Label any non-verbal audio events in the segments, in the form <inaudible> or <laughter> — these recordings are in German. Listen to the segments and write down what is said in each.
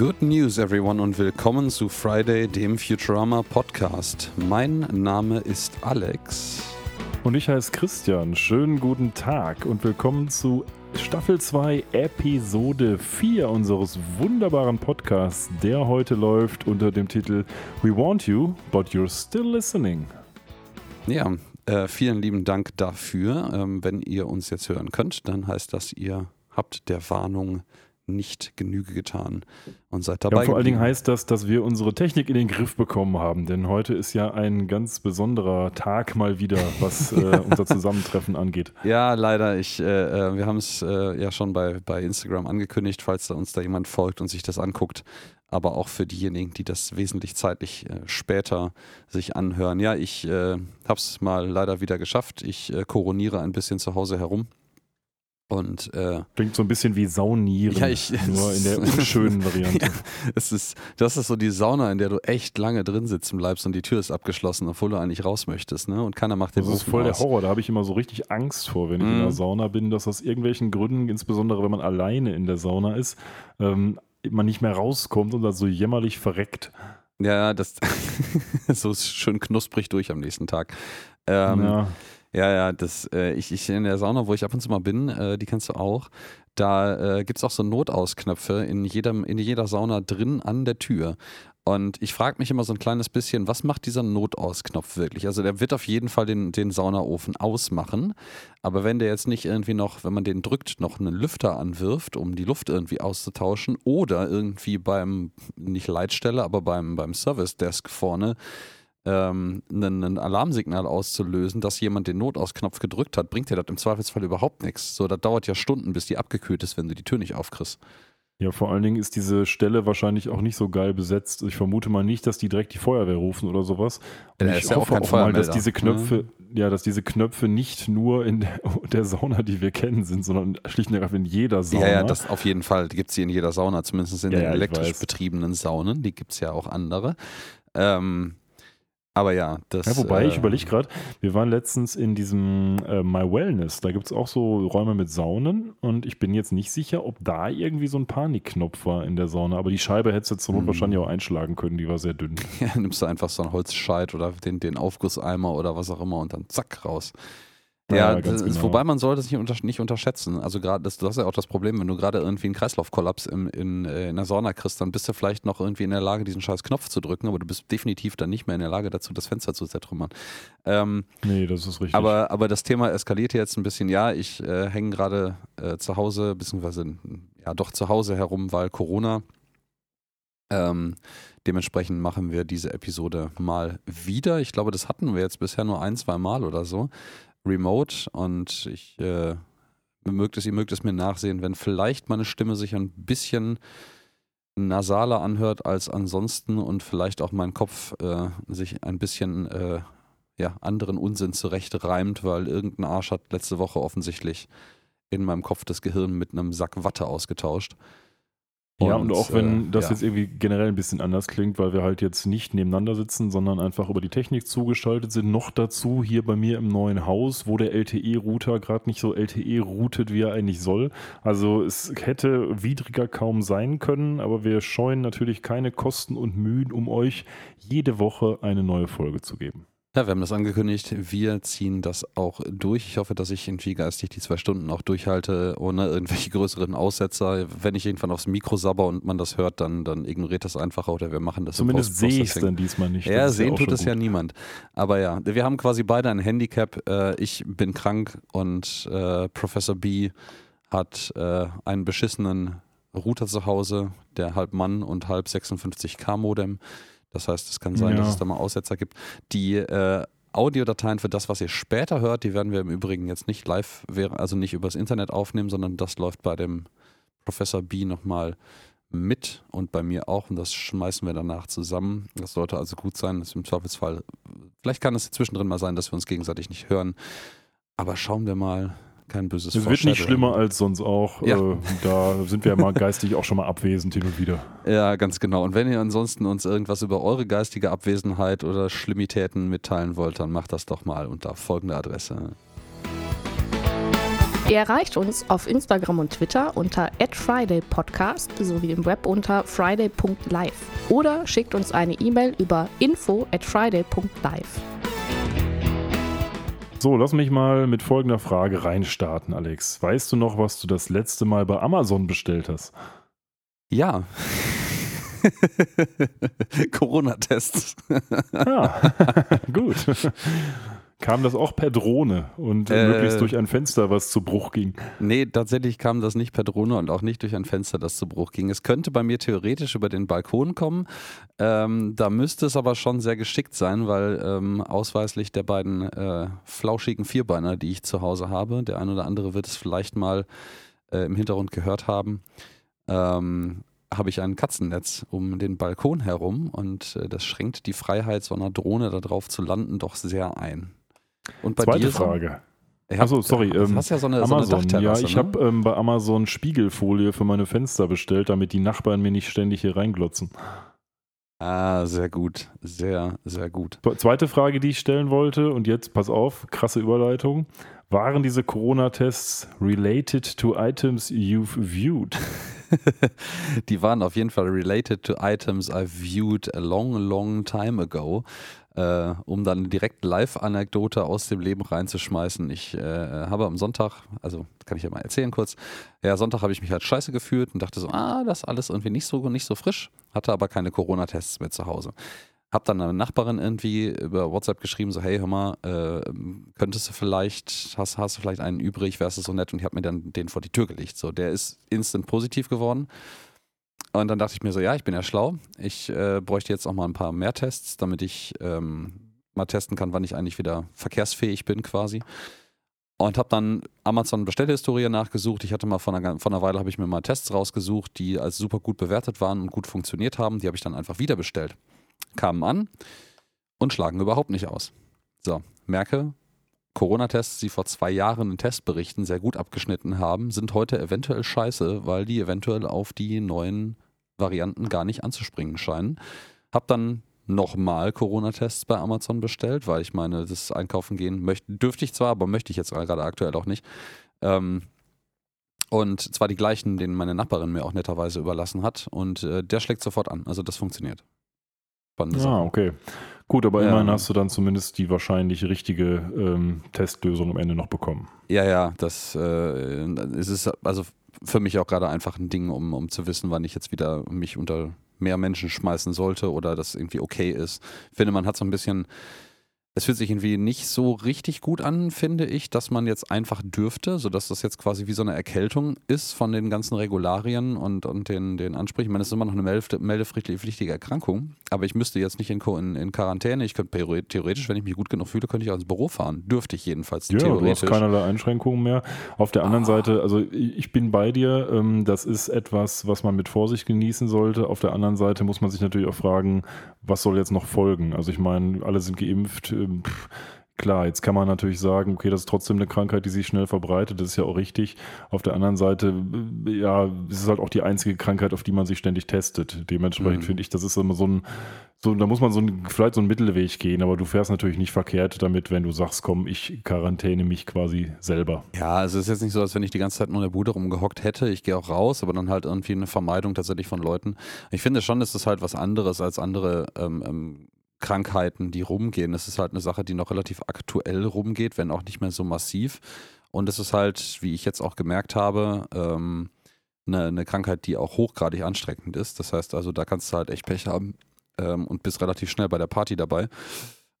Good news, everyone, und willkommen zu Friday, dem Futurama Podcast. Mein Name ist Alex. Und ich heiße Christian. Schönen guten Tag und willkommen zu Staffel 2, Episode 4 unseres wunderbaren Podcasts, der heute läuft unter dem Titel We Want You, but You're Still Listening. Ja, äh, vielen lieben Dank dafür. Ähm, wenn ihr uns jetzt hören könnt, dann heißt das, ihr habt der Warnung nicht Genüge getan und seid dabei. Ja, vor allen Dingen heißt das, dass wir unsere Technik in den Griff bekommen haben, denn heute ist ja ein ganz besonderer Tag mal wieder, was <laughs> äh, unser Zusammentreffen angeht. Ja, leider. Ich, äh, äh, wir haben es äh, ja schon bei, bei Instagram angekündigt, falls da uns da jemand folgt und sich das anguckt. Aber auch für diejenigen, die das wesentlich zeitlich äh, später sich anhören. Ja, ich äh, habe es mal leider wieder geschafft. Ich koroniere ein bisschen zu Hause herum und, äh, Klingt so ein bisschen wie Saunieren, ja, ich, <laughs> nur in der <laughs> unschönen Variante. ja, es ist, das ist so die Sauna, in der du echt lange drin sitzen bleibst und die Tür ist abgeschlossen, obwohl du eigentlich raus möchtest. Ne? Und keiner macht den Das ist voll aus. der Horror, da habe ich immer so richtig Angst vor, wenn ich mm. in der mhm. Sauna bin, dass aus irgendwelchen Gründen, insbesondere wenn man alleine in der Sauna ist, ähm, man nicht mehr rauskommt und dann so jämmerlich verreckt. Ja, das <laughs> so schön knusprig durch am nächsten Tag. Ähm, ja. Ja, ja, das, äh, ich, ich in der Sauna, wo ich ab und zu mal bin, äh, die kennst du auch, da äh, gibt es auch so Notausknöpfe in, jedem, in jeder Sauna drin an der Tür. Und ich frage mich immer so ein kleines bisschen, was macht dieser Notausknopf wirklich? Also der wird auf jeden Fall den, den Saunaofen ausmachen, aber wenn der jetzt nicht irgendwie noch, wenn man den drückt, noch einen Lüfter anwirft, um die Luft irgendwie auszutauschen oder irgendwie beim, nicht Leitstelle, aber beim, beim Service Desk vorne ähm, ein, Alarmsignal auszulösen, dass jemand den Notausknopf gedrückt hat, bringt dir das im Zweifelsfall überhaupt nichts. So, das dauert ja Stunden, bis die abgekühlt ist, wenn du die Tür nicht aufkriegst. Ja, vor allen Dingen ist diese Stelle wahrscheinlich auch nicht so geil besetzt. Ich vermute mal nicht, dass die direkt die Feuerwehr rufen oder sowas. Und ja, ich hoffe ja auch, auch mal, dass diese Knöpfe, mhm. ja, dass diese Knöpfe nicht nur in der, <laughs> der, Sauna, die wir kennen, sind, sondern schlicht und ergreifend in jeder Sauna. Ja, ja, das auf jeden Fall. Die gibt es hier in jeder Sauna, zumindest in ja, den elektrisch betriebenen Saunen. Die gibt es ja auch andere. Ähm, aber ja, das. Ja, wobei, äh, ich überlege gerade, wir waren letztens in diesem äh, My Wellness. Da gibt es auch so Räume mit Saunen und ich bin jetzt nicht sicher, ob da irgendwie so ein Panikknopf war in der Sauna. Aber die Scheibe hättest du zur Not mhm. wahrscheinlich auch einschlagen können, die war sehr dünn. <laughs> Ja, nimmst du einfach so einen Holzscheit oder den, den Aufgusseimer oder was auch immer und dann zack raus. Ja, ja das, genau. wobei man sollte es nicht, unter, nicht unterschätzen. Also gerade, das, das ist ja auch das Problem, wenn du gerade irgendwie einen Kreislaufkollaps im, in, äh, in der Sauna kriegst, dann bist du vielleicht noch irgendwie in der Lage, diesen scheiß Knopf zu drücken, aber du bist definitiv dann nicht mehr in der Lage dazu, das Fenster zu zertrümmern. Ähm, nee, das ist richtig. Aber, aber das Thema eskaliert jetzt ein bisschen. Ja, ich äh, hänge gerade äh, zu Hause, beziehungsweise ja doch zu Hause herum, weil Corona. Ähm, dementsprechend machen wir diese Episode mal wieder. Ich glaube, das hatten wir jetzt bisher nur ein, zwei Mal oder so remote und ich äh, mögt es, ihr mögt es mir nachsehen, wenn vielleicht meine Stimme sich ein bisschen nasaler anhört als ansonsten und vielleicht auch mein Kopf äh, sich ein bisschen äh, ja, anderen Unsinn zurecht reimt, weil irgendein Arsch hat letzte Woche offensichtlich in meinem Kopf das Gehirn mit einem Sack Watte ausgetauscht. Ja, und, und auch wenn äh, das ja. jetzt irgendwie generell ein bisschen anders klingt, weil wir halt jetzt nicht nebeneinander sitzen, sondern einfach über die Technik zugeschaltet sind, noch dazu hier bei mir im neuen Haus, wo der LTE-Router gerade nicht so LTE routet, wie er eigentlich soll. Also es hätte widriger kaum sein können, aber wir scheuen natürlich keine Kosten und Mühen, um euch jede Woche eine neue Folge zu geben. Ja, wir haben das angekündigt. Wir ziehen das auch durch. Ich hoffe, dass ich irgendwie geistig die zwei Stunden auch durchhalte, ohne irgendwelche größeren Aussetzer. Wenn ich irgendwann aufs Mikro sabber und man das hört, dann, dann ignoriert das einfach oder wir machen das Zumindest sehe ich es dann diesmal nicht. Ja, sehen ja tut es ja niemand. Aber ja, wir haben quasi beide ein Handicap. Äh, ich bin krank und äh, Professor B hat äh, einen beschissenen Router zu Hause, der halb Mann und halb 56K Modem. Das heißt, es kann sein, ja. dass es da mal Aussetzer gibt. Die äh, Audiodateien für das, was ihr später hört, die werden wir im Übrigen jetzt nicht live, also nicht übers Internet aufnehmen, sondern das läuft bei dem Professor B nochmal mit und bei mir auch und das schmeißen wir danach zusammen. Das sollte also gut sein. Das ist Im Zweifelsfall, vielleicht kann es zwischendrin mal sein, dass wir uns gegenseitig nicht hören. Aber schauen wir mal, kein böses Es wird nicht schlimmer als sonst auch. Ja. Äh, da sind wir ja mal geistig auch schon mal abwesend hin und wieder. <laughs> Ja, ganz genau. Und wenn ihr ansonsten uns irgendwas über eure geistige Abwesenheit oder Schlimmitäten mitteilen wollt, dann macht das doch mal unter folgender Adresse. Ihr erreicht uns auf Instagram und Twitter unter @fridaypodcast sowie im Web unter friday.live oder schickt uns eine E-Mail über info at friday.live. So, lass mich mal mit folgender Frage reinstarten, Alex. Weißt du noch, was du das letzte Mal bei Amazon bestellt hast? Ja. <laughs> Corona-Tests. <laughs> ja, gut. Kam das auch per Drohne und äh, möglichst durch ein Fenster, was zu Bruch ging? Nee, tatsächlich kam das nicht per Drohne und auch nicht durch ein Fenster, das zu Bruch ging. Es könnte bei mir theoretisch über den Balkon kommen. Ähm, da müsste es aber schon sehr geschickt sein, weil ähm, ausweislich der beiden äh, flauschigen Vierbeiner, die ich zu Hause habe, der ein oder andere wird es vielleicht mal äh, im Hintergrund gehört haben, ähm, habe ich ein Katzennetz um den Balkon herum und äh, das schränkt die Freiheit so einer Drohne darauf zu landen doch sehr ein. Und bei Zweite dir Frage. Achso, sorry. Du ähm, hast ja so eine, Amazon. So eine ja, ich ne? habe ähm, bei Amazon Spiegelfolie für meine Fenster bestellt, damit die Nachbarn mir nicht ständig hier reinglotzen. Ah, sehr gut. Sehr, sehr gut. Zweite Frage, die ich stellen wollte, und jetzt pass auf, krasse Überleitung. Waren diese Corona-Tests related to items you've viewed? <laughs> die waren auf jeden Fall related to items I've viewed a long, long time ago äh, um dann direkt Live-Anekdote aus dem Leben reinzuschmeißen. Ich äh, habe am Sonntag, also kann ich ja mal erzählen kurz, ja, Sonntag habe ich mich halt scheiße gefühlt und dachte so, ah, das ist alles irgendwie nicht so, nicht so frisch, hatte aber keine Corona-Tests mehr zu Hause. Hab dann eine Nachbarin irgendwie über WhatsApp geschrieben, so, hey, hör mal, äh, könntest du vielleicht, hast, hast du vielleicht einen übrig, wärst du so nett? Und ich habe mir dann den vor die Tür gelegt. So, der ist instant positiv geworden. Und dann dachte ich mir so, ja, ich bin ja schlau. Ich äh, bräuchte jetzt auch mal ein paar mehr Tests, damit ich ähm, mal testen kann, wann ich eigentlich wieder verkehrsfähig bin quasi. Und habe dann Amazon Bestellhistorie nachgesucht. Ich hatte mal vor einer, vor einer Weile habe ich mir mal Tests rausgesucht, die als super gut bewertet waren und gut funktioniert haben. Die habe ich dann einfach wieder bestellt. Kamen an und schlagen überhaupt nicht aus. So, merke, Corona-Tests, die vor zwei Jahren in Testberichten sehr gut abgeschnitten haben, sind heute eventuell scheiße, weil die eventuell auf die neuen Varianten gar nicht anzuspringen scheinen. Hab dann nochmal Corona-Tests bei Amazon bestellt, weil ich meine, das Einkaufen gehen möchte, dürfte ich zwar, aber möchte ich jetzt gerade aktuell auch nicht. Ähm, und zwar die gleichen, den meine Nachbarin mir auch netterweise überlassen hat. Und äh, der schlägt sofort an. Also das funktioniert. Spannende ah, okay. Gut, aber ja. immerhin hast du dann zumindest die wahrscheinlich richtige ähm, Testlösung am Ende noch bekommen. Ja, ja, das äh, ist also für mich auch gerade einfach ein Ding, um, um zu wissen, wann ich jetzt wieder mich unter mehr Menschen schmeißen sollte oder das irgendwie okay ist. Ich finde, man hat so ein bisschen es fühlt sich irgendwie nicht so richtig gut an, finde ich, dass man jetzt einfach dürfte, sodass das jetzt quasi wie so eine Erkältung ist von den ganzen Regularien und, und den, den Ansprüchen. Ich meine, es ist immer noch eine meldepflichtige Erkrankung, aber ich müsste jetzt nicht in, in, in, Quarantäne. Ich könnte theoretisch, wenn ich mich gut genug fühle, könnte ich auch ins Büro fahren. Dürfte ich jedenfalls ja, theoretisch. Du hast keinerlei Einschränkungen mehr. Auf der anderen ah. Seite, also ich bin bei dir, ähm, das ist etwas, was man mit Vorsicht genießen sollte. Auf der anderen Seite muss man sich natürlich auch fragen, was soll jetzt noch folgen? Also ich meine, alle sind geimpft. Ähm, klar, jetzt kann man natürlich sagen, okay, das ist trotzdem eine Krankheit, die sich schnell verbreitet, das ist ja auch richtig. Auf der anderen Seite, äh, ja, es ist halt auch die einzige Krankheit, auf die man sich ständig testet. Dementsprechend mhm. finde ich, das ist immer so ein, so, da muss man so ein, vielleicht so einen Mittelweg gehen, aber du fährst natürlich nicht verkehrt damit, wenn du sagst, komm, ich quarantäne mich quasi selber. Ja, also es ist jetzt nicht so, als wenn ich die ganze Zeit nur in der Bude rumgehockt hätte. Ich gehe auch raus, aber dann halt irgendwie eine Vermeidung tatsächlich von Leuten. Ich finde schon, es ist halt was anderes als andere ähm, ähm, Krankheiten, die rumgehen. Es ist halt eine Sache, die noch relativ aktuell rumgeht, wenn auch nicht mehr so massiv. Und es ist halt, wie ich jetzt auch gemerkt habe, ähm, eine, eine Krankheit, die auch hochgradig anstrengend ist. Das heißt also, da kannst du halt echt Pech haben ähm, und bist relativ schnell bei der Party dabei.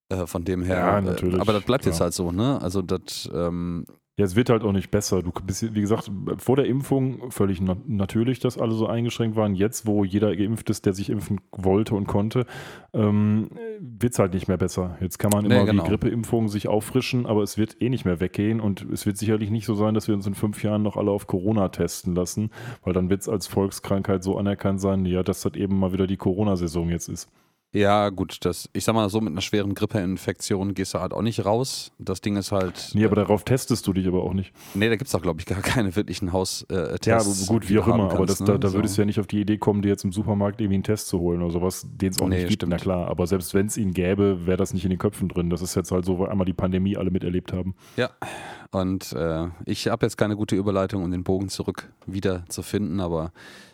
Äh, von dem her. Ja, natürlich. Äh, aber das bleibt ja. jetzt halt so, ne? Also das ähm, ja, es wird halt auch nicht besser. Du bist, wie gesagt, vor der Impfung völlig na natürlich, dass alle so eingeschränkt waren. Jetzt, wo jeder geimpft ist, der sich impfen wollte und konnte, ähm, wird es halt nicht mehr besser. Jetzt kann man immer nee, genau. die Grippeimpfung sich auffrischen, aber es wird eh nicht mehr weggehen und es wird sicherlich nicht so sein, dass wir uns in fünf Jahren noch alle auf Corona testen lassen, weil dann wird es als Volkskrankheit so anerkannt sein, ja, dass das eben mal wieder die Corona-Saison jetzt ist. Ja, gut, das, ich sag mal so, mit einer schweren Grippeinfektion gehst du halt auch nicht raus. Das Ding ist halt. Nee, aber äh, darauf testest du dich aber auch nicht. Nee, da gibt es auch, glaube ich, gar keine wirklichen Haustests. Äh, ja, gut, wie auch immer, kannst, aber das, ne? da, da so. würdest du ja nicht auf die Idee kommen, dir jetzt im Supermarkt irgendwie einen Test zu holen oder sowas, den es auch nee, nicht gibt. Stimmt. Na klar, aber selbst wenn es ihn gäbe, wäre das nicht in den Köpfen drin. Das ist jetzt halt so, weil einmal die Pandemie alle miterlebt haben. Ja, und äh, ich habe jetzt keine gute Überleitung, um den Bogen zurück wieder zu finden, aber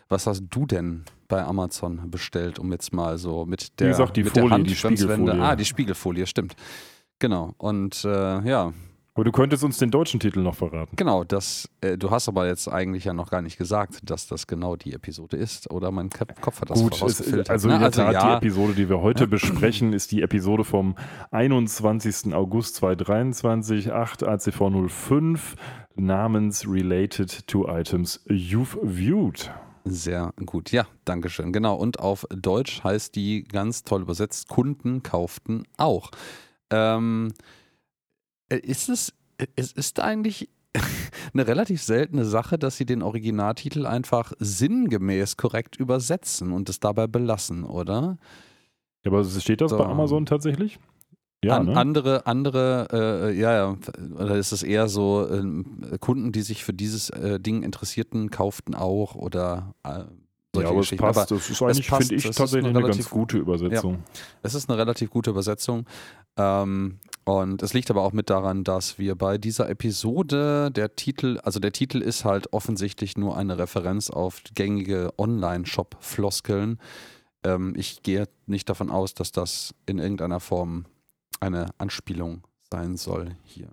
was hast du denn bei Amazon bestellt, um jetzt mal so mit der, Wie gesagt, die mit Folie, der Hand die Spiegelfolie. Ah, die Spiegelfolie, stimmt. Genau. Und äh, ja. Aber du könntest uns den deutschen Titel noch verraten. Genau, das, äh, du hast aber jetzt eigentlich ja noch gar nicht gesagt, dass das genau die Episode ist. Oder mein Kopf hat das Gut, vorausgefiltert. also in der also, Tat, ja. die Episode, die wir heute besprechen, ist die Episode vom 21. August 2023, 8 ACV 05, namens Related to Items You've Viewed. Sehr gut. Ja, danke schön. Genau. Und auf Deutsch heißt die ganz toll übersetzt: Kunden kauften auch. Ähm, äh, ist es, es ist eigentlich <laughs> eine relativ seltene Sache, dass sie den Originaltitel einfach sinngemäß korrekt übersetzen und es dabei belassen, oder? Ja, aber steht das so. bei Amazon tatsächlich? Ja, An, ne? Andere, andere, äh, ja, ja, oder ist es eher so, äh, Kunden, die sich für dieses äh, Ding interessierten, kauften auch oder äh, ja, aber es passt. Aber das ist eigentlich, finde ich, tatsächlich eine, eine, ganz gute Übersetzung. Ja, es ist eine relativ gute Übersetzung. Ähm, und es liegt aber auch mit daran, dass wir bei dieser Episode der Titel, also der Titel ist halt offensichtlich nur eine Referenz auf gängige Online-Shop-Floskeln. Ähm, ich gehe nicht davon aus, dass das in irgendeiner Form eine Anspielung sein soll hier.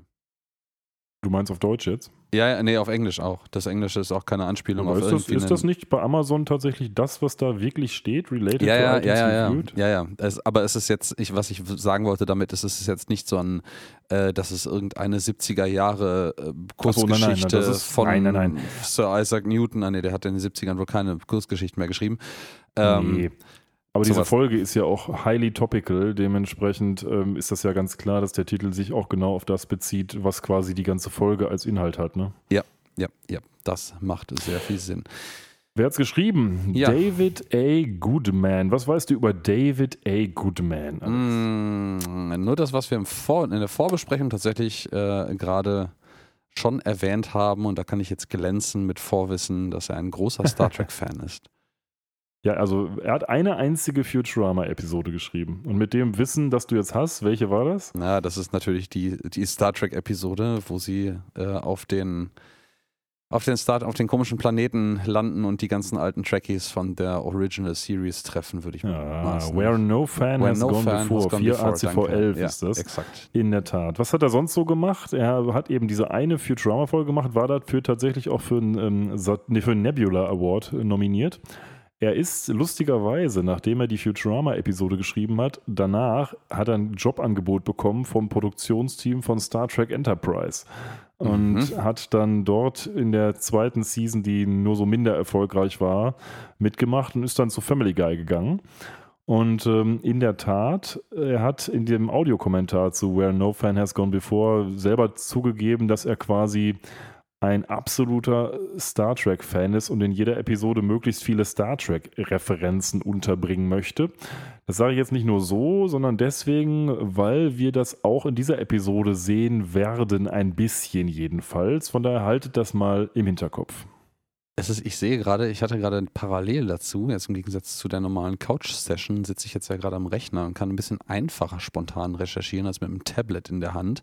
Du meinst auf Deutsch jetzt? Ja, ja, nee, auf Englisch auch. Das Englische ist auch keine Anspielung Aber auf ist das, ist das nicht bei Amazon tatsächlich das, was da wirklich steht? Related ja, ja, to ja, ja, ja, ja, ja. Es, aber es ist jetzt, ich, was ich sagen wollte damit, ist, es ist jetzt nicht so ein, äh, dass es irgendeine 70er Jahre äh, Kurzgeschichte so, nein, nein, von nein, nein, nein. Sir Isaac Newton, ah, nee, der hat in den 70ern wohl keine Kurzgeschichte mehr geschrieben. Ähm, nee. Aber diese Folge ist ja auch highly topical, dementsprechend ähm, ist das ja ganz klar, dass der Titel sich auch genau auf das bezieht, was quasi die ganze Folge als Inhalt hat, ne? Ja, ja, ja, das macht sehr viel Sinn. Wer hat's geschrieben? Ja. David A. Goodman. Was weißt du über David A. Goodman? Mm, nur das, was wir Vor in der Vorbesprechung tatsächlich äh, gerade schon erwähnt haben, und da kann ich jetzt glänzen mit Vorwissen, dass er ein großer Star <laughs> Trek-Fan ist. Ja, also er hat eine einzige Futurama-Episode geschrieben. Und mit dem Wissen, das du jetzt hast, welche war das? Na, das ist natürlich die, die Star Trek-Episode, wo sie äh, auf den auf den Start, auf den komischen Planeten landen und die ganzen alten Trekkies von der Original Series treffen, würde ich mal ah, sagen. Where no fan Where has no gone fan before. 4 ACV 11 ja, ist das. Exakt. In der Tat. Was hat er sonst so gemacht? Er hat eben diese eine Futurama-Folge gemacht, war dafür tatsächlich auch für einen, ähm, für einen Nebula Award nominiert. Er ist lustigerweise, nachdem er die Futurama-Episode geschrieben hat, danach hat er ein Jobangebot bekommen vom Produktionsteam von Star Trek Enterprise und mhm. hat dann dort in der zweiten Season, die nur so minder erfolgreich war, mitgemacht und ist dann zu Family Guy gegangen. Und ähm, in der Tat, er hat in dem Audiokommentar zu Where No Fan Has Gone Before selber zugegeben, dass er quasi ein absoluter Star Trek-Fan ist und in jeder Episode möglichst viele Star Trek-Referenzen unterbringen möchte. Das sage ich jetzt nicht nur so, sondern deswegen, weil wir das auch in dieser Episode sehen werden, ein bisschen jedenfalls. Von daher haltet das mal im Hinterkopf. Es ist, ich sehe gerade, ich hatte gerade parallel dazu, jetzt im Gegensatz zu der normalen Couch-Session, sitze ich jetzt ja gerade am Rechner und kann ein bisschen einfacher spontan recherchieren als mit einem Tablet in der Hand.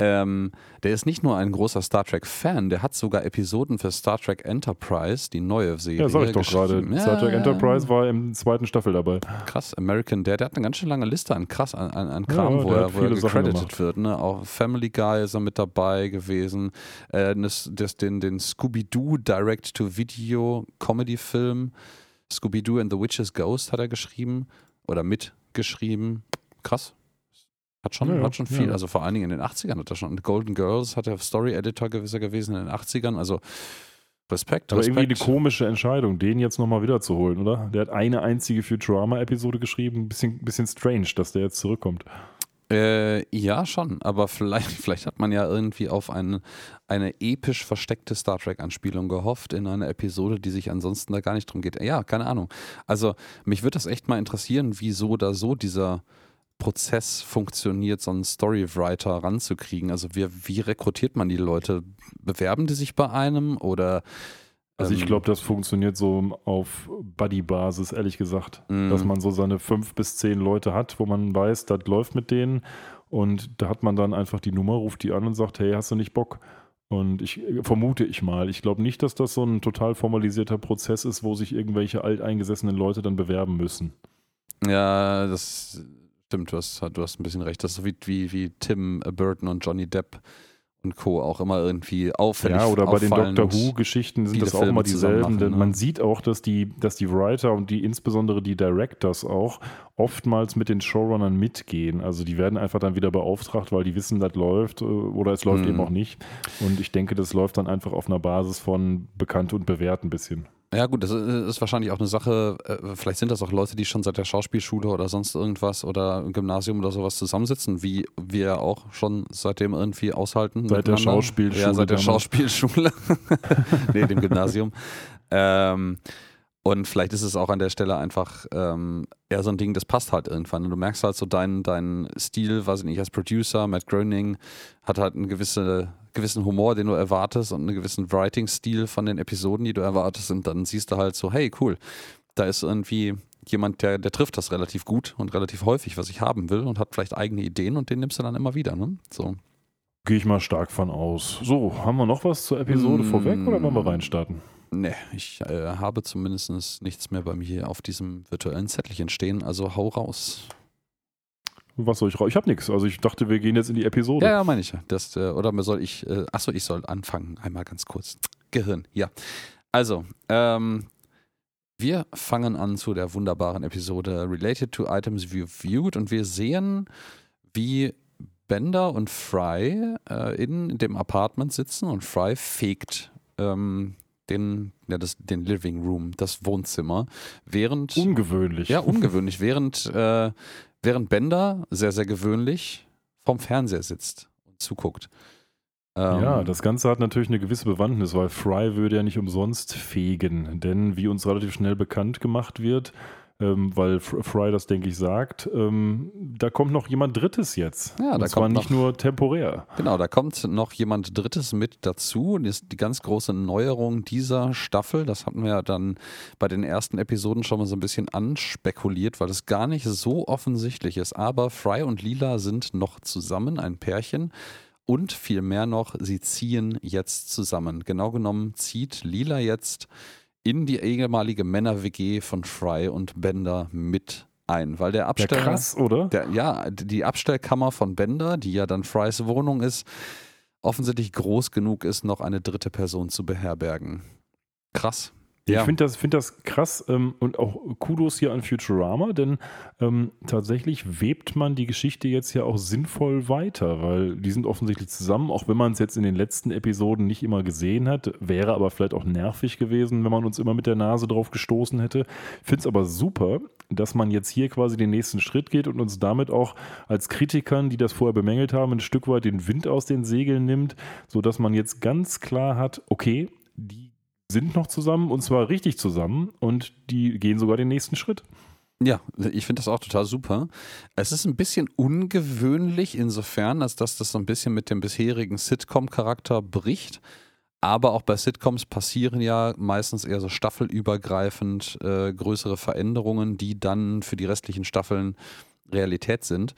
Ähm, der ist nicht nur ein großer Star Trek-Fan, der hat sogar Episoden für Star Trek Enterprise, die neue Serie. Ja, sag ich doch gerade. Ja, Star Trek Enterprise war im zweiten Staffel dabei. Krass, American, der, der hat eine ganz schön lange Liste an krass, an, an Kram, ja, wo, er, wo er gecredited wird. Ne? Auch Family Guy ist er mit dabei gewesen. Äh, das, das, den den Scooby-Doo Direct-to-Video Comedy-Film Scooby-Doo and the Witch's Ghost hat er geschrieben oder mitgeschrieben. Krass. Hat schon, ja, hat schon viel, ja. also vor allen Dingen in den 80ern hat er schon. Golden Girls hat er Story Editor gewesen in den 80ern, also Respekt. Aber Respekt. irgendwie eine komische Entscheidung, den jetzt nochmal wiederzuholen, oder? Der hat eine einzige Futurama-Episode geschrieben, bisschen, bisschen strange, dass der jetzt zurückkommt. Äh, ja, schon, aber vielleicht, <laughs> vielleicht hat man ja irgendwie auf eine, eine episch versteckte Star Trek-Anspielung gehofft in einer Episode, die sich ansonsten da gar nicht drum geht. Ja, keine Ahnung. Also, mich würde das echt mal interessieren, wieso da so dieser Prozess funktioniert, so einen Storywriter ranzukriegen. Also, wie, wie rekrutiert man die Leute? Bewerben die sich bei einem oder also ich ähm, glaube, das funktioniert so auf Buddy-Basis, ehrlich gesagt. Mm. Dass man so seine fünf bis zehn Leute hat, wo man weiß, das läuft mit denen. Und da hat man dann einfach die Nummer, ruft die an und sagt, hey, hast du nicht Bock? Und ich vermute ich mal, ich glaube nicht, dass das so ein total formalisierter Prozess ist, wo sich irgendwelche alteingesessenen Leute dann bewerben müssen. Ja, das stimmt, du hast, du hast ein bisschen recht. Das ist so wie, wie, wie Tim Burton und Johnny Depp und Co. auch immer irgendwie auffällig. Ja, oder bei den Doctor Who-Geschichten sind das auch Filme immer dieselben, denn ne? man sieht auch, dass die, dass die Writer und die insbesondere die Directors auch oftmals mit den Showrunnern mitgehen. Also die werden einfach dann wieder beauftragt, weil die wissen, das läuft äh, oder es läuft hm. eben auch nicht. Und ich denke, das läuft dann einfach auf einer Basis von bekannt und bewährt ein bisschen. Ja, gut, das ist wahrscheinlich auch eine Sache, äh, vielleicht sind das auch Leute, die schon seit der Schauspielschule oder sonst irgendwas oder im Gymnasium oder sowas zusammensitzen, wie wir auch schon seitdem irgendwie aushalten. Seit der Schauspielschule. Ja, seit der Schauspielschule. <laughs> nee, dem Gymnasium. ähm, und vielleicht ist es auch an der Stelle einfach ähm, eher so ein Ding, das passt halt irgendwann. Und du merkst halt so deinen dein Stil, weiß ich nicht, als Producer, Matt Groening hat halt einen gewisse, gewissen Humor, den du erwartest und einen gewissen Writing-Stil von den Episoden, die du erwartest. Und dann siehst du halt so, hey, cool, da ist irgendwie jemand, der, der trifft das relativ gut und relativ häufig, was ich haben will und hat vielleicht eigene Ideen und den nimmst du dann immer wieder. Ne? So. Gehe ich mal stark von aus. So, haben wir noch was zur Episode mm. vorweg oder wollen wir reinstarten? Nee, ich äh, habe zumindest nichts mehr bei mir hier auf diesem virtuellen Zettelchen stehen, also hau raus. Was soll ich raus? Ich habe nichts. Also ich dachte, wir gehen jetzt in die Episode. Ja, ja meine ich. Das, äh, oder soll ich, äh, achso, ich soll anfangen. Einmal ganz kurz. Gehirn, ja. Also, ähm, wir fangen an zu der wunderbaren Episode Related to Items We Viewed und wir sehen, wie Bender und Fry äh, in dem Apartment sitzen und Fry fegt ähm, den, ja, das, den Living Room, das Wohnzimmer, während. Ungewöhnlich. Ja, ungewöhnlich. während, äh, während Bender sehr, sehr gewöhnlich vorm Fernseher sitzt und zuguckt. Ähm, ja, das Ganze hat natürlich eine gewisse Bewandtnis, weil Fry würde ja nicht umsonst fegen, denn wie uns relativ schnell bekannt gemacht wird, ähm, weil Fry das, denke ich, sagt, ähm, da kommt noch jemand Drittes jetzt. Ja, Und da zwar kommt nicht noch, nur temporär. Genau, da kommt noch jemand Drittes mit dazu. Das ist die ganz große Neuerung dieser Staffel. Das hatten wir ja dann bei den ersten Episoden schon mal so ein bisschen anspekuliert, weil es gar nicht so offensichtlich ist. Aber Fry und Lila sind noch zusammen, ein Pärchen. Und viel mehr noch, sie ziehen jetzt zusammen. Genau genommen zieht Lila jetzt in die ehemalige Männer-WG von Fry und Bender mit ein, weil der Abstell... Ja, krass, oder? Der, ja, die Abstellkammer von Bender, die ja dann Frys Wohnung ist, offensichtlich groß genug ist, noch eine dritte Person zu beherbergen. Krass. Ja. Ich finde das, find das krass ähm, und auch Kudos hier an Futurama, denn ähm, tatsächlich webt man die Geschichte jetzt ja auch sinnvoll weiter, weil die sind offensichtlich zusammen, auch wenn man es jetzt in den letzten Episoden nicht immer gesehen hat, wäre aber vielleicht auch nervig gewesen, wenn man uns immer mit der Nase drauf gestoßen hätte. Ich finde es aber super, dass man jetzt hier quasi den nächsten Schritt geht und uns damit auch als Kritikern, die das vorher bemängelt haben, ein Stück weit den Wind aus den Segeln nimmt, sodass man jetzt ganz klar hat, okay, die sind noch zusammen und zwar richtig zusammen und die gehen sogar den nächsten Schritt. Ja, ich finde das auch total super. Es ist ein bisschen ungewöhnlich insofern, als dass das so ein bisschen mit dem bisherigen Sitcom-Charakter bricht. Aber auch bei Sitcoms passieren ja meistens eher so staffelübergreifend äh, größere Veränderungen, die dann für die restlichen Staffeln Realität sind.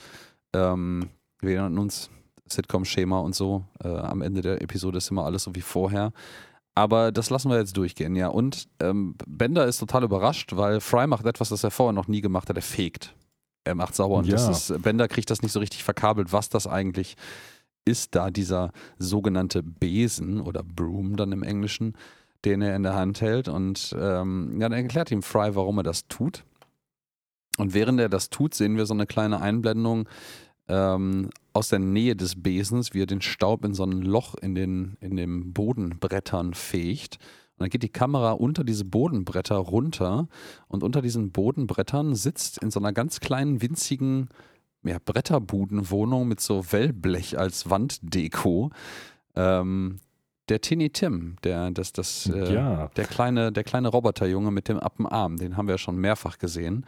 Ähm, wir erinnern uns, Sitcom-Schema und so. Äh, am Ende der Episode ist immer alles so wie vorher. Aber das lassen wir jetzt durchgehen, ja. Und ähm, Bender ist total überrascht, weil Fry macht etwas, das er vorher noch nie gemacht hat. Er fegt. Er macht sauber. Und ja. das ist, Bender kriegt das nicht so richtig verkabelt, was das eigentlich ist, da dieser sogenannte Besen oder Broom dann im Englischen, den er in der Hand hält. Und ähm, ja, dann erklärt ihm Fry, warum er das tut. Und während er das tut, sehen wir so eine kleine Einblendung ähm, aus der Nähe des Besens, wie er den Staub in so ein Loch in den, in den Bodenbrettern fegt. Und dann geht die Kamera unter diese Bodenbretter runter und unter diesen Bodenbrettern sitzt in so einer ganz kleinen, winzigen ja, Bretterbudenwohnung mit so Wellblech als Wanddeko. Ähm, der Tinny Tim, der, das, das, äh, ja. der, kleine, der kleine Roboterjunge mit dem Appenarm, den haben wir ja schon mehrfach gesehen.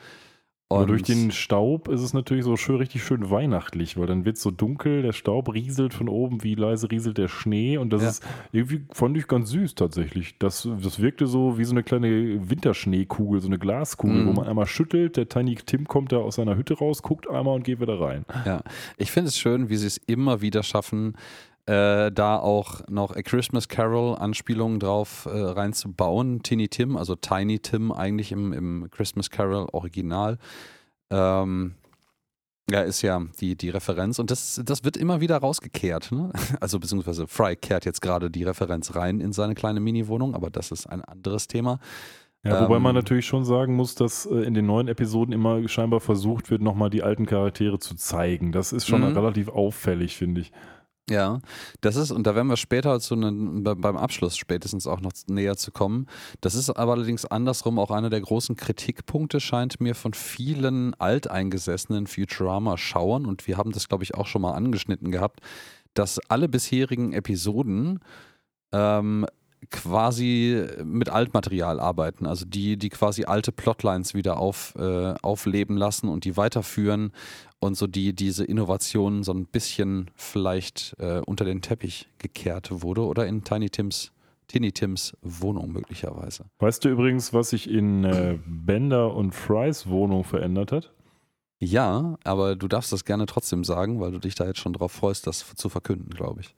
Und durch den Staub ist es natürlich so schön, richtig schön weihnachtlich, weil dann wird es so dunkel, der Staub rieselt von oben, wie leise rieselt der Schnee und das ja. ist irgendwie, fand ich ganz süß tatsächlich. Das, das wirkte so wie so eine kleine Winterschneekugel, so eine Glaskugel, mm. wo man einmal schüttelt, der Tiny Tim kommt da aus seiner Hütte raus, guckt einmal und geht wieder rein. Ja, ich finde es schön, wie sie es immer wieder schaffen, äh, da auch noch A Christmas Carol Anspielungen drauf äh, reinzubauen. Tiny Tim, also Tiny Tim eigentlich im, im Christmas Carol Original. Ähm, ja, ist ja die, die Referenz und das, das wird immer wieder rausgekehrt. Ne? <laughs> Also beziehungsweise Fry kehrt jetzt gerade die Referenz rein in seine kleine Mini-Wohnung, aber das ist ein anderes Thema. Ja, wobei ähm, man natürlich schon sagen muss, dass äh, in den neuen Episoden immer scheinbar versucht wird, nochmal die alten Charaktere zu zeigen. Das ist schon mhm. relativ auffällig, finde ich. Ja, das ist, und da werden wir später zu einem, beim Abschluss spätestens auch noch näher zu kommen. Das ist aber allerdings andersrum auch einer der großen Kritikpunkte, scheint mir von vielen alteingesessenen Futurama-Schauern, und wir haben das, glaube ich, auch schon mal angeschnitten gehabt, dass alle bisherigen Episoden ähm, quasi mit Altmaterial arbeiten, also die, die quasi alte Plotlines wieder auf, äh, aufleben lassen und die weiterführen und so die diese Innovationen so ein bisschen vielleicht äh, unter den Teppich gekehrt wurde oder in Tiny Tims Tiny Tims Wohnung möglicherweise. Weißt du übrigens, was sich in äh, Bender und Frys Wohnung verändert hat? Ja, aber du darfst das gerne trotzdem sagen, weil du dich da jetzt schon drauf freust, das zu verkünden, glaube ich.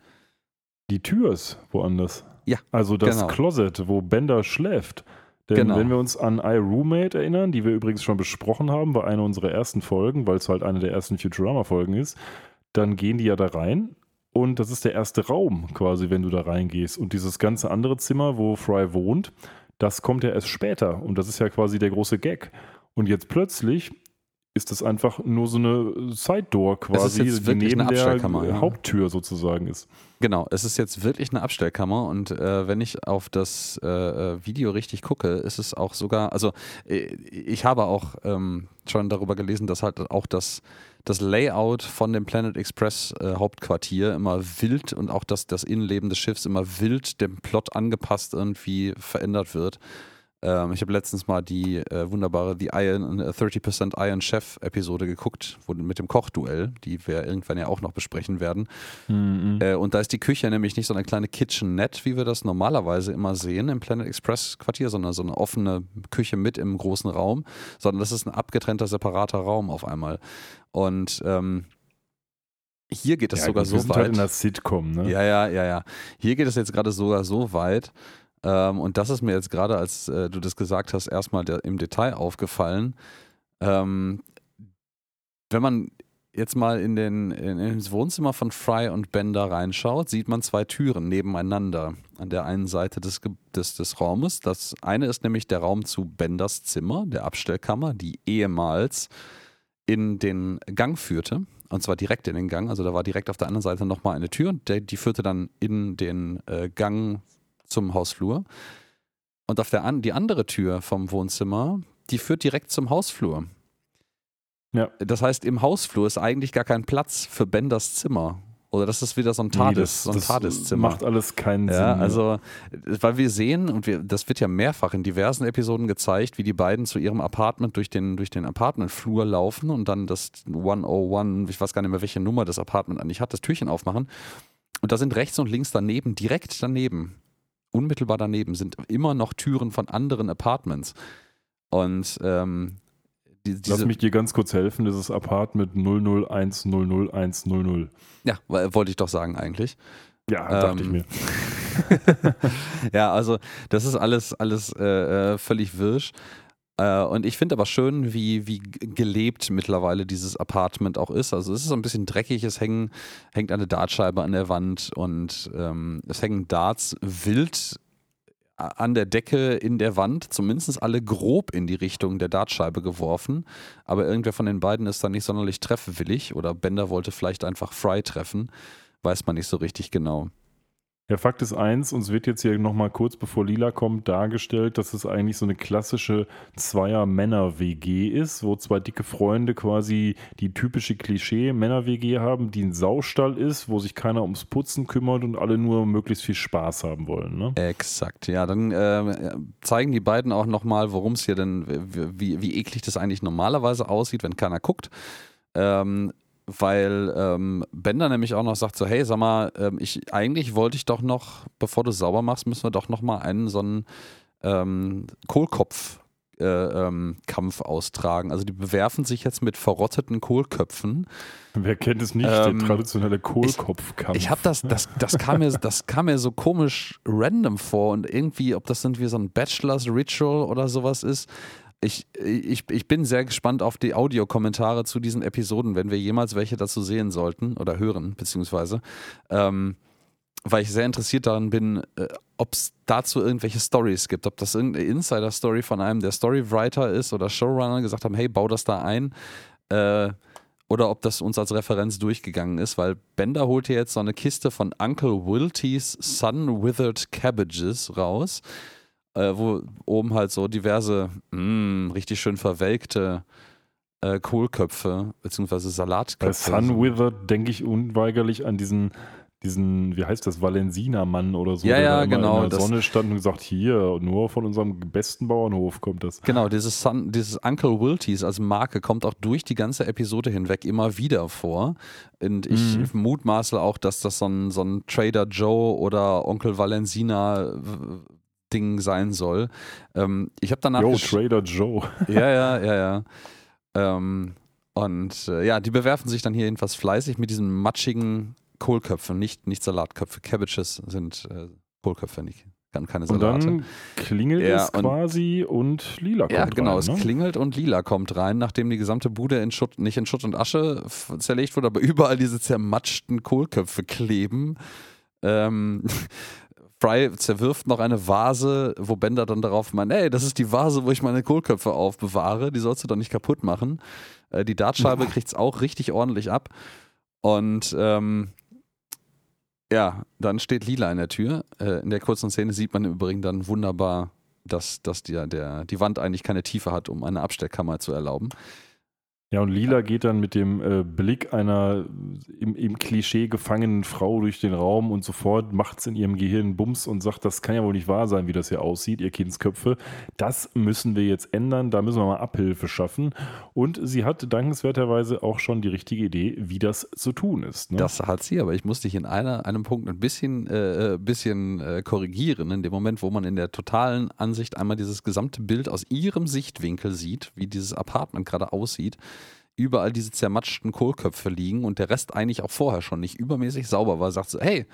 Die Tür ist woanders. Ja. Also das genau. Closet, wo Bender schläft. Denn genau. wenn wir uns an iRoommate erinnern, die wir übrigens schon besprochen haben, war eine unserer ersten Folgen, weil es halt eine der ersten Futurama-Folgen ist, dann gehen die ja da rein und das ist der erste Raum quasi, wenn du da reingehst. Und dieses ganze andere Zimmer, wo Fry wohnt, das kommt ja erst später und das ist ja quasi der große Gag. Und jetzt plötzlich ist das einfach nur so eine Side-Door quasi, die neben der ja. Haupttür sozusagen ist. Genau, es ist jetzt wirklich eine Abstellkammer und äh, wenn ich auf das äh, äh Video richtig gucke, ist es auch sogar, also äh, ich habe auch ähm, schon darüber gelesen, dass halt auch das, das Layout von dem Planet Express äh, Hauptquartier immer wild und auch das, das Innenleben des Schiffs immer wild dem Plot angepasst irgendwie verändert wird. Ähm, ich habe letztens mal die äh, wunderbare The Iron, 30% äh, Iron Chef Episode geguckt, wo, mit dem Kochduell, die wir irgendwann ja auch noch besprechen werden. Mhm. Äh, und da ist die Küche nämlich nicht so eine kleine Kitchenette, wie wir das normalerweise immer sehen im Planet Express Quartier, sondern so eine offene Küche mit im großen Raum, sondern das ist ein abgetrennter, separater Raum auf einmal. Und ähm, hier geht es ja, sogar gut, so wir sind weit. Halt in der Sitcom, ne? Ja, ja, ja, ja. Hier geht es jetzt gerade sogar so weit, ähm, und das ist mir jetzt gerade, als äh, du das gesagt hast, erstmal der, im Detail aufgefallen. Ähm, wenn man jetzt mal in den, in, ins Wohnzimmer von Fry und Bender reinschaut, sieht man zwei Türen nebeneinander an der einen Seite des, des, des Raumes. Das eine ist nämlich der Raum zu Benders Zimmer, der Abstellkammer, die ehemals in den Gang führte. Und zwar direkt in den Gang. Also da war direkt auf der anderen Seite nochmal eine Tür und der, die führte dann in den äh, Gang zum Hausflur. Und auf der an, die andere Tür vom Wohnzimmer, die führt direkt zum Hausflur. Ja. Das heißt, im Hausflur ist eigentlich gar kein Platz für Benders Zimmer. Oder das ist wieder so ein TARDIS, nee, das, so ein TARDIS-Zimmer. Macht alles keinen ja, Sinn. Also, weil wir sehen, und wir, das wird ja mehrfach in diversen Episoden gezeigt, wie die beiden zu ihrem Apartment durch den, durch den Apartmentflur laufen und dann das 101, ich weiß gar nicht mehr, welche Nummer das Apartment eigentlich hat, das Türchen aufmachen. Und da sind rechts und links daneben, direkt daneben, unmittelbar daneben sind immer noch Türen von anderen Apartments. Und ähm, die, Lass mich dir ganz kurz helfen, das ist Apartment 00100100. Ja, wollte ich doch sagen eigentlich. Ja, dachte ähm, ich mir. <laughs> ja, also das ist alles, alles äh, äh völlig wirsch. Äh, und ich finde aber schön, wie, wie gelebt mittlerweile dieses Apartment auch ist. Also es ist so ein bisschen dreckig, es hängen, hängt eine Dartscheibe an der Wand und ähm, es hängen Darts wild an der Decke in der Wand, zumindest alle grob in die Richtung der Dartscheibe geworfen. Aber irgendwer von den beiden ist dann nicht sonderlich treffwillig oder Bender wollte vielleicht einfach Fry treffen. Weiß man nicht so richtig genau. Ja, Fakt ist eins, uns wird jetzt hier nochmal kurz bevor Lila kommt dargestellt, dass es eigentlich so eine klassische Zweier-Männer-WG ist, wo zwei dicke Freunde quasi die typische Klischee-Männer-WG haben, die ein Saustall ist, wo sich keiner ums Putzen kümmert und alle nur möglichst viel Spaß haben wollen. Ne? Exakt, ja. Dann äh, zeigen die beiden auch nochmal, worum es hier denn, wie, wie eklig das eigentlich normalerweise aussieht, wenn keiner guckt. Ähm, weil ähm, Bender nämlich auch noch sagt so, hey, sag mal, ähm, ich, eigentlich wollte ich doch noch, bevor du sauber machst, müssen wir doch noch mal einen so einen ähm, Kohlkopf äh, ähm, Kampf austragen. Also die bewerfen sich jetzt mit verrotteten Kohlköpfen. Wer kennt es nicht, ähm, der traditionelle Kohlkopfkampf. Ich, ich habe das, das, das kam mir, das kam mir so komisch random vor und irgendwie, ob das irgendwie so ein Bachelor's Ritual oder sowas ist. Ich, ich, ich bin sehr gespannt auf die Audiokommentare zu diesen Episoden, wenn wir jemals welche dazu sehen sollten oder hören, beziehungsweise. Ähm, weil ich sehr interessiert daran bin, äh, ob es dazu irgendwelche Stories gibt, ob das irgendeine Insider-Story von einem der Storywriter ist oder Showrunner gesagt haben, hey, bau das da ein. Äh, oder ob das uns als Referenz durchgegangen ist, weil Bender holt hier jetzt so eine Kiste von Uncle Wilty's Sun Withered Cabbages raus äh, wo oben halt so diverse, mh, mm, richtig schön verwelkte äh, Kohlköpfe bzw. Salatköpfe. Bei Sunwither denke ich unweigerlich an diesen diesen, wie heißt das, Valensina-Mann oder so, ja, ja, genau, in der Sonne stand und gesagt, hier, nur von unserem besten Bauernhof kommt das. Genau, dieses, Sun, dieses Uncle Wilties als Marke kommt auch durch die ganze Episode hinweg immer wieder vor. Und ich mhm. mutmaße auch, dass das so ein, so ein Trader Joe oder Onkel Valensina Ding sein soll. Ähm, ich habe danach. Yo, Trader Joe. <laughs> ja, ja, ja, ja. Ähm, und äh, ja, die bewerfen sich dann hier jedenfalls fleißig mit diesen matschigen Kohlköpfen, nicht, nicht Salatköpfe. Cabbages sind äh, Kohlköpfe, nicht, keine Salate. Und dann klingelt ja, es quasi und, und Lila kommt Ja, genau, rein, es ne? klingelt und Lila kommt rein, nachdem die gesamte Bude in Schutt, nicht in Schutt und Asche zerlegt wurde, aber <laughs> überall diese zermatschten Kohlköpfe kleben. Ähm, Fry zerwirft noch eine Vase, wo Bender dann darauf meint, ey, das ist die Vase, wo ich meine Kohlköpfe aufbewahre, die sollst du doch nicht kaputt machen. Äh, die Dartscheibe <laughs> kriegt es auch richtig ordentlich ab. Und ähm, ja, dann steht Lila in der Tür. Äh, in der kurzen Szene sieht man im Übrigen dann wunderbar, dass, dass die, der, die Wand eigentlich keine Tiefe hat, um eine Abstellkammer zu erlauben. Ja, und Lila geht dann mit dem äh, Blick einer im, im, Klischee gefangenen Frau durch den Raum und sofort macht es in ihrem Gehirn Bums und sagt, das kann ja wohl nicht wahr sein, wie das hier aussieht, ihr Kindsköpfe. Das müssen wir jetzt ändern, da müssen wir mal Abhilfe schaffen. Und sie hat dankenswerterweise auch schon die richtige Idee, wie das zu tun ist. Ne? Das hat sie, aber ich muss dich in einer, einem Punkt ein bisschen, äh, äh, bisschen äh, korrigieren. In dem Moment, wo man in der totalen Ansicht einmal dieses gesamte Bild aus ihrem Sichtwinkel sieht, wie dieses Apartment gerade aussieht, überall diese zermatschten Kohlköpfe liegen und der Rest eigentlich auch vorher schon nicht übermäßig sauber war, sagt so, hey,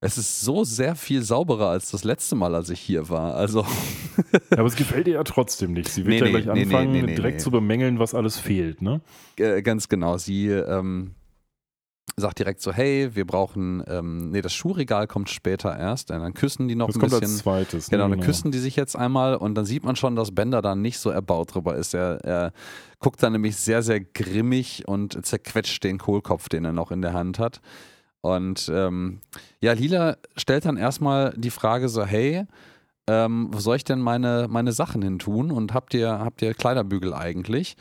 es ist so sehr viel sauberer als das letzte Mal, als ich hier war. Also. <laughs> ja, aber es gefällt ihr ja trotzdem nicht. Sie wird nee, ja gleich nee, anfangen, nee, direkt zu bemängeln, was alles fehlt, ne? Äh, ganz genau. Sie ähm, sagt direkt so, hey, wir brauchen, ähm, nee, das Schuhregal kommt später erst, und dann küssen die noch das ein kommt bisschen. Als zweites, genau, dann genau. küssen die sich jetzt einmal und dann sieht man schon, dass Bender da nicht so erbaut drüber ist. Er, er guckt dann nämlich sehr, sehr grimmig und zerquetscht den Kohlkopf, den er noch in der Hand hat. Und ähm, ja, Lila stellt dann erstmal die Frage so, hey, ähm, wo soll ich denn meine, meine Sachen hin tun? Und habt ihr, habt ihr Kleiderbügel eigentlich?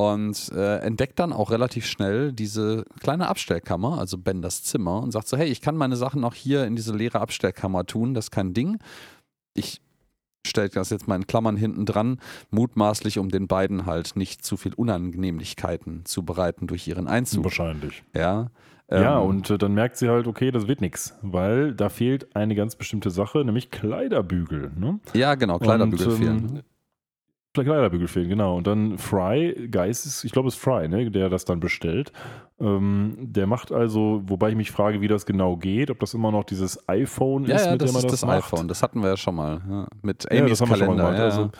Und äh, entdeckt dann auch relativ schnell diese kleine Abstellkammer, also Benders Zimmer, und sagt so: Hey, ich kann meine Sachen auch hier in diese leere Abstellkammer tun, das ist kein Ding. Ich stelle das jetzt mal in Klammern hinten dran, mutmaßlich, um den beiden halt nicht zu viel Unannehmlichkeiten zu bereiten durch ihren Einzug. Wahrscheinlich. Ja. Ja, ähm, und äh, dann merkt sie halt, okay, das wird nichts, weil da fehlt eine ganz bestimmte Sache, nämlich Kleiderbügel. Ne? Ja, genau, Kleiderbügel und, ähm, fehlen. Kleiderbügel fehlen, genau. Und dann Fry, Geist, ich glaube, es ist Fry, ne, der das dann bestellt. Ähm, der macht also, wobei ich mich frage, wie das genau geht, ob das immer noch dieses iPhone ja, ist, ja, mit dem man das, das macht. iPhone, das hatten wir ja schon mal. Ja, mit Amy's ja, Kalender. Ja. Also,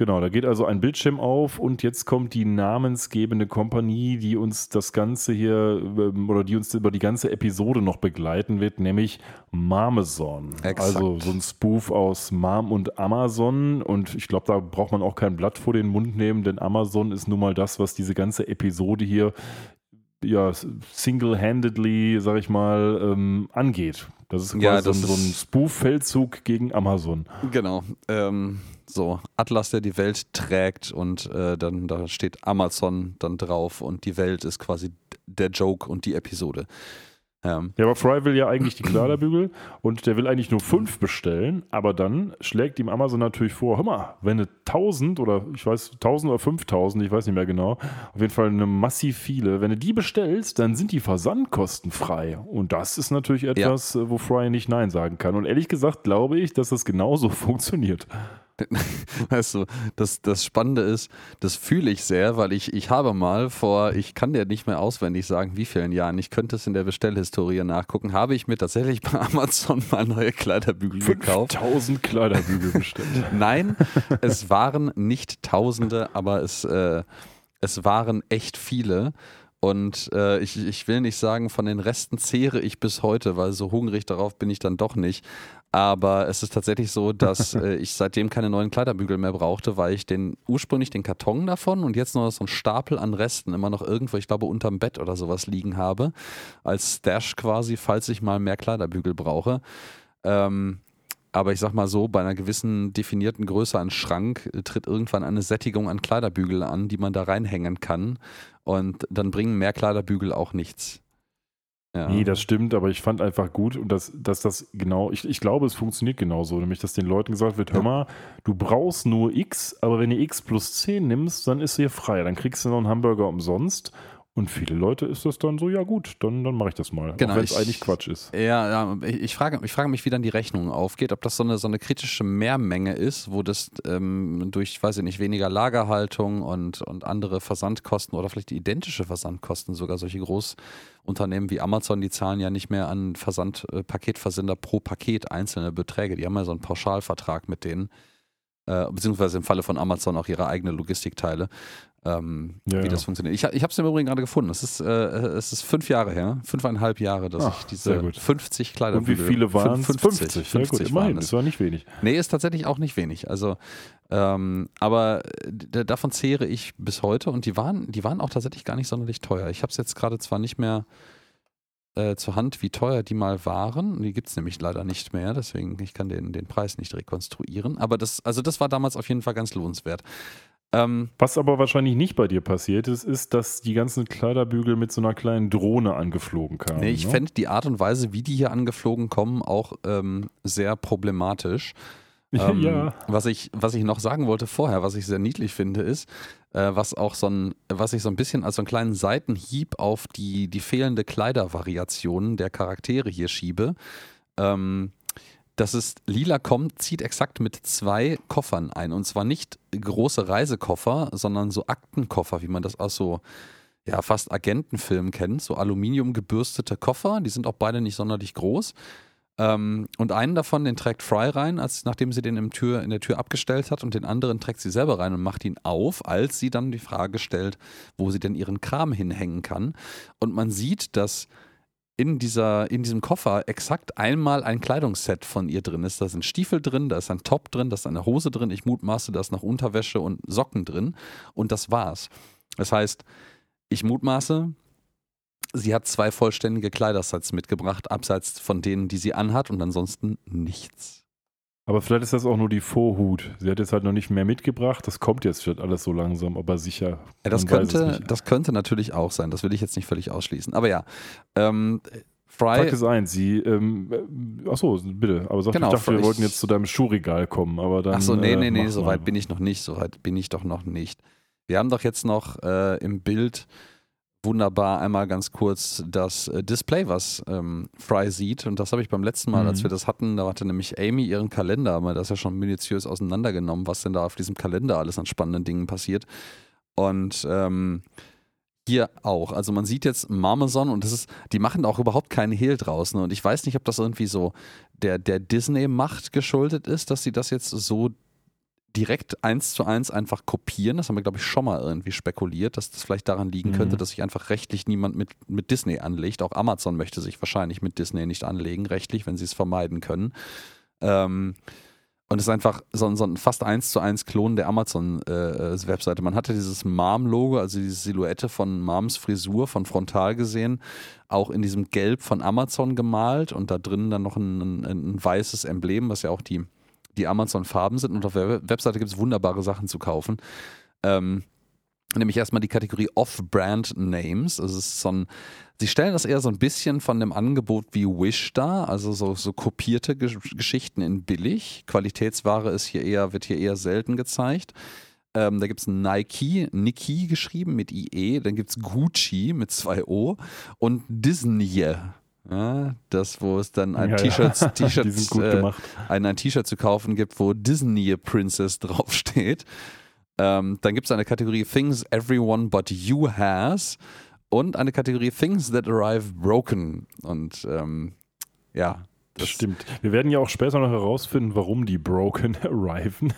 Genau, da geht also ein Bildschirm auf und jetzt kommt die namensgebende Kompanie, die uns das Ganze hier ähm, oder die uns über die ganze Episode noch begleiten wird, nämlich Marmeson. Exakt. Also so ein Spoof aus Marm und Amazon und ich glaube, da braucht man auch kein Blatt vor den Mund nehmen, denn Amazon ist nun mal das, was diese ganze Episode hier ja, single-handedly, sag ich mal, ähm, angeht. Das ist quasi ja, das so, ein, so ein Spoof-Feldzug gegen Amazon. Genau. Ähm, so, Atlas, der die Welt trägt und äh, dann da steht Amazon dann drauf und die Welt ist quasi der Joke und die Episode. Ähm. Ja, aber Fry will ja eigentlich die Kleiderbügel und der will eigentlich nur fünf bestellen, aber dann schlägt ihm Amazon natürlich vor, hör mal, wenn du 1000 oder ich weiß, 1000 oder 5000, ich weiß nicht mehr genau, auf jeden Fall eine massiv viele, wenn du die bestellst, dann sind die Versandkosten frei und das ist natürlich etwas, ja. wo Fry nicht Nein sagen kann und ehrlich gesagt glaube ich, dass das genauso <laughs> funktioniert. <laughs> Weißt du, das, das Spannende ist, das fühle ich sehr, weil ich, ich habe mal vor, ich kann dir nicht mehr auswendig sagen, wie vielen Jahren, ich könnte es in der Bestellhistorie nachgucken, habe ich mir tatsächlich bei <laughs> Amazon mal neue Kleiderbügel gekauft. 5000 Kleiderbügel bestellt. <laughs> Nein, es waren nicht Tausende, aber es, äh, es waren echt viele. Und äh, ich, ich will nicht sagen, von den Resten zehre ich bis heute, weil so hungrig darauf bin ich dann doch nicht. Aber es ist tatsächlich so, dass <laughs> äh, ich seitdem keine neuen Kleiderbügel mehr brauchte, weil ich den ursprünglich den Karton davon und jetzt noch so einen Stapel an Resten immer noch irgendwo, ich glaube, unterm Bett oder sowas liegen habe. Als Stash quasi, falls ich mal mehr Kleiderbügel brauche. Ähm, aber ich sag mal so, bei einer gewissen definierten Größe an Schrank äh, tritt irgendwann eine Sättigung an Kleiderbügel an, die man da reinhängen kann. Und dann bringen mehr Kleiderbügel auch nichts. Ja. Nee, das stimmt, aber ich fand einfach gut und dass, dass das genau, ich, ich glaube, es funktioniert genauso, nämlich dass den Leuten gesagt wird, hör mal, du brauchst nur X, aber wenn du X plus 10 nimmst, dann ist hier frei, dann kriegst du noch einen Hamburger umsonst und viele Leute ist das dann so, ja gut, dann, dann mache ich das mal. Genau, wenn es eigentlich Quatsch ist. Ja, ja ich, frage, ich frage mich, wie dann die Rechnung aufgeht, ob das so eine, so eine kritische Mehrmenge ist, wo das ähm, durch, weiß ich nicht, weniger Lagerhaltung und, und andere Versandkosten oder vielleicht identische Versandkosten, sogar solche Großunternehmen wie Amazon, die zahlen ja nicht mehr an Versand, äh, Paketversender pro Paket einzelne Beträge. Die haben ja so einen Pauschalvertrag mit denen. Äh, beziehungsweise im Falle von Amazon auch ihre eigene Logistikteile ähm, ja, wie das funktioniert. Ich, ich habe es im Übrigen gerade gefunden. Es ist, äh, es ist fünf Jahre her, fünfeinhalb Jahre, dass Ach, ich diese 50 Kleider Und wie viele waren es? 50. 50, 50 ja, gut, immerhin, das war nicht wenig. Nee, ist tatsächlich auch nicht wenig. Also, ähm, aber davon zehre ich bis heute und die waren, die waren auch tatsächlich gar nicht sonderlich teuer. Ich habe es jetzt gerade zwar nicht mehr äh, zur Hand, wie teuer die mal waren. Die gibt es nämlich leider nicht mehr, deswegen ich kann den, den Preis nicht rekonstruieren. Aber das, also das war damals auf jeden Fall ganz lohnenswert. Ähm, Was aber wahrscheinlich nicht bei dir passiert ist, ist, dass die ganzen Kleiderbügel mit so einer kleinen Drohne angeflogen kamen. Nee, ich ne? fände die Art und Weise, wie die hier angeflogen kommen, auch ähm, sehr problematisch. <laughs> Ähm, ja. Was ich, was ich noch sagen wollte vorher, was ich sehr niedlich finde, ist, äh, was auch so ein, was ich so ein bisschen als so einen kleinen Seitenhieb auf die, die fehlende Kleidervariation der Charaktere hier schiebe. Ähm, dass es lila kommt, zieht exakt mit zwei Koffern ein. Und zwar nicht große Reisekoffer, sondern so Aktenkoffer, wie man das aus so ja, fast Agentenfilmen kennt. So aluminiumgebürstete Koffer, die sind auch beide nicht sonderlich groß. Ähm, und einen davon, den trägt Fry rein, als, nachdem sie den im Tür, in der Tür abgestellt hat. Und den anderen trägt sie selber rein und macht ihn auf, als sie dann die Frage stellt, wo sie denn ihren Kram hinhängen kann. Und man sieht, dass in, dieser, in diesem Koffer exakt einmal ein Kleidungsset von ihr drin ist. Da sind Stiefel drin, da ist ein Top drin, da ist eine Hose drin. Ich mutmaße, da ist noch Unterwäsche und Socken drin. Und das war's. Das heißt, ich mutmaße, sie hat zwei vollständige Kleidersets mitgebracht, abseits von denen, die sie anhat und ansonsten nichts. Aber vielleicht ist das auch nur die Vorhut. Sie hat jetzt halt noch nicht mehr mitgebracht. Das kommt jetzt wird alles so langsam, aber sicher. Ja, das, könnte, das könnte natürlich auch sein. Das will ich jetzt nicht völlig ausschließen. Aber ja. Ähm, Fry. Fakt ist eins, sie, ähm, achso, bitte, aber sag, genau, ich dachte, wir wollten jetzt zu deinem Schuhregal kommen, aber dann. Achso, nee, nee, nee, so weit bin ich noch nicht, so weit bin ich doch noch nicht. Wir haben doch jetzt noch äh, im Bild wunderbar einmal ganz kurz das äh, Display, was ähm, Fry sieht. Und das habe ich beim letzten Mal, mhm. als wir das hatten, da hatte nämlich Amy ihren Kalender, aber das ja schon minutiös auseinandergenommen, was denn da auf diesem Kalender alles an spannenden Dingen passiert. Und ähm, hier auch. Also man sieht jetzt Marmason und das ist, die machen auch überhaupt keinen Hehl draußen. Und ich weiß nicht, ob das irgendwie so der, der Disney-Macht geschuldet ist, dass sie das jetzt so direkt eins zu eins einfach kopieren. Das haben wir, glaube ich, schon mal irgendwie spekuliert, dass das vielleicht daran liegen mhm. könnte, dass sich einfach rechtlich niemand mit, mit Disney anlegt. Auch Amazon möchte sich wahrscheinlich mit Disney nicht anlegen, rechtlich, wenn sie es vermeiden können. Ähm, Und es ist einfach so, so ein fast eins zu eins Klon der Amazon-Webseite. Äh, Man hatte dieses Mom-Logo, also diese Silhouette von Moms Frisur von frontal gesehen, auch in diesem Gelb von Amazon gemalt und da drinnen dann noch ein, ein, ein weißes Emblem, was ja auch die, die Amazon-Farben sind. Und auf der Webseite gibt es wunderbare Sachen zu kaufen. Ähm, nämlich erstmal die Kategorie Off-Brand Names. Also ist so ein, sie stellen das eher so ein bisschen von dem Angebot wie Wish dar, also so, so kopierte Geschichten in billig. Qualitätsware ist hier eher, wird hier eher selten gezeigt. Ähm, da gibt es Nike, Nike geschrieben mit IE, dann gibt es Gucci mit zwei O und Disney. Ja, das, wo es dann ein ja, T-Shirt ja. T-Shirts, <laughs> äh, ein, ein T-Shirt zu kaufen gibt, wo Disney Princess <laughs> draufsteht. Ähm, dann gibt es eine Kategorie Things Everyone But You Has und eine Kategorie Things That Arrive Broken. Und ähm, ja, das stimmt. Wir werden ja auch später noch herausfinden, warum die Broken <laughs> arriven,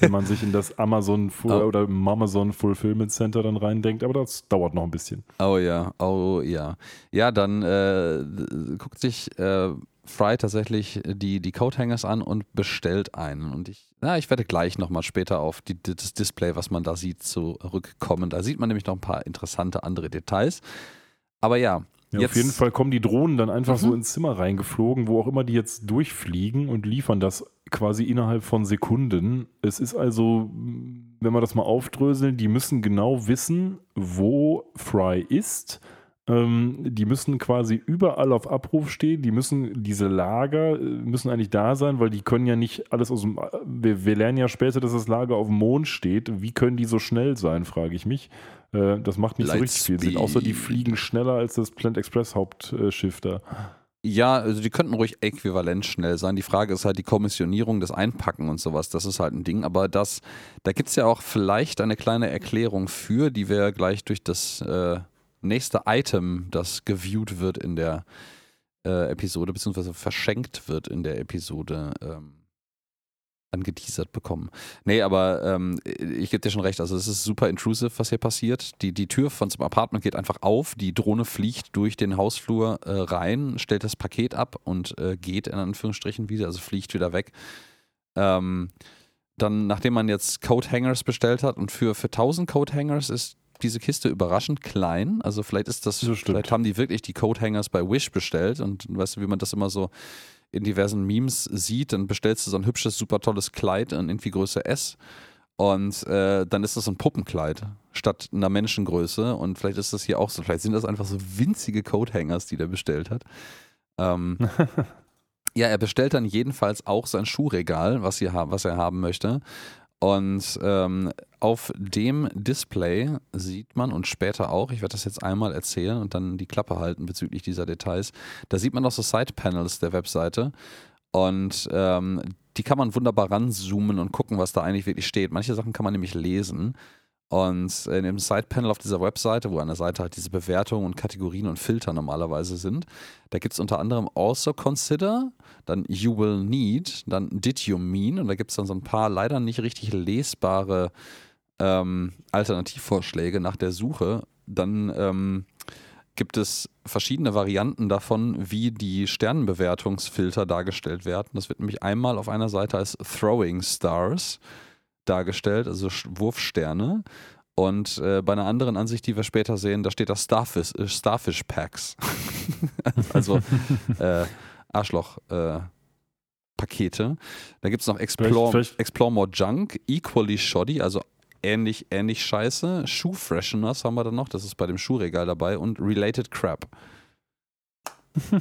wenn man sich in das Amazon Full oh. oder Amazon Fulfillment Center dann reindenkt. Aber das dauert noch ein bisschen. Oh ja, oh ja. Ja, dann äh, guckt sich äh, Fry tatsächlich die, die Coat-Hangers an und bestellt einen. Und ich, na, ich werde gleich nochmal später auf die, das Display, was man da sieht, zurückkommen. Da sieht man nämlich noch ein paar interessante andere Details. Aber ja, ja, auf jeden Fall kommen die Drohnen dann einfach mhm. so ins Zimmer reingeflogen, wo auch immer die jetzt durchfliegen und liefern das quasi innerhalb von Sekunden. Es ist also, wenn wir das mal aufdröseln, die müssen genau wissen, wo Fry ist ähm, die müssen quasi überall auf Abruf stehen. Die müssen, diese Lager äh, müssen eigentlich da sein, weil die können ja nicht alles aus dem. Wir, wir lernen ja später, dass das Lager auf dem Mond steht. Wie können die so schnell sein, frage ich mich. Äh, das macht nicht Light so richtig viel Sinn, außer die fliegen schneller als das Plant Express Hauptschiff da. Ja, also die könnten ruhig äquivalent schnell sein. Die Frage ist halt die Kommissionierung, das Einpacken und sowas. Das ist halt ein Ding. Aber das, da gibt es ja auch vielleicht eine kleine Erklärung für, die wir gleich durch das äh, nächste Item, das geviewt wird in der äh, Episode, beziehungsweise verschenkt wird in der Episode, ähm, angeteasert bekommen. Nee, aber ähm, ich gebe dir schon recht, also es ist super intrusive, was hier passiert. Die, die Tür von zum Apartment geht einfach auf, die Drohne fliegt durch den Hausflur äh, rein, stellt das Paket ab und äh, geht in Anführungsstrichen wieder, also fliegt wieder weg. Ähm, dann, nachdem man jetzt Code Hangers bestellt hat und für, für 1000 Code Hangers ist diese Kiste überraschend klein. Also vielleicht ist das, das vielleicht haben die wirklich die Coat-Hangers bei Wish bestellt und weißt du, wie man das immer so in diversen Memes sieht, dann bestellst du so ein hübsches, super tolles Kleid in irgendwie Größe S und äh, dann ist das ein Puppenkleid statt einer Menschengröße und vielleicht ist das hier auch so, vielleicht sind das einfach so winzige Coat-Hangers, die der bestellt hat. Ähm, <laughs> ja, er bestellt dann jedenfalls auch sein Schuhregal, was, hier, was er haben möchte und ähm, auf dem Display sieht man und später auch, ich werde das jetzt einmal erzählen und dann die Klappe halten bezüglich dieser Details, da sieht man auch so Side-Panels der Webseite und ähm, die kann man wunderbar ranzoomen und gucken, was da eigentlich wirklich steht. Manche Sachen kann man nämlich lesen. Und in dem Side-Panel auf dieser Webseite, wo an der Seite halt diese Bewertungen und Kategorien und Filter normalerweise sind, da gibt es unter anderem Also Consider, dann You Will Need, dann Did You Mean und da gibt es dann so ein paar leider nicht richtig lesbare ähm, Alternativvorschläge nach der Suche. Dann ähm, gibt es verschiedene Varianten davon, wie die Sternenbewertungsfilter dargestellt werden. Das wird nämlich einmal auf einer Seite als Throwing Stars dargestellt, also Wurfsterne. Und äh, bei einer anderen Ansicht, die wir später sehen, da steht da Starfish, äh, Starfish Packs. <laughs> also <laughs> äh, Arschloch-Pakete. Äh, da gibt es noch Explore, vielleicht, vielleicht. Explore More Junk, Equally Shoddy, also ähnlich, ähnlich scheiße. Shoe Fresheners haben wir dann noch, das ist bei dem Schuhregal dabei. Und Related Crap. <laughs>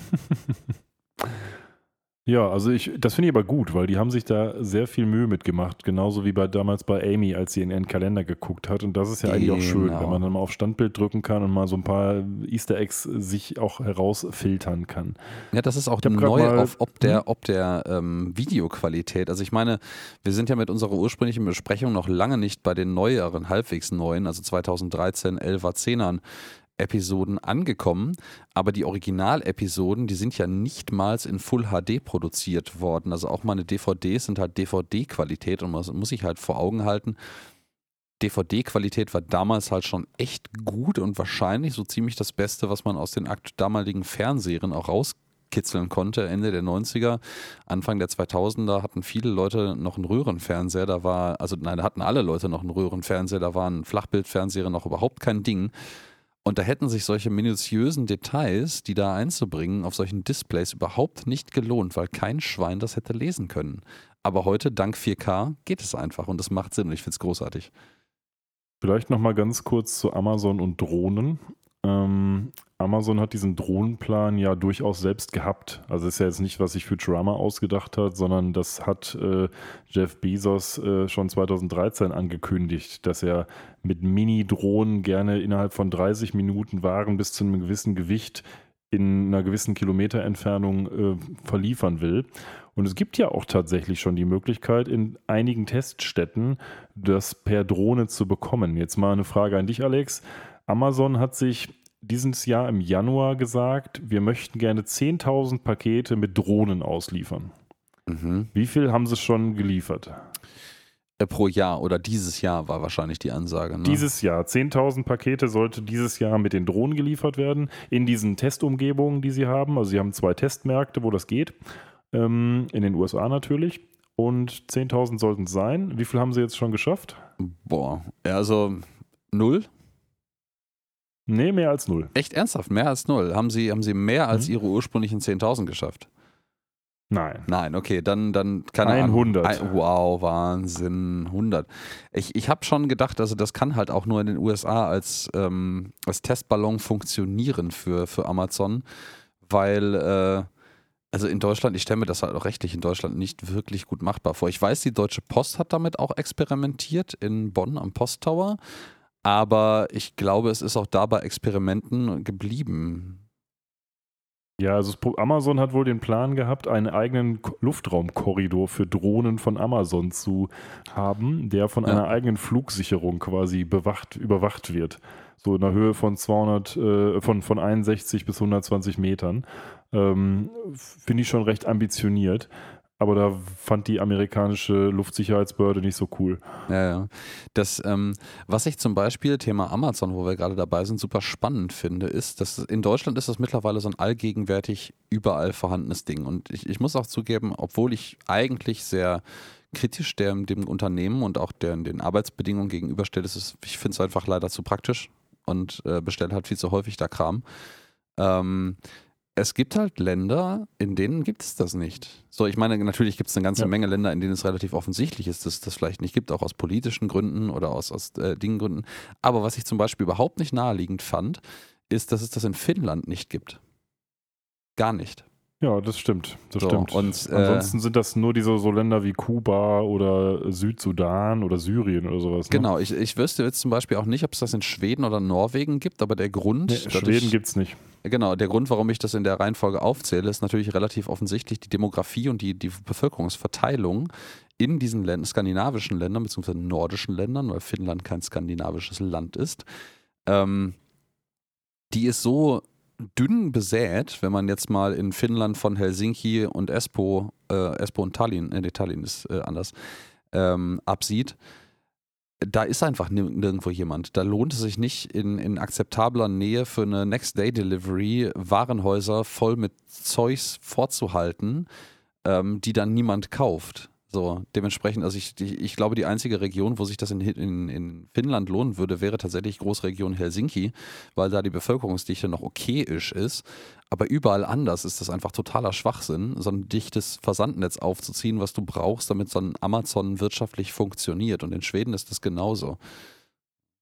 Ja, also ich, das finde ich aber gut, weil die haben sich da sehr viel Mühe mitgemacht, genauso wie bei damals bei Amy, als sie in ihren Kalender geguckt hat. Und das ist ja eigentlich genau. auch schön, wenn man dann mal auf Standbild drücken kann und mal so ein paar Easter Eggs sich auch herausfiltern kann. Ja, das ist auch neu, auf, ob der, hm? ob der ähm, Videoqualität. Also ich meine, wir sind ja mit unserer ursprünglichen Besprechung noch lange nicht bei den neueren, halbwegs neuen, also 2013, 11er, 10ern Episoden angekommen, aber die Original-Episoden, die sind ja nichtmals in Full HD produziert worden. Also auch meine DVDs sind halt DVD-Qualität und man muss sich halt vor Augen halten, DVD-Qualität war damals halt schon echt gut und wahrscheinlich so ziemlich das Beste, was man aus den damaligen Fernsehserien auch raus rauskitzeln konnte. Ende der 90er, Anfang der 2000er hatten viele Leute noch einen Röhrenfernseher. Da war, also nein, da hatten alle Leute noch einen Röhrenfernseher. Da waren Flachbildfernseher noch überhaupt kein Ding. Und da hätten sich solche minutiösen Details, die da einzubringen, auf solchen Displays überhaupt nicht gelohnt, weil kein Schwein das hätte lesen können. Aber heute, dank 4K, geht es einfach und es macht Sinn und ich finde es großartig. Vielleicht nochmal ganz kurz zu Amazon und Drohnen. Ähm, Amazon hat diesen Drohnenplan ja durchaus selbst gehabt. Also ist ja jetzt nicht, was sich Futurama ausgedacht hat, sondern das hat äh, Jeff Bezos äh, schon 2013 angekündigt, dass er mit Mini-Drohnen gerne innerhalb von 30 Minuten Waren bis zu einem gewissen Gewicht in einer gewissen Kilometerentfernung äh, verliefern will. Und es gibt ja auch tatsächlich schon die Möglichkeit, in einigen Teststätten das per Drohne zu bekommen. Jetzt mal eine Frage an dich, Alex. Amazon hat sich dieses Jahr im Januar gesagt, wir möchten gerne 10.000 Pakete mit Drohnen ausliefern. Mhm. Wie viel haben sie schon geliefert? Äh, pro Jahr oder dieses Jahr war wahrscheinlich die Ansage. Ne? Dieses Jahr. 10.000 Pakete sollte dieses Jahr mit den Drohnen geliefert werden, in diesen Testumgebungen, die sie haben. Also sie haben zwei Testmärkte, wo das geht. Ähm, in den USA natürlich. Und 10.000 sollten es sein. Wie viel haben sie jetzt schon geschafft? Boah, also null. Nee, mehr als null. Echt ernsthaft? Mehr als null? Haben Sie, haben Sie mehr als mhm. Ihre ursprünglichen 10.000 geschafft? Nein. Nein, okay, dann, dann kann 100. Ein, wow, Wahnsinn, 100. Ich, ich habe schon gedacht, also das kann halt auch nur in den USA als, ähm, als Testballon funktionieren für, für Amazon, weil, äh, also in Deutschland, ich stelle mir das halt auch rechtlich in Deutschland nicht wirklich gut machbar vor. Ich weiß, die Deutsche Post hat damit auch experimentiert in Bonn am Posttower. Aber ich glaube, es ist auch da bei Experimenten geblieben. Ja, also Amazon hat wohl den Plan gehabt, einen eigenen Luftraumkorridor für Drohnen von Amazon zu haben, der von ja. einer eigenen Flugsicherung quasi bewacht, überwacht wird. So in einer Höhe von 200, äh, von, von 61 bis 120 Metern. Ähm, Finde ich schon recht ambitioniert aber da fand die amerikanische Luftsicherheitsbehörde nicht so cool. Ja, ja. Das, ähm, was ich zum Beispiel, Thema Amazon, wo wir gerade dabei sind, super spannend finde, ist, dass in Deutschland ist das mittlerweile so ein allgegenwärtig überall vorhandenes Ding. Und ich, ich muss auch zugeben, obwohl ich eigentlich sehr kritisch dem, dem Unternehmen und auch der, den Arbeitsbedingungen gegenüberstelle, ist es, ich finde es einfach leider zu praktisch und äh, bestelle halt viel zu häufig da Kram. Ähm, es gibt halt Länder, in denen gibt es das nicht. So, ich meine, natürlich gibt es eine ganze ja. Menge Länder, in denen es relativ offensichtlich ist, dass es das vielleicht nicht gibt, auch aus politischen Gründen oder aus, aus äh, Dingengründen. Aber was ich zum Beispiel überhaupt nicht naheliegend fand, ist, dass es das in Finnland nicht gibt. Gar nicht. Ja, das stimmt. Das so, stimmt. Und, äh, Ansonsten sind das nur diese so Länder wie Kuba oder Südsudan oder Syrien oder sowas. Ne? Genau, ich, ich wüsste jetzt zum Beispiel auch nicht, ob es das in Schweden oder Norwegen gibt, aber der Grund. Nee, Schweden gibt es nicht. Genau, der Grund, warum ich das in der Reihenfolge aufzähle, ist natürlich relativ offensichtlich die Demografie und die, die Bevölkerungsverteilung in diesen Ländern, skandinavischen Ländern, beziehungsweise nordischen Ländern, weil Finnland kein skandinavisches Land ist. Ähm, die ist so dünn besät, wenn man jetzt mal in Finnland von Helsinki und Espoo, äh, Espoo und Tallinn, äh, nee, Tallinn ist äh, anders, ähm, absieht, da ist einfach nirgendwo jemand. Da lohnt es sich nicht in, in akzeptabler Nähe für eine Next-Day-Delivery Warenhäuser voll mit Zeugs vorzuhalten, ähm, die dann niemand kauft. So, dementsprechend, also ich, die, ich glaube, die einzige Region, wo sich das in, in, in Finnland lohnen würde, wäre tatsächlich Großregion Helsinki, weil da die Bevölkerungsdichte noch okayisch ist. Aber überall anders ist das einfach totaler Schwachsinn, so ein dichtes Versandnetz aufzuziehen, was du brauchst, damit so ein Amazon wirtschaftlich funktioniert. Und in Schweden ist das genauso.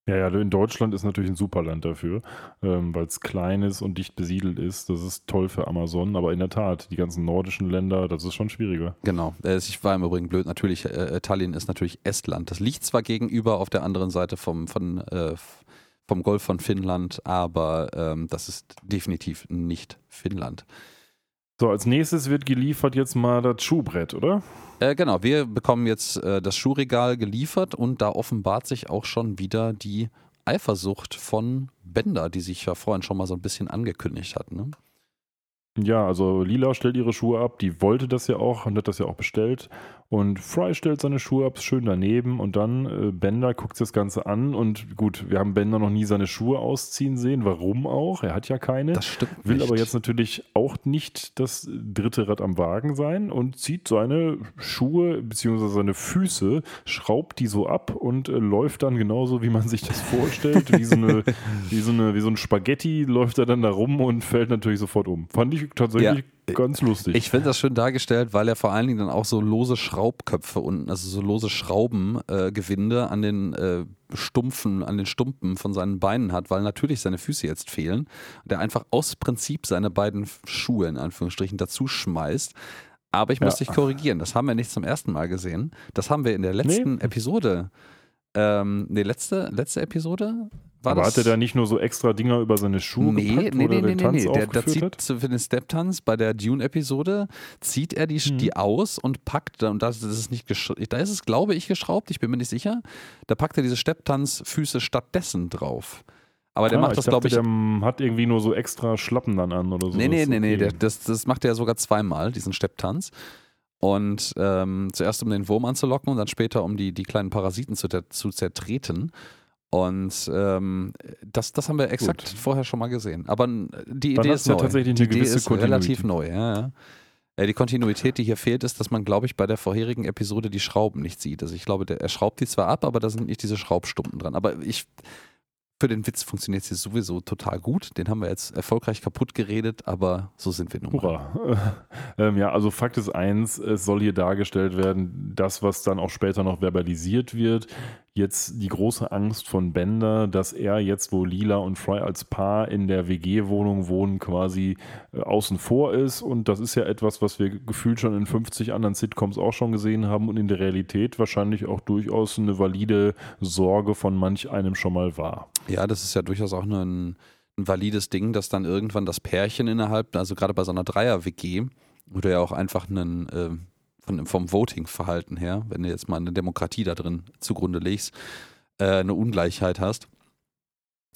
Ja, ja, in Deutschland ist natürlich ein super Land dafür, ähm, weil es klein ist und dicht besiedelt ist. Das ist toll für Amazon, aber in der Tat, die ganzen nordischen Länder, das ist schon schwieriger. Genau. Äh, ich war im Übrigen blöd. Natürlich, äh, Tallinn ist natürlich Estland. Das liegt zwar gegenüber auf der anderen Seite vom, von, äh, vom Golf von Finnland, aber ähm, das ist definitiv nicht Finnland. So, als nächstes wird geliefert jetzt mal das Schuhbrett, oder? Äh, genau, wir bekommen jetzt äh, das Schuhregal geliefert und da offenbart sich auch schon wieder die Eifersucht von Bender, die sich ja vorhin schon mal so ein bisschen angekündigt hat. Ne? Ja, also Lila stellt ihre Schuhe ab, die wollte das ja auch und hat das ja auch bestellt. Und Fry stellt seine Schuhe ab, schön daneben. Und dann äh, Bender guckt sich das Ganze an. Und gut, wir haben Bender noch nie seine Schuhe ausziehen sehen. Warum auch? Er hat ja keine. Das stimmt. Will nicht. aber jetzt natürlich auch nicht das dritte Rad am Wagen sein und zieht seine Schuhe bzw. seine Füße, schraubt die so ab und äh, läuft dann genauso, wie man sich das vorstellt. wie, so eine, <laughs> wie, so eine, wie so ein Spaghetti läuft er dann da rum und fällt natürlich sofort um. Fand ich tatsächlich ja ganz lustig. Ich finde das schön dargestellt, weil er vor allen Dingen dann auch so lose Schraubköpfe unten, also so lose Schraubengewinde äh, an den äh, Stumpfen, an den Stumpen von seinen Beinen hat, weil natürlich seine Füße jetzt fehlen. Und er einfach aus Prinzip seine beiden Schuhe in Anführungsstrichen dazu schmeißt. Aber ich muss ja. dich korrigieren, das haben wir nicht zum ersten Mal gesehen. Das haben wir in der letzten nee. Episode ähm, nee, letzte, letzte Episode war Aber das? hat er da nicht nur so extra Dinger über seine Schuhe nee, gepackt, nee, nee, nee, nee, nee. Der, der zieht hat? für den Step-Tanz bei der Dune-Episode, zieht er die, hm. die aus und packt, und das, das ist nicht da ist es, glaube ich, geschraubt, ich bin mir nicht sicher, da packt er diese Step-Tanz-Füße stattdessen drauf. Aber der ah, macht das, glaube ich. Der hat irgendwie nur so extra Schlappen dann an oder so. Nee, nee, nee, nee. Das, das macht er sogar zweimal, diesen Stepptanz. Und ähm, zuerst um den Wurm anzulocken und dann später um die, die kleinen Parasiten zu, zu zertreten. Und ähm, das, das haben wir exakt Gut. vorher schon mal gesehen. Aber die Idee ist, ja neu. tatsächlich die Idee ist relativ neu. Ja, ja. Ja, die Kontinuität, die hier fehlt, ist, dass man, glaube ich, bei der vorherigen Episode die Schrauben nicht sieht. Also ich glaube, der, er schraubt die zwar ab, aber da sind nicht diese Schraubstumpen dran. Aber ich, für den Witz funktioniert sie sowieso total gut. Den haben wir jetzt erfolgreich kaputt geredet, aber so sind wir nun. Hurra. <laughs> ähm, ja, also Fakt ist eins, es soll hier dargestellt werden, das, was dann auch später noch verbalisiert wird, jetzt die große Angst von Bender, dass er jetzt, wo Lila und Fry als Paar in der WG-Wohnung wohnen, quasi äh, außen vor ist. Und das ist ja etwas, was wir gefühlt schon in 50 anderen Sitcoms auch schon gesehen haben und in der Realität wahrscheinlich auch durchaus eine valide Sorge von manch einem schon mal war. Ja, das ist ja durchaus auch ein, ein valides Ding, dass dann irgendwann das Pärchen innerhalb, also gerade bei so einer Dreier-WG, oder ja auch einfach einen äh, von, vom Voting-Verhalten her, wenn du jetzt mal eine Demokratie da drin zugrunde legst, äh, eine Ungleichheit hast,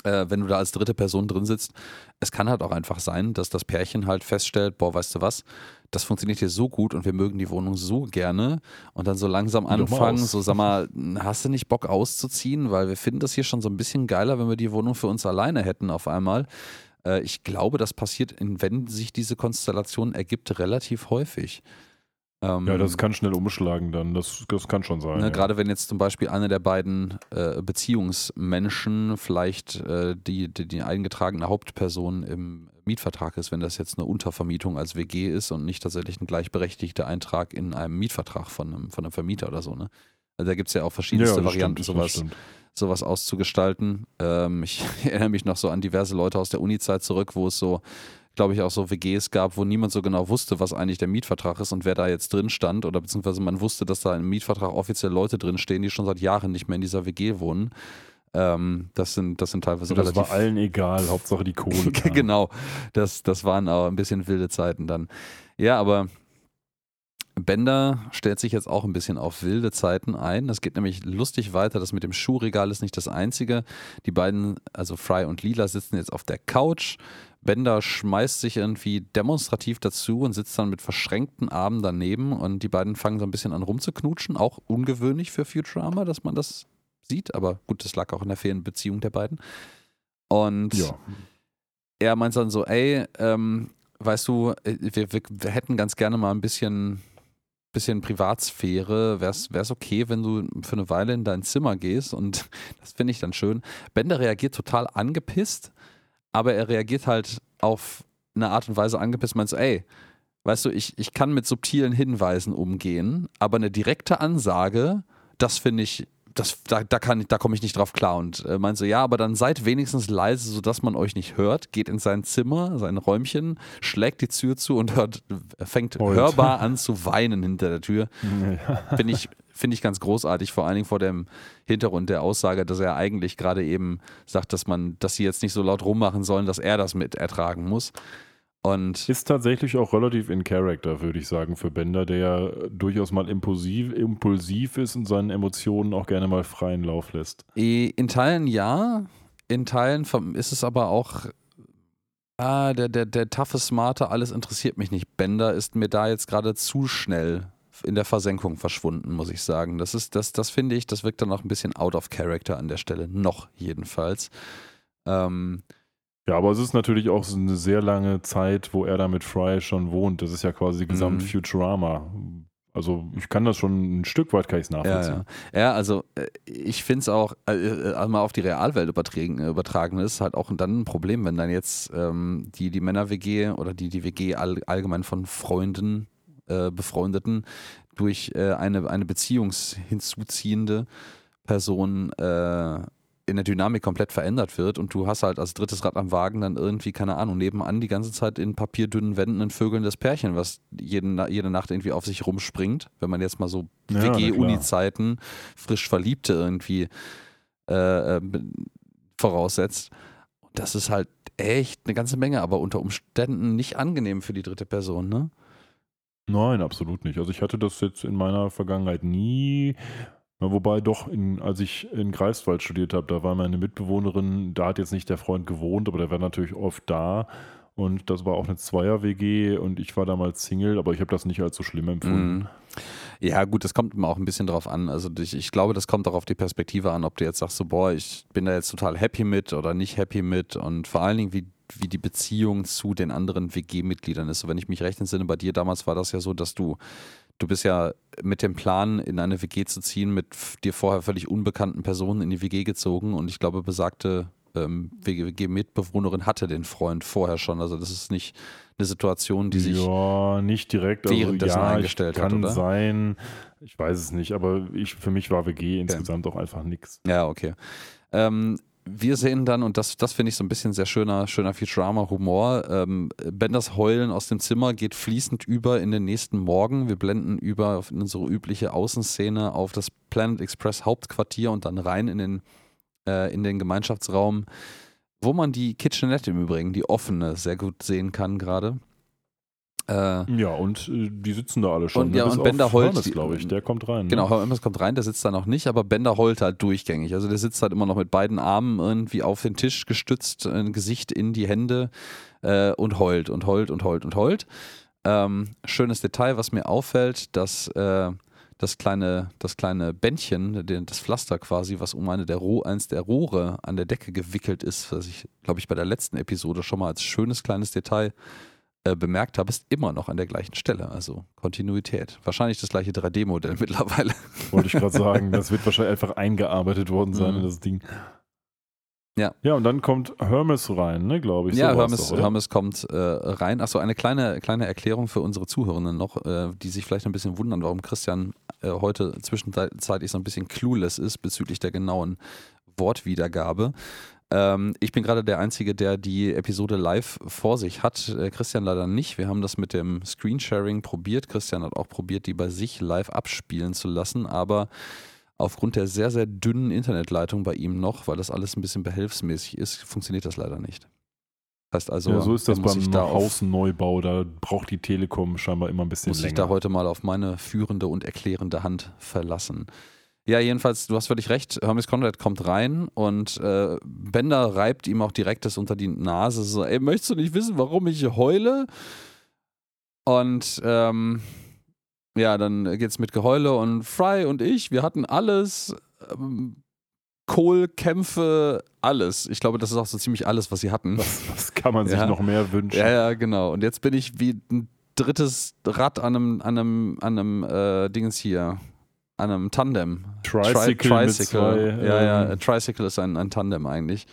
äh, wenn du da als dritte Person drin sitzt, es kann halt auch einfach sein, dass das Pärchen halt feststellt, boah, weißt du was, das funktioniert hier so gut und wir mögen die Wohnung so gerne und dann so langsam anfangen, so sag mal, <laughs> hast du nicht Bock auszuziehen, weil wir finden das hier schon so ein bisschen geiler, wenn wir die Wohnung für uns alleine hätten auf einmal. Äh, ich glaube, das passiert, wenn sich diese Konstellation ergibt, relativ häufig. Ähm, ja, das kann schnell umschlagen dann, das, das kann schon sein. Ne, ja. Gerade wenn jetzt zum Beispiel eine der beiden äh, Beziehungsmenschen vielleicht äh, die, die, die, eingetragene Hauptperson im Mietvertrag ist, wenn das jetzt eine Untervermietung als WG ist und nicht tatsächlich ein gleichberechtigter Eintrag in einem Mietvertrag von einem, von einem Vermieter oder so. Ne? Also da gibt es ja auch verschiedenste ja, Varianten, stimmt, sowas, sowas auszugestalten. Ähm, <laughs> ich erinnere mich noch so an diverse Leute aus der Uni-Zeit zurück, wo es so glaube ich, auch so WGs gab, wo niemand so genau wusste, was eigentlich der Mietvertrag ist und wer da jetzt drin stand. Oder beziehungsweise man wusste, dass da im Mietvertrag offiziell Leute drin stehen, die schon seit Jahren nicht mehr in dieser WG wohnen. Ähm, das, sind, das sind teilweise und das relativ. Das war allen egal, Hauptsache die Kohle. <laughs> genau. Das, das waren auch ein bisschen wilde Zeiten dann. Ja, aber Bender stellt sich jetzt auch ein bisschen auf wilde Zeiten ein. Das geht nämlich lustig weiter. Das mit dem Schuhregal ist nicht das einzige. Die beiden, also Fry und Lila, sitzen jetzt auf der Couch. Bender schmeißt sich irgendwie demonstrativ dazu und sitzt dann mit verschränkten Armen daneben und die beiden fangen so ein bisschen an rumzuknutschen. Auch ungewöhnlich für Futurama, dass man das sieht, aber gut, das lag auch in der fehlenden Beziehung der beiden. Und ja. er meint dann so, ey, ähm, weißt du, äh, wir, wir, hätten ganz gerne mal ein bisschen, bisschen Privatsphäre. Wäre es okay, wenn du für eine Weile in dein Zimmer gehst? Und <laughs> das finde ich dann schön. Bender reagiert total angepisst aber er reagiert halt auf eine Art und Weise angepisst, meinst du, ey, weißt du, ich, ich kann mit subtilen Hinweisen umgehen, aber eine direkte Ansage, das finde ich, das, da, da, da komme ich nicht drauf klar. Und äh, meinst du, ja, aber dann seid wenigstens leise, sodass man euch nicht hört, geht in sein Zimmer, sein Räumchen, schlägt die Tür zu und hört, fängt Heult. hörbar an zu weinen hinter der Tür. <laughs> Ja. Finde ich, finde ich ganz großartig, vor allen Dingen vor dem Hintergrund der Aussage, dass er eigentlich gerade eben sagt, dass man, dass sie jetzt nicht so laut rummachen sollen, dass er das mit ertragen muss. Und ist tatsächlich auch relativ in Character, würde ich sagen, für Bender, der ja durchaus mal impulsiv, impulsiv ist und seinen Emotionen auch gerne mal freien Lauf lässt. In Teilen ja, in Teilen ist es aber auch Ah, der, der, der taffe, smarte, alles interessiert mich nicht. Bender ist mir da jetzt gerade zu schnell in der Versenkung verschwunden, muss ich sagen. Das ist, das, das finde ich, das wirkt dann auch ein bisschen out of character an der Stelle. Noch jedenfalls. Ähm, ja, aber es ist natürlich auch so eine sehr lange Zeit, wo er da mit Fry schon wohnt. Das ist ja quasi gesamt mhm. Futurama. Also ich kann das schon ein Stück weit kann ich nachvollziehen. Ja, ja. ja, also äh, ich finde es auch, äh, äh, also mal auf die Realwelt übertragen, übertragen ist halt auch dann ein Problem, wenn dann jetzt ähm, die, die Männer-WG oder die, die WG all, allgemein von Freunden, äh, Befreundeten durch äh, eine, eine beziehungshinzuziehende Person äh, in der Dynamik komplett verändert wird und du hast halt als drittes Rad am Wagen dann irgendwie, keine Ahnung, nebenan die ganze Zeit in papierdünnen Wänden ein vögelndes Pärchen, was jeden, jede Nacht irgendwie auf sich rumspringt, wenn man jetzt mal so ja, WG-Uni-Zeiten frisch Verliebte irgendwie äh, äh, voraussetzt. Das ist halt echt eine ganze Menge, aber unter Umständen nicht angenehm für die dritte Person, ne? Nein, absolut nicht. Also ich hatte das jetzt in meiner Vergangenheit nie Wobei doch, in, als ich in Greifswald studiert habe, da war meine Mitbewohnerin, da hat jetzt nicht der Freund gewohnt, aber der war natürlich oft da. Und das war auch eine Zweier-WG und ich war damals Single, aber ich habe das nicht als so schlimm empfunden. Mm. Ja, gut, das kommt immer auch ein bisschen drauf an. Also ich, ich, glaube, das kommt auch auf die Perspektive an, ob du jetzt sagst, so, boah, ich bin da jetzt total happy mit oder nicht happy mit und vor allen Dingen, wie, wie die Beziehung zu den anderen WG-Mitgliedern ist. So, wenn ich mich recht entsinne, bei dir damals war das ja so, dass du du bist ja mit dem Plan, in eine WG zu ziehen, mit dir vorher völlig unbekannten Personen in die WG gezogen und ich glaube, besagte ähm, WG-Mitbewohnerin hatte den Freund vorher schon. Also das ist nicht eine Situation, die sich ja nicht direkt also währenddessen ja, eingestellt kann hat, oder? sein. Ich weiß es nicht, aber ich, für mich war WG okay. insgesamt auch einfach nichts. Ja, okay. Ähm, wir sehen dann, und das, das finde ich so ein bisschen sehr schöner, schöner Futurama-Humor, ähm, Benders Heulen aus dem Zimmer geht fließend über in den nächsten Morgen. Wir blenden über in unsere übliche Außenszene auf das Planet Express Hauptquartier und dann rein in den, äh, in den Gemeinschaftsraum, wo man die Kitchenette im Übrigen, die offene, sehr gut sehen kann gerade. Äh, ja, und äh, die sitzen da alle schon. Und, ne? ja, und Bender Holt, glaube ich, der kommt rein. Ne? Genau, Hermes kommt rein, der sitzt da noch nicht, aber Bender Holt halt durchgängig. Also der sitzt halt immer noch mit beiden Armen irgendwie auf den Tisch gestützt, ein Gesicht in die Hände äh, und heult und heult und heult und heult. Ähm, schönes Detail, was mir auffällt, dass äh, das kleine, das kleine Bändchen, das Pflaster quasi, was um eine der Roh, eins der Rohre an der Decke gewickelt ist, was ich, glaube ich, bei der letzten Episode schon mal als schönes kleines Detail äh, bemerkt habe, ist immer noch an der gleichen Stelle. Also Kontinuität. Wahrscheinlich das gleiche 3D-Modell <laughs> mittlerweile. Wollte ich gerade sagen. Das wird <laughs> wahrscheinlich einfach eingearbeitet worden sein mhm. in das Ding. Ja. Ja, und dann kommt Hermes rein, ne, glaube ich. Ja, so Hermes, doch, Hermes kommt äh, rein. Achso, eine kleine, kleine Erklärung für unsere Zuhörenden noch, äh, die sich vielleicht ein bisschen wundern, warum Christian äh, heute zwischenzeitlich so ein bisschen clueless ist bezüglich der genauen Wortwiedergabe. Ähm, ich bin gerade der Einzige, der die Episode live vor sich hat. Äh, Christian leider nicht. Wir haben das mit dem Screensharing probiert. Christian hat auch probiert, die bei sich live abspielen zu lassen, aber aufgrund der sehr, sehr dünnen Internetleitung bei ihm noch, weil das alles ein bisschen behelfsmäßig ist, funktioniert das leider nicht. Heißt also, ja, so ist das beim da Hausneubau, da braucht die Telekom scheinbar immer ein bisschen muss länger. Muss ich da heute mal auf meine führende und erklärende Hand verlassen. Ja, jedenfalls, du hast völlig recht. Hermes Conrad kommt rein und äh, Bender reibt ihm auch direkt das unter die Nase. So, ey, möchtest du nicht wissen, warum ich heule? Und ähm, ja, dann geht's mit Geheule und Fry und ich, wir hatten alles. Ähm, Kohlkämpfe, alles. Ich glaube, das ist auch so ziemlich alles, was sie hatten. Was, was kann man sich ja. noch mehr wünschen? Ja, ja, genau. Und jetzt bin ich wie ein drittes Rad an einem, an einem, an einem äh, Dingens hier einem Tandem. Tricycle. Tri Tricycle. Zwei, ja, ja, ähm, Tricycle ist ein, ein Tandem eigentlich.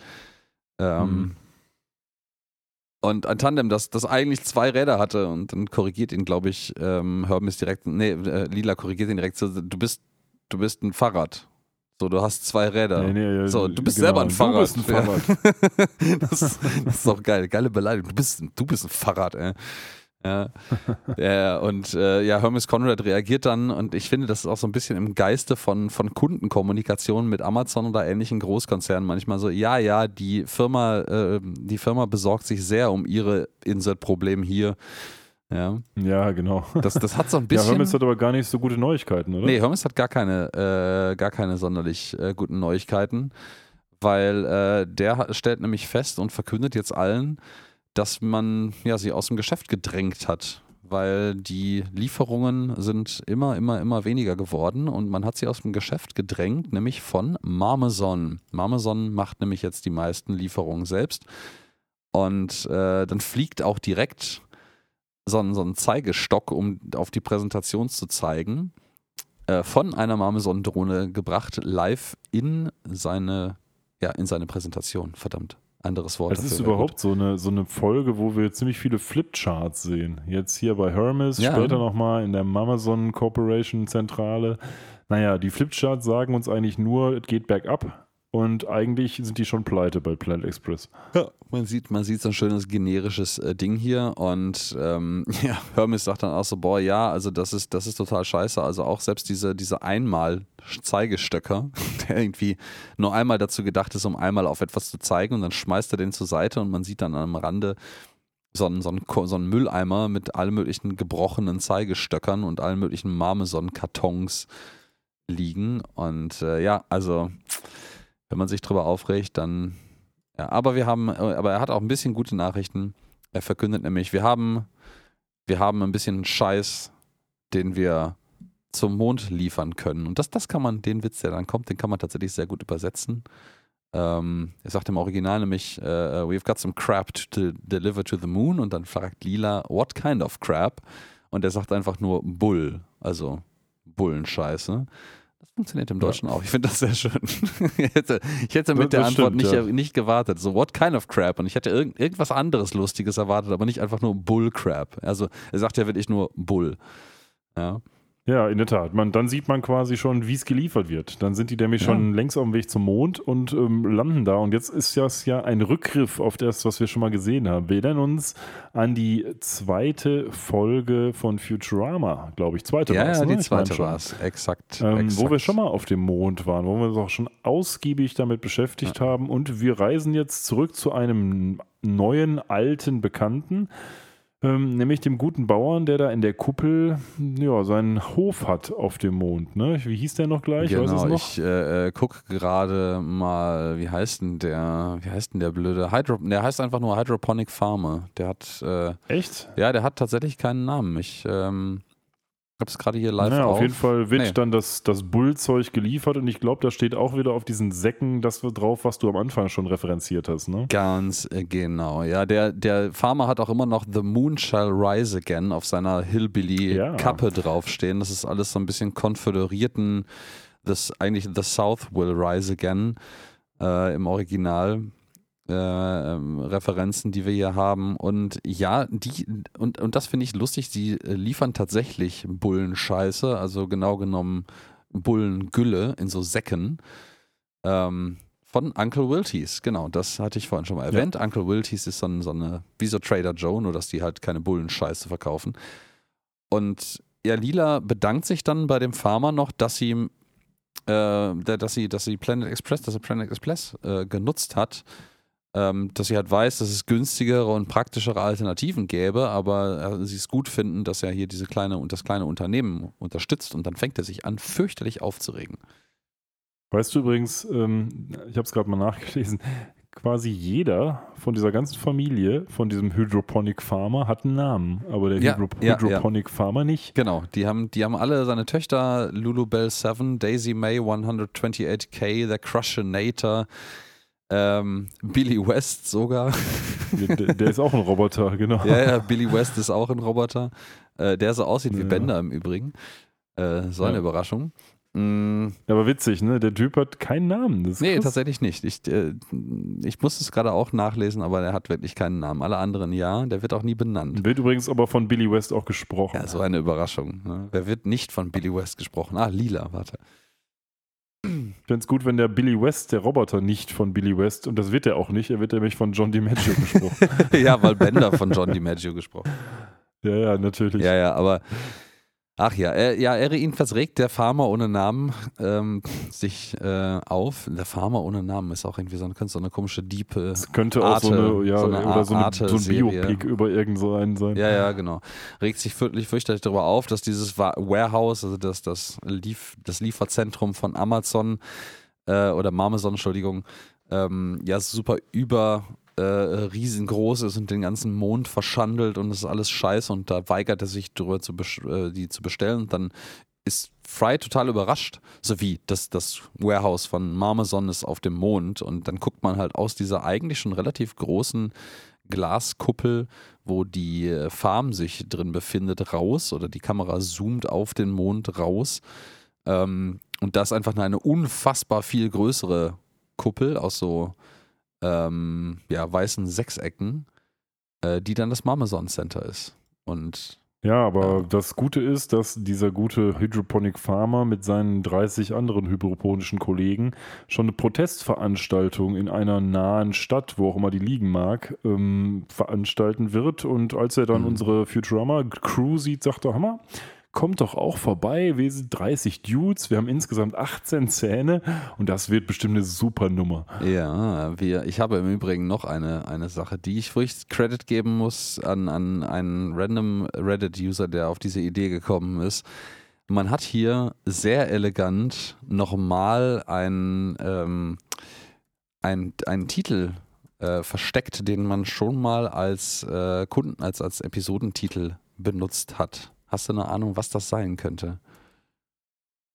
Ähm, mhm. Und ein Tandem, das, das eigentlich zwei Räder hatte und dann korrigiert ihn, glaube ich, ähm, Hermes direkt, nee, äh, Lila korrigiert ihn direkt so, du bist, du bist ein Fahrrad. So, du hast zwei Räder. Nee, nee, so, du bist genau, selber ein Fahrrad. Du bist ein Fahrrad. das, <laughs> das, ist doch geil, geile Beleidigung. Du bist, du bist ein Fahrrad, ey. Ja, ja und äh, ja, Hermes Conrad reagiert dann und ich finde, das ist auch so ein bisschen im Geiste von, von Kundenkommunikation mit Amazon oder ähnlichen Großkonzernen manchmal so, ja, ja, die Firma, äh, die Firma besorgt sich sehr um ihre Insert-Problem hier. Ja. ja, genau. Das, das hat so ein bisschen. Ja, Hermes hat aber gar nicht so gute Neuigkeiten, oder? Nee, Hermes hat gar keine, äh, gar keine sonderlich äh, guten Neuigkeiten, weil äh, der stellt nämlich fest und verkündet jetzt allen, dass man ja, sie aus dem Geschäft gedrängt hat, weil die Lieferungen sind immer, immer, immer weniger geworden und man hat sie aus dem Geschäft gedrängt, nämlich von Marmeson. Marmeson macht nämlich jetzt die meisten Lieferungen selbst und äh, dann fliegt auch direkt so ein, so ein Zeigestock, um auf die Präsentation zu zeigen, äh, von einer Marmeson-Drohne gebracht, live in seine, ja, in seine Präsentation. Verdammt anderes Wort. Es ist überhaupt so eine, so eine Folge, wo wir ziemlich viele Flipcharts sehen. Jetzt hier bei Hermes, ja. später nochmal in der Amazon Corporation Zentrale. Naja, die Flipcharts sagen uns eigentlich nur, es geht bergab. Und eigentlich sind die schon pleite bei Planet Express. Ja, man sieht, man sieht so ein schönes generisches äh, Ding hier und ähm, <laughs> ja, Hermes sagt dann auch so, boah, ja, also das ist, das ist total scheiße. Also auch selbst diese, diese Einmal-Zeigestöcker, <laughs> der irgendwie nur einmal dazu gedacht ist, um einmal auf etwas zu zeigen und dann schmeißt er den zur Seite und man sieht dann am Rande so einen, so einen, so einen Mülleimer mit allen möglichen gebrochenen Zeigestöckern und allen möglichen Marmeson-Kartons liegen. Und äh, ja, also wenn man sich drüber aufregt, dann. Ja, aber wir haben, aber er hat auch ein bisschen gute Nachrichten. Er verkündet nämlich, wir haben, wir haben ein bisschen Scheiß, den wir zum Mond liefern können. Und das, das kann man, den Witz, der dann kommt, den kann man tatsächlich sehr gut übersetzen. Ähm, er sagt im Original nämlich, uh, we've got some crap to deliver to the moon. Und dann fragt Lila, what kind of crap? Und er sagt einfach nur Bull, also Bullenscheiße. Das funktioniert im Deutschen ja. auch. Ich finde das sehr schön. <laughs> ich, hätte, ich hätte mit das, der Antwort stimmt, nicht, ja. nicht gewartet. So, what kind of crap? Und ich hätte irgend, irgendwas anderes Lustiges erwartet, aber nicht einfach nur Bull crap. Also, er sagt ja wirklich nur Bull. Ja. Ja, in der Tat. Man, dann sieht man quasi schon, wie es geliefert wird. Dann sind die nämlich ja. schon längst auf dem Weg zum Mond und ähm, landen da. Und jetzt ist das ja ein Rückgriff auf das, was wir schon mal gesehen haben. Wir erinnern uns an die zweite Folge von Futurama, glaube ich. Zweite ja, war es. Ja, ne? die zweite war es, exakt, ähm, exakt, Wo wir schon mal auf dem Mond waren, wo wir uns auch schon ausgiebig damit beschäftigt ja. haben. Und wir reisen jetzt zurück zu einem neuen, alten Bekannten. Ähm, nämlich dem guten Bauern, der da in der Kuppel ja, seinen Hof hat auf dem Mond. Ne? Wie hieß der noch gleich? Genau, noch? ich äh, äh gucke gerade mal, wie heißt denn der, wie heißt denn der blöde Hydro, der heißt einfach nur Hydroponic Farmer. Der hat äh, Echt? Ja, der hat tatsächlich keinen Namen. Ich ähm, habe es gerade hier live naja, auf. auf jeden Fall wird nee. dann das, das Bullzeug geliefert und ich glaube, da steht auch wieder auf diesen Säcken das drauf, was du am Anfang schon referenziert hast, ne? Ganz äh, genau, ja. Der, der Farmer hat auch immer noch The Moon Shall Rise Again auf seiner Hillbilly-Kappe ja. draufstehen. Das ist alles so ein bisschen konföderierten, das eigentlich The South Will Rise Again äh, im Original äh, ähm, Referenzen, die wir hier haben. Und ja, die, und, und das finde ich lustig, sie äh, liefern tatsächlich Bullenscheiße, also genau genommen Bullengülle in so Säcken. Ähm, von Uncle Wilties, genau, das hatte ich vorhin schon mal erwähnt. Ja. Uncle Wilties ist so, ein, so eine, wie so Trader Joe, nur dass die halt keine Bullenscheiße verkaufen. Und ja, Lila bedankt sich dann bei dem Farmer noch, dass sie, äh, dass sie, dass sie Planet Express, dass er Planet Express äh, genutzt hat, ähm, dass sie halt weiß, dass es günstigere und praktischere Alternativen gäbe, aber äh, sie es gut finden, dass er hier diese kleine und das kleine Unternehmen unterstützt und dann fängt er sich an, fürchterlich aufzuregen. Weißt du übrigens, ähm, ich habe es gerade mal nachgelesen, quasi jeder von dieser ganzen Familie, von diesem Hydroponic Farmer, hat einen Namen, aber der ja, Hydro ja, Hydroponic ja. Farmer nicht. Genau, die haben, die haben alle seine Töchter, Lulu Bell 7, Daisy May 128K, der Crushinator, ähm, Billy West sogar. Der, der, ist auch ein Roboter, genau. Ja, ja, Billy West ist auch ein Roboter, äh, der so aussieht wie ja. Bender im Übrigen. Äh, so eine ja. Überraschung. Mm. Aber witzig, ne? Der Typ hat keinen Namen. Das nee, krass. tatsächlich nicht. Ich, äh, ich muss es gerade auch nachlesen, aber er hat wirklich keinen Namen. Alle anderen ja, der wird auch nie benannt. Wird übrigens aber von Billy West auch gesprochen. Ja, so eine Überraschung. Ne? Wer wird nicht von Billy West gesprochen? Ah, Lila, warte. Ich fände es gut, wenn der Billy West, der Roboter, nicht von Billy West, und das wird er auch nicht, er wird nämlich von John DiMaggio gesprochen. <laughs> ja, weil Bender von John DiMaggio gesprochen. Ja, ja, natürlich. Ja, ja, aber Ach ja, er, ja, er ihn regt der Farmer ohne Namen ähm, sich äh, auf. Der Farmer ohne Namen ist auch irgendwie so eine, so eine komische diepe. Das könnte Arte, auch so eine, ja, so eine oder so, eine, so ein Biopic über irgendeinen sein. Ja, ja, genau. Regt sich fürchterlich, fürchterlich darüber auf, dass dieses Warehouse, also das, das, Lief, das Lieferzentrum von Amazon äh, oder Marmeson, Entschuldigung, ähm, ja, super über äh, riesengroß ist und den ganzen Mond verschandelt und es ist alles scheiße und da weigert er sich drüber zu äh, die zu bestellen und dann ist Fry total überrascht, so wie das, das Warehouse von Marmason ist auf dem Mond und dann guckt man halt aus dieser eigentlich schon relativ großen Glaskuppel, wo die äh, Farm sich drin befindet, raus oder die Kamera zoomt auf den Mond raus. Ähm, und das ist einfach eine unfassbar viel größere Kuppel aus so ähm, ja, weißen Sechsecken, äh, die dann das Marmason Center ist. Und ja, aber ja. das Gute ist, dass dieser gute Hydroponic Farmer mit seinen 30 anderen hydroponischen Kollegen schon eine Protestveranstaltung in einer nahen Stadt, wo auch immer die liegen mag, ähm, veranstalten wird. Und als er dann mhm. unsere Futurama Crew sieht, sagt er, Hammer, kommt doch auch vorbei. Wir sind 30 Dudes, wir haben insgesamt 18 Zähne und das wird bestimmt eine super Nummer. Ja, wir, ich habe im Übrigen noch eine, eine Sache, die ich, wo ich Credit geben muss an, an einen random Reddit-User, der auf diese Idee gekommen ist. Man hat hier sehr elegant nochmal einen, ähm, einen, einen Titel äh, versteckt, den man schon mal als äh, Kunden, als, als Episodentitel benutzt hat. Hast du eine Ahnung, was das sein könnte?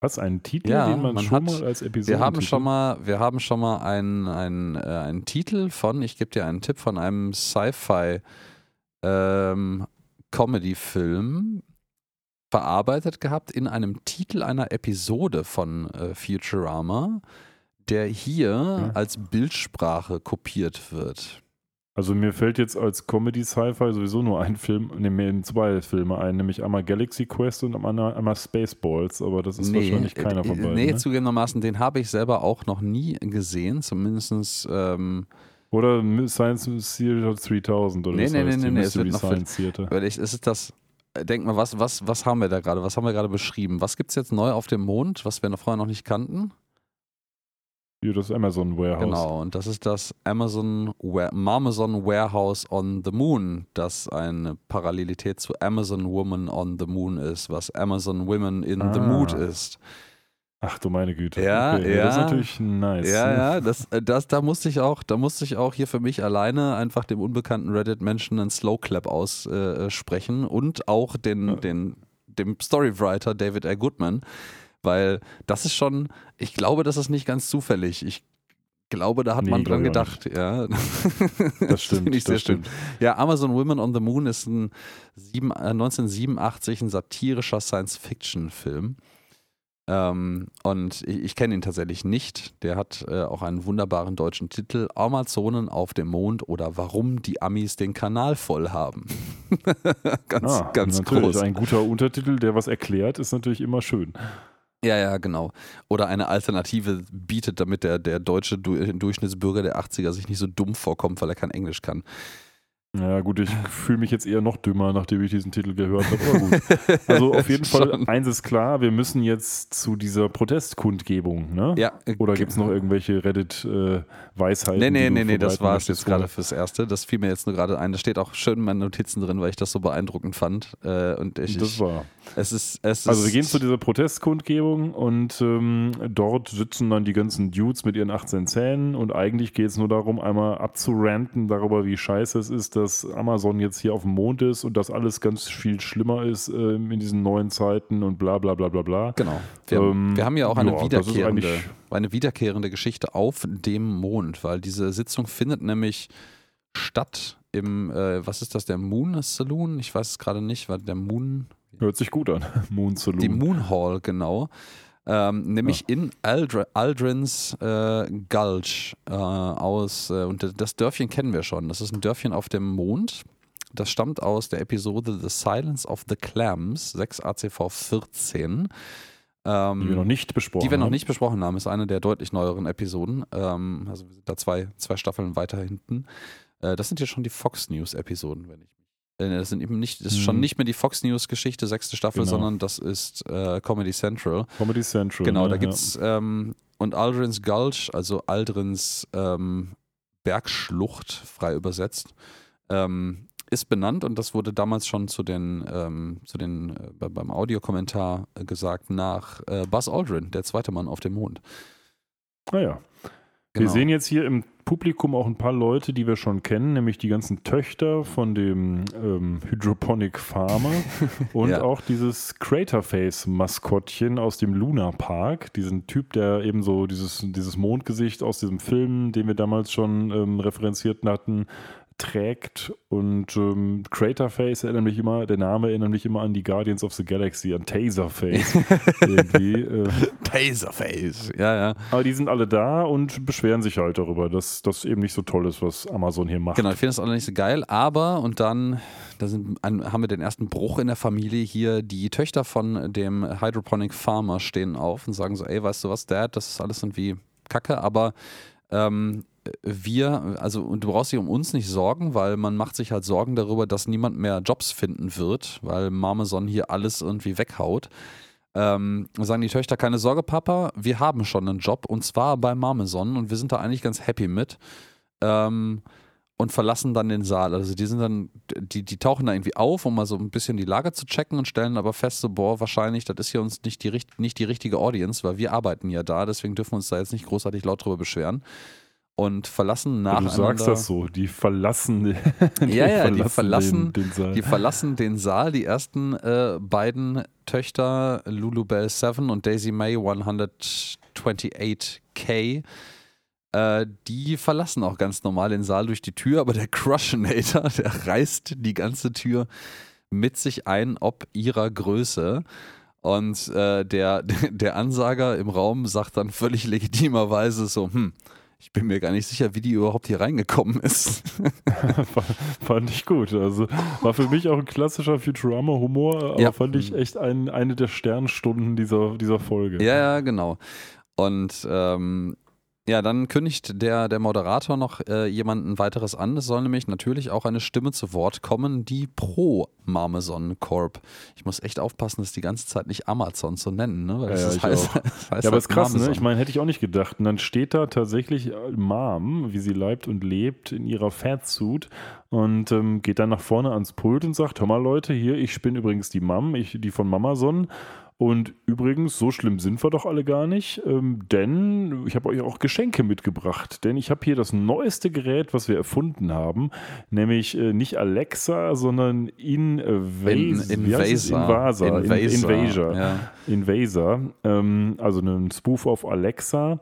Was, ein Titel, ja, den man, man schon hat, mal als Episode wir haben schon mal, Wir haben schon mal einen, einen, äh, einen Titel von, ich gebe dir einen Tipp, von einem Sci-Fi ähm, Comedy-Film verarbeitet gehabt in einem Titel einer Episode von äh, Futurama, der hier ja. als Bildsprache kopiert wird. Also mir fällt jetzt als Comedy-Sci-Fi sowieso nur ein Film, ne, mir zwei Filme ein, nämlich einmal Galaxy Quest und einmal, einmal Spaceballs, aber das ist nee, wahrscheinlich keiner von äh, beiden. Nee, ne? zugegebenermaßen, den habe ich selber auch noch nie gesehen, zumindest ähm, oder Science Theater 3000 oder nee, nee, heißt, nee, nee, nee, es wird Science Theater. Weil ich, ist das, denk mal, was, was, was haben wir da gerade, was haben wir gerade beschrieben? Was gibt es jetzt neu auf dem Mond, was wir noch vorher noch nicht kannten? Ja, das Amazon Warehouse. Genau, und das ist das Amazon, Amazon Warehouse on the Moon, das eine Parallelität zu Amazon Woman on the Moon ist, was Amazon Women in ah. the Mood ist. Ach du meine Güte. Ja, okay. ja. Das ist natürlich nice. Ja, ja, das, äh, das, da musste ich auch, da musste ich auch hier für mich alleine einfach dem unbekannten Reddit-Menschen einen Slow Clap aussprechen äh, und auch den, den, dem Storywriter David R. Goodman, weil das ist schon, ich glaube, das ist nicht ganz zufällig. Ich glaube, da hat nee, man dran gedacht. Ja. <laughs> Das stimmt. das sehr stimmt. Ja, Amazon Women on the Moon ist ein 7, 1987 äh, ein satirischer Science-Fiction-Film. Ähm, und ich, ich kenne ihn tatsächlich nicht. Der hat äh, auch einen wunderbaren deutschen Titel: Amazonen auf dem Mond oder Warum die Amis den Kanal voll haben. <laughs> ganz, ah, ganz groß. Ein guter Untertitel, der was erklärt, ist natürlich immer schön. Ja, ja, genau. Oder eine Alternative bietet, damit der, der deutsche Durchschnittsbürger der 80er sich nicht so dumm vorkommt, weil er kein Englisch kann. Ja, gut, ich <laughs> fühle mich jetzt eher noch dümmer, nachdem ich diesen Titel gehört habe. <laughs> Also auf jeden Fall, eins ist klar, wir müssen jetzt zu dieser Protestkundgebung, ne? Ja. Oder gibt es noch irgendwelche Reddit-Weisheiten? nee, nee, nee, nee, das war es jetzt gerade fürs Erste. Das fiel mir jetzt nur gerade ein. Da steht auch schön in meinen Notizen drin, weil ich das so beeindruckend fand. Äh, und ich, das war. Es ist, es also wir gehen zu dieser Protestkundgebung und ähm, dort sitzen dann die ganzen Dudes mit ihren 18 Zähnen und eigentlich geht es nur darum, einmal abzuranten darüber, wie scheiße es ist, dass Amazon jetzt hier auf dem Mond ist und dass alles ganz viel schlimmer ist äh, in diesen neuen Zeiten und bla bla bla bla bla. Genau. Wir, ähm, wir haben ja auch eine, ja, wiederkehrende, eine wiederkehrende Geschichte auf dem Mond, weil diese Sitzung findet nämlich statt im, äh, was ist das, der Moon Saloon? Ich weiß es gerade nicht, war der Moon. Hört sich gut an. <laughs> Moon Saloon. Die Moon Hall, genau. Ähm, nämlich ja. in Aldr Aldrins äh, Gulch äh, aus, äh, und das Dörfchen kennen wir schon. Das ist ein Dörfchen auf dem Mond. Das stammt aus der Episode The Silence of the Clams, 6 ACV 14. Ähm, die wir noch nicht besprochen haben. Die wir noch nicht besprochen haben, ist eine der deutlich neueren Episoden. Ähm, also wir sind da zwei, zwei Staffeln weiter hinten. Äh, das sind ja schon die Fox News-Episoden, wenn ich das sind eben nicht, das ist schon mhm. nicht mehr die Fox News Geschichte, sechste Staffel, genau. sondern das ist äh, Comedy Central. Comedy Central. Genau, ja, da gibt's ja. ähm, und Aldrins Gulch, also Aldrins ähm, Bergschlucht, frei übersetzt, ähm, ist benannt und das wurde damals schon zu den, ähm, zu den äh, beim Audiokommentar gesagt nach äh, Buzz Aldrin, der zweite Mann auf dem Mond. Ah ja. Genau. Wir sehen jetzt hier im Publikum auch ein paar Leute, die wir schon kennen, nämlich die ganzen Töchter von dem ähm, Hydroponic Farmer <laughs> und ja. auch dieses Craterface-Maskottchen aus dem Luna Park, diesen Typ, der eben so dieses, dieses Mondgesicht aus diesem Film, den wir damals schon ähm, referenziert hatten, trägt und ähm, Craterface erinnert mich immer, der Name erinnert mich immer an die Guardians of the Galaxy, an Taserface <laughs> irgendwie. Äh. Taserface, ja, ja. Aber die sind alle da und beschweren sich halt darüber, dass das eben nicht so toll ist, was Amazon hier macht. Genau, ich finde das alle nicht so geil, aber und dann da sind, haben wir den ersten Bruch in der Familie hier. Die Töchter von dem Hydroponic Farmer stehen auf und sagen so, ey, weißt du was, Dad, das ist alles irgendwie Kacke, aber ähm, wir, also du brauchst dich um uns nicht sorgen, weil man macht sich halt Sorgen darüber, dass niemand mehr Jobs finden wird, weil Marmeson hier alles irgendwie weghaut. Ähm, sagen die Töchter, keine Sorge, Papa, wir haben schon einen Job und zwar bei Marmeson und wir sind da eigentlich ganz happy mit. Ähm, und verlassen dann den Saal. Also die sind dann, die, die tauchen da irgendwie auf, um mal so ein bisschen die Lage zu checken und stellen aber fest, so, boah, wahrscheinlich, das ist hier uns nicht die, nicht die richtige Audience, weil wir arbeiten ja da, deswegen dürfen wir uns da jetzt nicht großartig laut drüber beschweren und verlassen nacheinander. Du sagst das so, die verlassen, <laughs> die ja, ja, die verlassen den, den, Saal. Die verlassen den Saal. Die ersten äh, beiden Töchter, Lulubelle 7 und Daisy May 128K, äh, die verlassen auch ganz normal den Saal durch die Tür, aber der Crushinator, <laughs> der reißt die ganze Tür mit sich ein, ob ihrer Größe. Und äh, der, <laughs> der Ansager im Raum sagt dann völlig legitimerweise so, hm, ich bin mir gar nicht sicher, wie die überhaupt hier reingekommen ist. <laughs> fand ich gut. Also war für mich auch ein klassischer Futurama-Humor, aber ja. fand ich echt ein, eine der Sternstunden dieser, dieser Folge. Ja, ja, genau. Und ähm, ja, dann kündigt der, der Moderator noch äh, jemanden weiteres an. Es soll nämlich natürlich auch eine Stimme zu Wort kommen, die pro Marmeson Corp. Ich muss echt aufpassen, das die ganze Zeit nicht Amazon zu nennen, ne? Weil ja, das, ja, heißt, <laughs> das heißt, ja, aber ist krass, ne? Ich meine, hätte ich auch nicht gedacht. Und dann steht da tatsächlich äh, Mom, wie sie leibt und lebt, in ihrer Fatsuit und ähm, geht dann nach vorne ans Pult und sagt: Hör mal, Leute, hier, ich bin übrigens die Mom, ich, die von Mamazon. Und übrigens, so schlimm sind wir doch alle gar nicht, ähm, denn ich habe euch auch Geschenke mitgebracht. Denn ich habe hier das neueste Gerät, was wir erfunden haben, nämlich äh, nicht Alexa, sondern Invasor. In, Invasor. Invasor. Invasor. Ja. Invasor. Ähm, also ein Spoof auf Alexa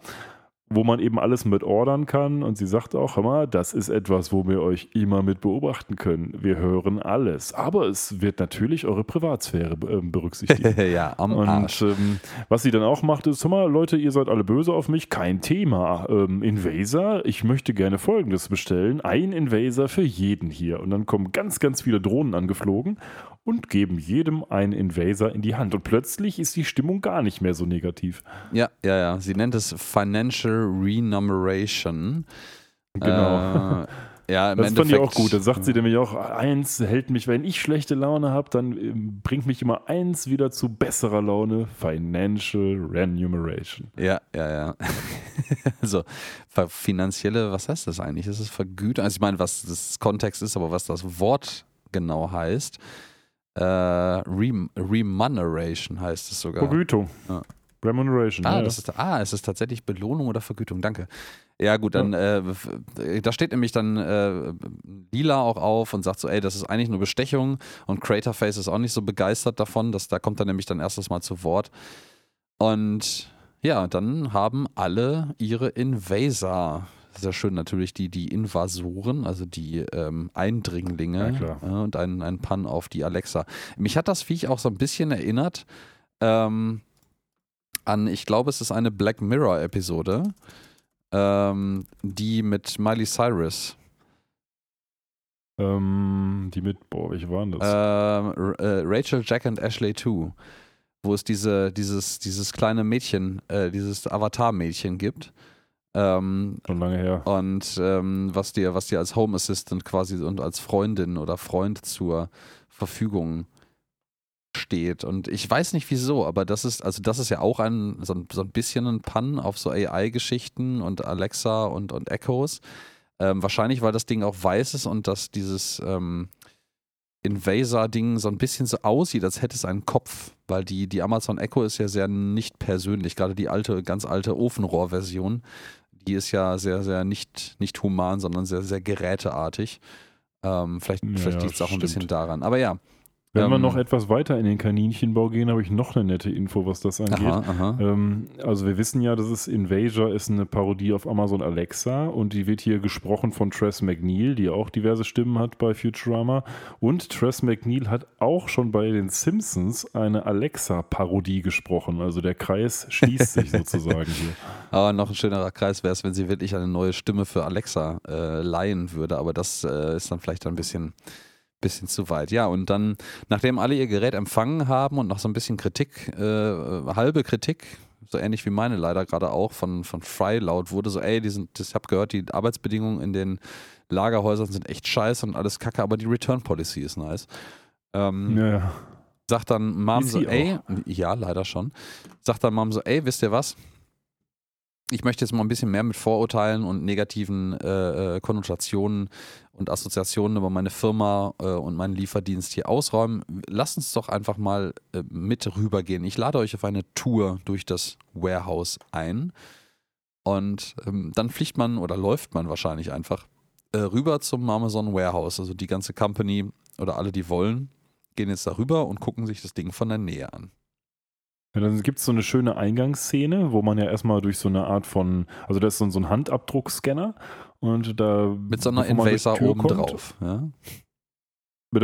wo man eben alles mit ordern kann. Und sie sagt auch, mal, das ist etwas, wo wir euch immer mit beobachten können. Wir hören alles. Aber es wird natürlich eure Privatsphäre äh, berücksichtigen. <laughs> ja, am Und Arsch. Ähm, was sie dann auch macht, ist, hör mal, Leute, ihr seid alle böse auf mich. Kein Thema. Ähm, Invaser, ich möchte gerne Folgendes bestellen. Ein Invaser für jeden hier. Und dann kommen ganz, ganz viele Drohnen angeflogen und geben jedem einen Invaser in die Hand. Und plötzlich ist die Stimmung gar nicht mehr so negativ. Ja, ja, ja. Sie nennt es Financial Renumeration. Genau. Äh, ja, das fand ich auch gut. Da sagt sie nämlich auch, eins hält mich, wenn ich schlechte Laune habe, dann ähm, bringt mich immer eins wieder zu besserer Laune. Financial Remuneration. Ja, ja, ja. <laughs> also finanzielle, was heißt das eigentlich? Ist es Vergütung? Also ich meine, was das Kontext ist, aber was das Wort genau heißt, äh, Rem Remuneration heißt es sogar. Vergütung. Ja. Remuneration. Ah, ja. das ist, ah, es ist tatsächlich Belohnung oder Vergütung, danke. Ja, gut, dann, ja. Äh, da steht nämlich dann äh, Lila auch auf und sagt so, ey, das ist eigentlich nur Bestechung und Craterface ist auch nicht so begeistert davon, dass da kommt er nämlich dann erstes Mal zu Wort. Und ja, dann haben alle ihre Invasor sehr schön natürlich die, die Invasoren, also die ähm, Eindringlinge ja, und ein, ein Pan auf die Alexa. Mich hat das Viech auch so ein bisschen erinnert ähm, an, ich glaube, es ist eine Black Mirror-Episode, ähm, die mit Miley Cyrus. Ähm, die mit, boah, welche waren das? Ähm, äh, Rachel, Jack und Ashley 2 wo es diese, dieses, dieses kleine Mädchen, äh, dieses Avatar-Mädchen gibt, ähm, Schon lange her. Und ähm, was dir, was dir als Home Assistant quasi und als Freundin oder Freund zur Verfügung steht. Und ich weiß nicht wieso, aber das ist, also das ist ja auch ein, so ein, so ein bisschen ein Pun auf so AI-Geschichten und Alexa und, und Echos. Ähm, wahrscheinlich, weil das Ding auch weiß ist und dass dieses ähm, Invasor-Ding so ein bisschen so aussieht, als hätte es einen Kopf, weil die, die Amazon Echo ist ja sehr nicht persönlich, gerade die alte, ganz alte Ofenrohr-Version die ist ja sehr, sehr nicht, nicht human, sondern sehr, sehr geräteartig. Ähm, vielleicht ja, vielleicht liegt es auch ein bisschen daran. Aber ja, wenn ähm, wir noch etwas weiter in den Kaninchenbau gehen, habe ich noch eine nette Info, was das angeht. Aha, aha. Ähm, also wir wissen ja, dass es Invasion ist eine Parodie auf Amazon Alexa und die wird hier gesprochen von Tress McNeil, die auch diverse Stimmen hat bei Futurama. Und Tress McNeil hat auch schon bei den Simpsons eine Alexa-Parodie gesprochen. Also der Kreis schließt sich <laughs> sozusagen hier. Aber noch ein schönerer Kreis wäre es, wenn sie wirklich eine neue Stimme für Alexa äh, leihen würde. Aber das äh, ist dann vielleicht ein bisschen bisschen zu weit. Ja, und dann, nachdem alle ihr Gerät empfangen haben und noch so ein bisschen Kritik, äh, halbe Kritik, so ähnlich wie meine leider gerade auch, von, von Fry laut wurde, so, ey, die sind, ich habe gehört, die Arbeitsbedingungen in den Lagerhäusern sind echt scheiße und alles kacke, aber die Return Policy ist nice. Ähm, ja. Sagt dann Mom so, ey, ja, leider schon. Sagt dann Mom so, ey, wisst ihr was? Ich möchte jetzt mal ein bisschen mehr mit Vorurteilen und negativen äh, äh, Konnotationen und Assoziationen über meine Firma äh, und meinen Lieferdienst hier ausräumen. Lasst uns doch einfach mal äh, mit rübergehen. Ich lade euch auf eine Tour durch das Warehouse ein. Und ähm, dann fliegt man oder läuft man wahrscheinlich einfach äh, rüber zum Amazon Warehouse. Also die ganze Company oder alle, die wollen, gehen jetzt darüber und gucken sich das Ding von der Nähe an. Ja, dann gibt es so eine schöne Eingangsszene, wo man ja erstmal durch so eine Art von, also da ist so, ein Handdruckscanner und da. Mit so einer Invaser oben kommt, drauf, ja.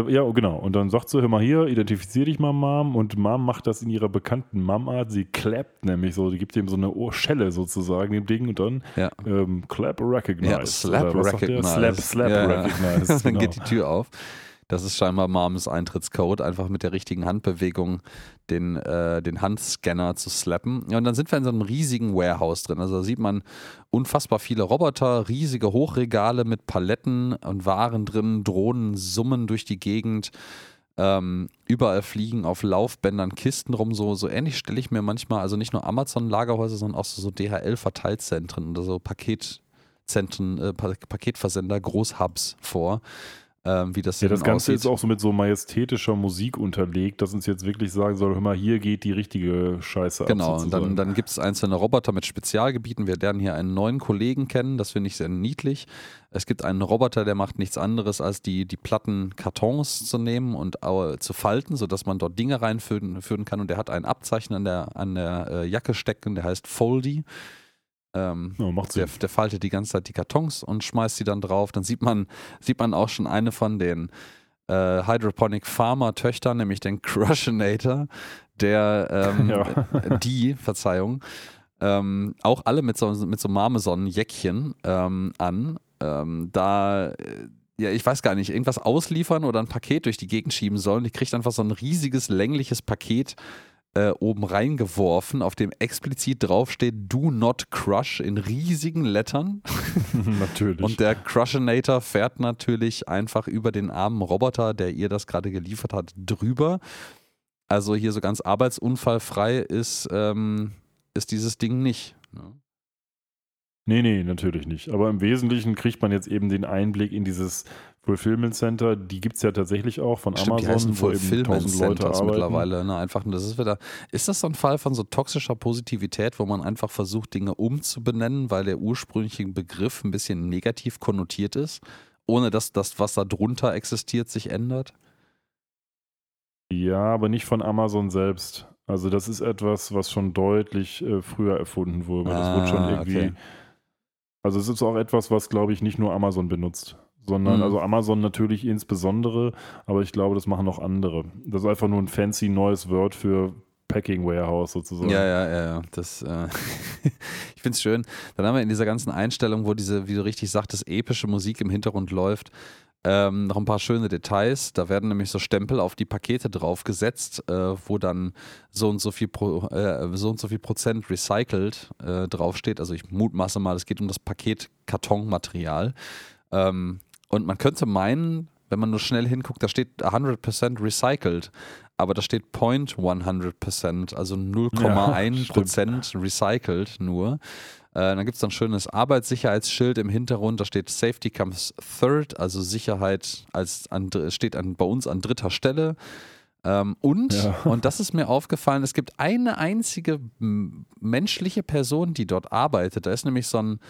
Ja, genau. Und dann sagt sie, hör mal hier, identifizier dich mal, Mom. Und Mom macht das in ihrer bekannten Mom-Art. Sie clappt nämlich so, die gibt ihm so eine Ohrschelle sozusagen, dem Ding. Und dann ja. ähm, clap recognize. Ja, slap recognize. Slap, slap ja, recognize. Genau. <laughs> dann geht die Tür auf. Das ist scheinbar Moms Eintrittscode, einfach mit der richtigen Handbewegung den, äh, den Handscanner zu slappen. Und dann sind wir in so einem riesigen Warehouse drin. Also da sieht man unfassbar viele Roboter, riesige Hochregale mit Paletten und Waren drin, Drohnen summen durch die Gegend. Ähm, überall fliegen auf Laufbändern Kisten rum. So, so ähnlich stelle ich mir manchmal, also nicht nur Amazon-Lagerhäuser, sondern auch so, so DHL-Verteilzentren oder so Paketzentren, äh, Paketversender, Großhubs vor ähm, wie das Ja, das Ganze aussieht. ist auch so mit so majestätischer Musik unterlegt, dass uns jetzt wirklich sagen soll, hör mal, hier geht die richtige Scheiße genau, ab. Genau, und dann, dann gibt es einzelne Roboter mit Spezialgebieten. Wir lernen hier einen neuen Kollegen kennen, das finde ich sehr niedlich. Es gibt einen Roboter, der macht nichts anderes, als die, die platten Kartons zu nehmen und zu falten, sodass man dort Dinge reinführen kann. Und der hat ein Abzeichen an der, an der äh, Jacke stecken, der heißt Foldy. Ähm, ja, macht der, der, faltet die ganze Zeit die Kartons und schmeißt sie dann drauf. Dann sieht man, sieht man auch schon eine von den äh, Hydroponic Farmer Töchtern, nämlich den Crushinator, der ähm, <laughs> ja. die, Verzeihung, ähm, auch alle mit so, mit so Marmeson-Jäckchen ähm, an. Ähm, da äh, ja, ich weiß gar nicht, irgendwas ausliefern oder ein Paket durch die Gegend schieben sollen. Die kriegt einfach so ein riesiges, längliches Paket äh, oben reingeworfen, auf dem explizit draufsteht Do not crush in riesigen Lettern. <laughs> natürlich. Und der Crushinator fährt natürlich einfach über den armen Roboter, der ihr das gerade geliefert hat, drüber. Also hier so ganz arbeitsunfallfrei ist, ähm, ist dieses Ding nicht. Ne? Nee, nee, natürlich nicht. Aber im Wesentlichen kriegt man jetzt eben den Einblick in dieses Fulfillment Center. Die gibt es ja tatsächlich auch von Stimmt, Amazon, wo eben tausend Leute arbeiten. mittlerweile. Ne? Einfach, das ist, wieder, ist das so ein Fall von so toxischer Positivität, wo man einfach versucht, Dinge umzubenennen, weil der ursprüngliche Begriff ein bisschen negativ konnotiert ist, ohne dass das, was da drunter existiert, sich ändert? Ja, aber nicht von Amazon selbst. Also das ist etwas, was schon deutlich äh, früher erfunden wurde. Ah, das wurde schon irgendwie... Okay also es ist auch etwas, was, glaube ich, nicht nur Amazon benutzt, sondern mhm. also Amazon natürlich insbesondere, aber ich glaube, das machen auch andere. Das ist einfach nur ein fancy neues Word für Packing Warehouse sozusagen. Ja, ja, ja, ja. Das, äh <laughs> ich finde es schön. Dann haben wir in dieser ganzen Einstellung, wo diese, wie du richtig sagtest, epische Musik im Hintergrund läuft, ähm, noch ein paar schöne Details. Da werden nämlich so Stempel auf die Pakete draufgesetzt, äh, wo dann so und so viel, Pro, äh, so und so viel Prozent recycelt äh, draufsteht. Also ich mutmaße mal, es geht um das Paket Kartonmaterial. Ähm, und man könnte meinen, wenn man nur schnell hinguckt, da steht 100% recycelt. Aber da steht 0.100%, also 0,1% ja, recycelt nur. Äh, dann gibt es dann ein schönes Arbeitssicherheitsschild im Hintergrund, da steht Safety comes third, also Sicherheit als an, steht an, bei uns an dritter Stelle. Ähm, und, ja. und das ist mir aufgefallen, es gibt eine einzige menschliche Person, die dort arbeitet. Da ist nämlich so ein,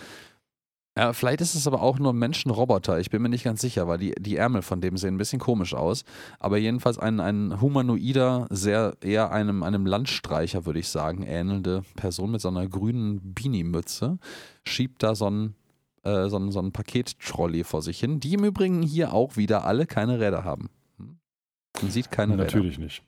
ja, vielleicht ist es aber auch nur ein Menschenroboter. Ich bin mir nicht ganz sicher, weil die, die Ärmel von dem sehen ein bisschen komisch aus. Aber jedenfalls ein, ein humanoider, sehr eher einem, einem Landstreicher, würde ich sagen, ähnelnde Person mit so einer grünen Beanie-Mütze schiebt da so ein, äh, so ein, so ein Paket-Trolley vor sich hin, die im Übrigen hier auch wieder alle keine Räder haben. Man sieht keine Natürlich Räder. Natürlich nicht.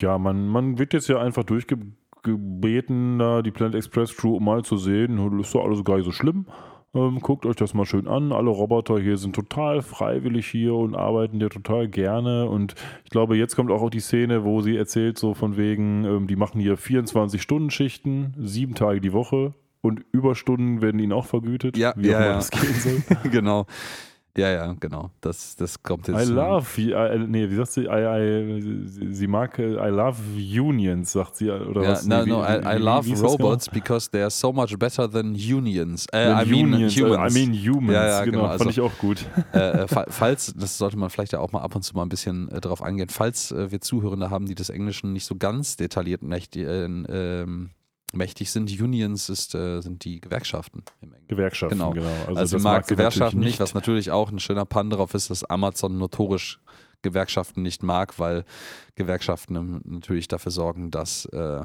Ja, man, man wird jetzt ja einfach durchge gebeten, da die Planet Express Crew mal zu sehen. Ist doch alles gar nicht so schlimm. Ähm, guckt euch das mal schön an. Alle Roboter hier sind total freiwillig hier und arbeiten ja total gerne. Und ich glaube, jetzt kommt auch die Szene, wo sie erzählt, so von wegen, ähm, die machen hier 24-Stunden-Schichten, sieben Tage die Woche. Und Überstunden werden ihnen auch vergütet, ja, wie ja, auch immer ja. das gehen soll. <laughs> genau. Ja, ja, genau. Das, das kommt jetzt. I love, I, nee, wie sagt sie? I, I, sie mag, I love unions, sagt sie, oder ja, was? No, no, I, I love wie robots because they are so much better than unions. Äh, than I mean unions, humans. I mean humans, ja, ja, genau, genau. Also, fand ich auch gut. Äh, äh falls, das sollte man vielleicht ja auch mal ab und zu mal ein bisschen äh, drauf eingehen, falls äh, wir Zuhörende haben, die des Englischen nicht so ganz detailliert äh, ähm, mächtig sind. Unions ist, äh, sind die Gewerkschaften im. Gewerkschaften, genau. genau. Also, also mag, mag Gewerkschaften nicht, was natürlich auch ein schöner Pan darauf ist, dass Amazon notorisch Gewerkschaften nicht mag, weil Gewerkschaften natürlich dafür sorgen, dass äh,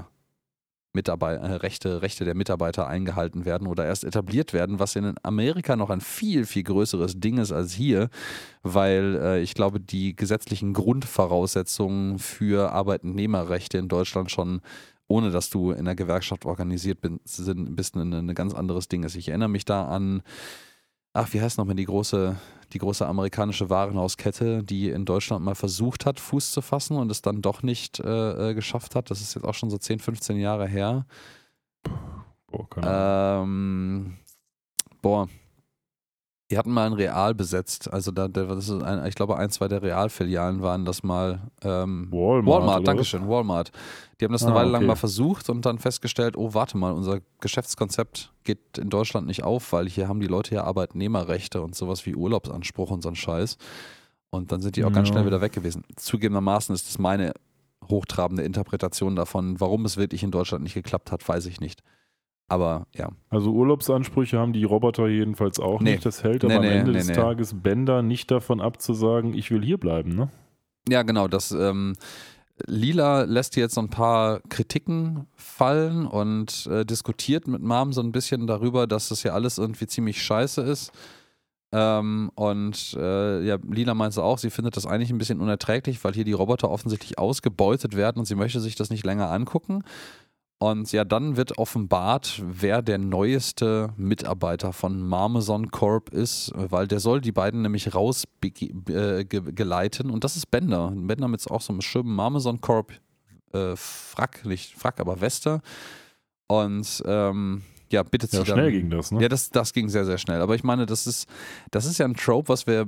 Mitarbeit äh, Rechte, Rechte der Mitarbeiter eingehalten werden oder erst etabliert werden, was in Amerika noch ein viel, viel größeres Ding ist als hier, weil äh, ich glaube, die gesetzlichen Grundvoraussetzungen für Arbeitnehmerrechte in Deutschland schon ohne dass du in der Gewerkschaft organisiert bist, ein, ein ganz anderes Ding ist. Ich erinnere mich da an, ach, wie heißt nochmal die große, die große amerikanische Warenhauskette, die in Deutschland mal versucht hat, Fuß zu fassen und es dann doch nicht äh, äh geschafft hat. Das ist jetzt auch schon so 10, 15 Jahre her. Boah, ähm, boah, die hatten mal ein Real besetzt. Also da, das ist ein, ich glaube, ein, zwei der Realfilialen waren das mal. Ähm, Walmart. Walmart, Dankeschön, Walmart. Die haben das eine ah, Weile okay. lang mal versucht und dann festgestellt, oh, warte mal, unser Geschäftskonzept geht in Deutschland nicht auf, weil hier haben die Leute ja Arbeitnehmerrechte und sowas wie Urlaubsanspruch und so ein Scheiß. Und dann sind die auch ja. ganz schnell wieder weg gewesen. Zugegebenermaßen ist das meine hochtrabende Interpretation davon. Warum es wirklich in Deutschland nicht geklappt hat, weiß ich nicht. Aber ja. Also Urlaubsansprüche haben die Roboter jedenfalls auch nee. nicht. Das hält aber nee, am nee, Ende des Tages Bender nicht davon ab zu sagen, ich will hier bleiben, ne? Ja, genau. Das ähm, Lila lässt jetzt so ein paar Kritiken fallen und äh, diskutiert mit Mom so ein bisschen darüber, dass das ja alles irgendwie ziemlich scheiße ist. Ähm, und äh, ja, Lila meinte auch, sie findet das eigentlich ein bisschen unerträglich, weil hier die Roboter offensichtlich ausgebeutet werden und sie möchte sich das nicht länger angucken. Und ja, dann wird offenbart, wer der neueste Mitarbeiter von Marmeson Corp ist, weil der soll die beiden nämlich rausgeleiten. Äh, und das ist Bender. Bender mit auch so einem schönen Marmeson Corp äh, Frack, nicht Frack, aber Weste. Und ähm, ja, bittet ja, sie dann. schnell ging das, ne? Ja, das, das ging sehr, sehr schnell. Aber ich meine, das ist, das ist ja ein Trope, was wir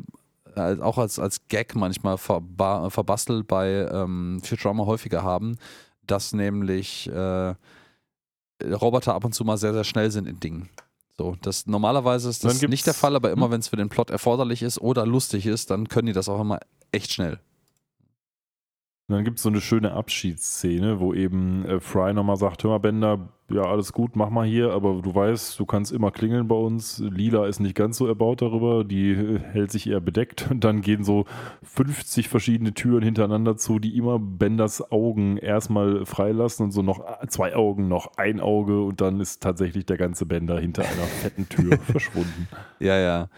äh, auch als, als Gag manchmal verbastelt bei ähm, Futurama häufiger haben dass nämlich äh, Roboter ab und zu mal sehr, sehr schnell sind in Dingen. So, das, normalerweise ist das nicht der Fall, aber immer hm? wenn es für den Plot erforderlich ist oder lustig ist, dann können die das auch immer echt schnell. Und dann gibt es so eine schöne Abschiedsszene, wo eben äh, Fry nochmal sagt, hör mal Bender, ja alles gut, mach mal hier, aber du weißt, du kannst immer klingeln bei uns. Lila ist nicht ganz so erbaut darüber, die äh, hält sich eher bedeckt. Und dann gehen so 50 verschiedene Türen hintereinander zu, die immer Benders Augen erstmal freilassen und so noch zwei Augen, noch ein Auge und dann ist tatsächlich der ganze Bender hinter einer fetten Tür <laughs> verschwunden. Ja, ja.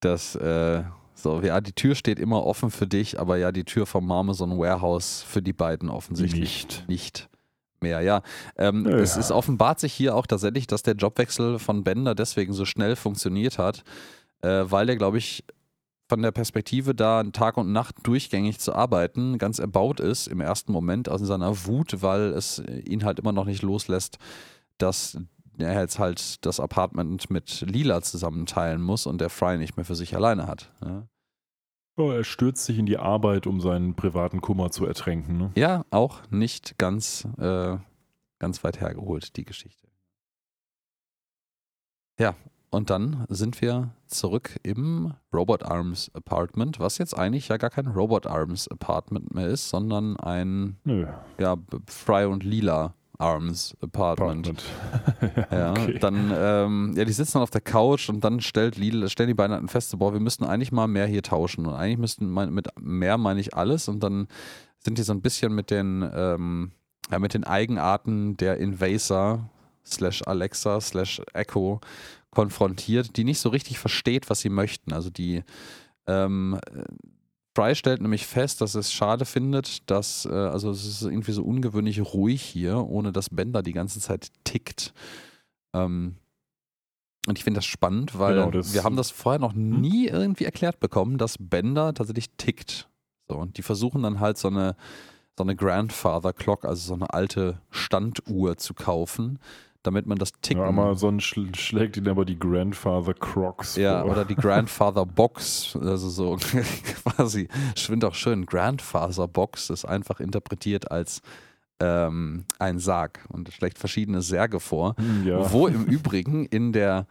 Das, äh so, ja, die Tür steht immer offen für dich, aber ja, die Tür vom Marmeson Warehouse für die beiden offensichtlich nicht. nicht mehr. Ja, ähm, ja, es, es offenbart sich hier auch tatsächlich, dass der Jobwechsel von Bender deswegen so schnell funktioniert hat, äh, weil der, glaube ich, von der Perspektive da Tag und Nacht durchgängig zu arbeiten ganz erbaut ist im ersten Moment aus seiner Wut, weil es ihn halt immer noch nicht loslässt, dass er jetzt halt das Apartment mit Lila zusammen teilen muss und der Fry nicht mehr für sich alleine hat. Ja. Oh, er stürzt sich in die Arbeit, um seinen privaten Kummer zu ertränken. Ne? Ja, auch nicht ganz, äh, ganz weit hergeholt, die Geschichte. Ja, und dann sind wir zurück im Robot Arms Apartment, was jetzt eigentlich ja gar kein Robot Arms Apartment mehr ist, sondern ein Nö. ja, Fry und Lila Arms Apartment. Apartment. <laughs> ja, okay. dann, ähm, ja, die sitzen dann auf der Couch und dann stellt Lila, stellen die beiden fest, so, boah, wir müssten eigentlich mal mehr hier tauschen. Und eigentlich müssten, mit mehr meine ich alles. Und dann sind die so ein bisschen mit den, ähm, ja, mit den Eigenarten der Invasor slash Alexa slash Echo konfrontiert, die nicht so richtig versteht, was sie möchten. Also die ähm, Fry stellt nämlich fest, dass es schade findet, dass, äh, also es ist irgendwie so ungewöhnlich ruhig hier, ohne dass Bender die ganze Zeit tickt. Ähm, und ich finde das spannend, weil genau, das wir haben das vorher noch hm? nie irgendwie erklärt bekommen, dass Bender tatsächlich tickt. So, und die versuchen dann halt so eine, so eine Grandfather Clock, also so eine alte Standuhr zu kaufen, damit man das Ticken. Ja, Amazon schl schlägt ihnen aber die Grandfather Crocs. Ja, vor. oder die Grandfather Box, also so <laughs> quasi, ich finde auch schön, Grandfather Box ist einfach interpretiert als ähm, ein Sarg und schlägt verschiedene Särge vor, hm, ja. wo im Übrigen in der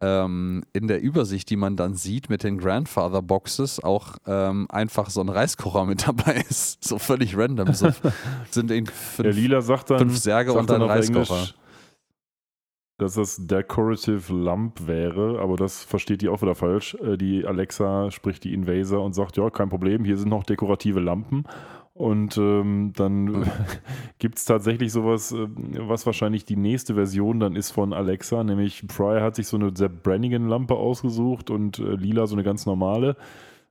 ähm, in der Übersicht, die man dann sieht mit den Grandfather Boxes, auch ähm, einfach so ein Reiskocher mit dabei ist. So völlig random. So <laughs> sind fünf, Lila sagt dann, fünf Särge und dann Reiskocher. Englisch, dass das Decorative Lamp wäre, aber das versteht die auch wieder falsch. Äh, die Alexa spricht die Invaser und sagt, ja, kein Problem, hier sind noch dekorative Lampen. Und ähm, dann <laughs> mhm. gibt es tatsächlich sowas, äh, was wahrscheinlich die nächste Version dann ist von Alexa, nämlich Pryor hat sich so eine Sepp Brannigan-Lampe ausgesucht und äh, Lila so eine ganz normale.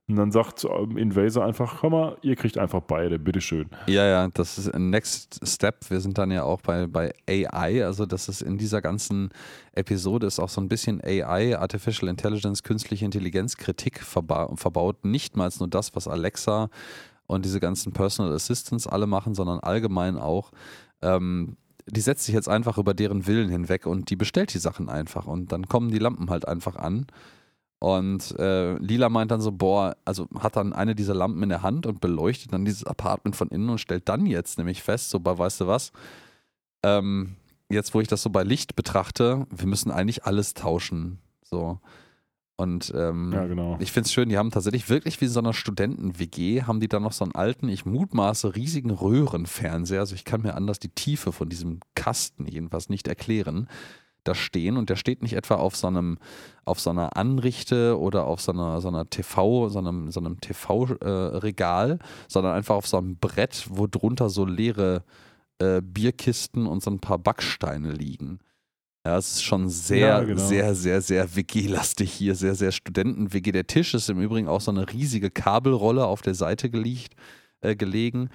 Und dann sagt ähm, Invaser einfach, komm mal, ihr kriegt einfach beide, bitteschön. Ja, ja, das ist ein Next Step. Wir sind dann ja auch bei, bei AI, also das ist in dieser ganzen Episode ist auch so ein bisschen AI, Artificial Intelligence, künstliche Intelligenz, Kritik verba verbaut. Nicht mal nur das, was Alexa und diese ganzen Personal Assistants alle machen, sondern allgemein auch. Ähm, die setzt sich jetzt einfach über deren Willen hinweg und die bestellt die Sachen einfach und dann kommen die Lampen halt einfach an. Und äh, Lila meint dann so, boah, also hat dann eine dieser Lampen in der Hand und beleuchtet dann dieses Apartment von innen und stellt dann jetzt nämlich fest, so bei, weißt du was, ähm, jetzt wo ich das so bei Licht betrachte, wir müssen eigentlich alles tauschen. So. Und ähm, ja, genau. ich finde es schön, die haben tatsächlich wirklich wie so einer Studenten-WG, haben die dann noch so einen alten, ich mutmaße, riesigen Röhrenfernseher. Also ich kann mir anders die Tiefe von diesem Kasten jedenfalls nicht erklären da stehen und der steht nicht etwa auf so einem, auf so einer Anrichte oder auf so einer, so einer TV, so einem, so einem TV-Regal, äh, sondern einfach auf so einem Brett, wo drunter so leere äh, Bierkisten und so ein paar Backsteine liegen. Ja, es ist schon sehr, ja, genau. sehr, sehr, sehr WG-lastig hier, sehr, sehr Studenten-WG. Der Tisch ist im Übrigen auch so eine riesige Kabelrolle auf der Seite gelegt, äh, gelegen.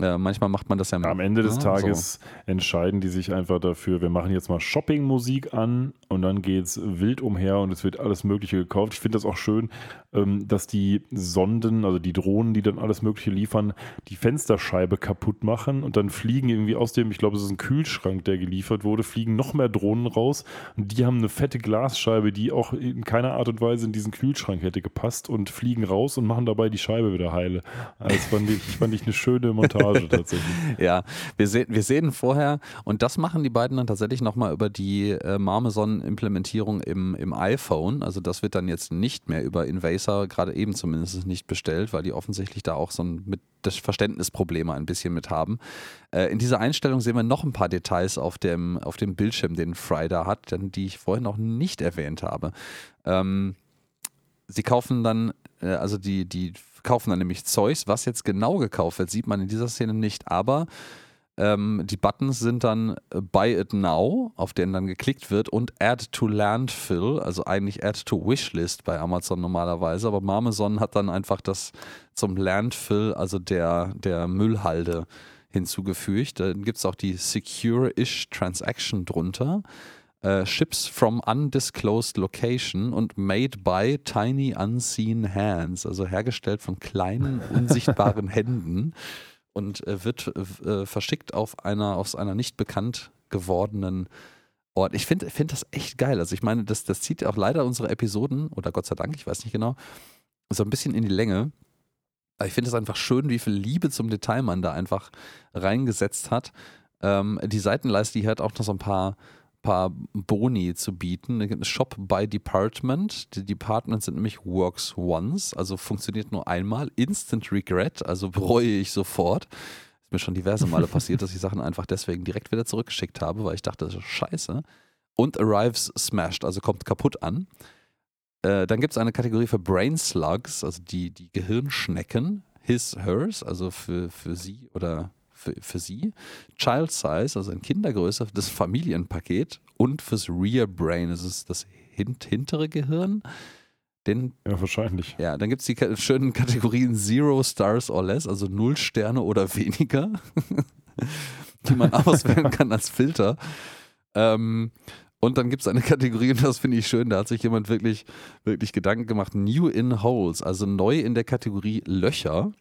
Äh, manchmal macht man das ja. Am Ende des ja, Tages so. entscheiden die sich einfach dafür, wir machen jetzt mal Shopping-Musik an und dann geht es wild umher und es wird alles Mögliche gekauft. Ich finde das auch schön, ähm, dass die Sonden, also die Drohnen, die dann alles Mögliche liefern, die Fensterscheibe kaputt machen und dann fliegen irgendwie aus dem, ich glaube, es ist ein Kühlschrank, der geliefert wurde, fliegen noch mehr Drohnen raus und die haben eine fette Glasscheibe, die auch in keiner Art und Weise in diesen Kühlschrank hätte gepasst und fliegen raus und machen dabei die Scheibe wieder heile. Also das fand ich, fand ich eine schöne Montage. Montage tatsächlich. <laughs> ja, wir, se wir sehen vorher, und das machen die beiden dann tatsächlich nochmal über die äh, Marmeson-Implementierung im, im iPhone. Also das wird dann jetzt nicht mehr über Invasor, gerade eben zumindest nicht bestellt, weil die offensichtlich da auch so ein mit das Verständnisprobleme ein bisschen mit haben. Äh, in dieser Einstellung sehen wir noch ein paar Details auf dem, auf dem Bildschirm, den Fry da hat, die ich vorhin noch nicht erwähnt habe. Ähm, sie kaufen dann, äh, also die, die kaufen dann nämlich Zeugs. Was jetzt genau gekauft wird, sieht man in dieser Szene nicht, aber ähm, die Buttons sind dann äh, Buy It Now, auf den dann geklickt wird, und Add to Landfill, also eigentlich Add to Wishlist bei Amazon normalerweise, aber Marmeson hat dann einfach das zum Landfill, also der, der Müllhalde hinzugefügt. Dann gibt es auch die Secure-ish Transaction drunter. Uh, ships from undisclosed location und made by tiny unseen hands, also hergestellt von kleinen <laughs> unsichtbaren Händen und äh, wird äh, verschickt auf einer aus einer nicht bekannt gewordenen Ort. Ich finde find das echt geil. Also ich meine, das, das zieht auch leider unsere Episoden, oder Gott sei Dank, ich weiß nicht genau, so ein bisschen in die Länge. Aber ich finde es einfach schön, wie viel Liebe zum Detail man da einfach reingesetzt hat. Ähm, die Seitenleiste, die hat auch noch so ein paar paar Boni zu bieten. Shop by Department. Die Departments sind nämlich Works Once, also funktioniert nur einmal. Instant Regret, also bereue ich sofort. Ist mir schon diverse Male <laughs> passiert, dass ich Sachen einfach deswegen direkt wieder zurückgeschickt habe, weil ich dachte, das ist scheiße. Und arrives smashed, also kommt kaputt an. Äh, dann gibt es eine Kategorie für Brain Slugs, also die, die Gehirnschnecken. His, hers, also für, für sie oder für, für sie. Child Size, also in Kindergröße, das Familienpaket. Und fürs Rear Brain, das ist das hint hintere Gehirn. Den, ja, wahrscheinlich. Ja, dann gibt es die schönen Kategorien Zero Stars or Less, also null Sterne oder weniger, <laughs> die man auswählen kann als Filter. Ähm, und dann gibt es eine Kategorie, und das finde ich schön, da hat sich jemand wirklich, wirklich Gedanken gemacht, New in Holes, also neu in der Kategorie Löcher.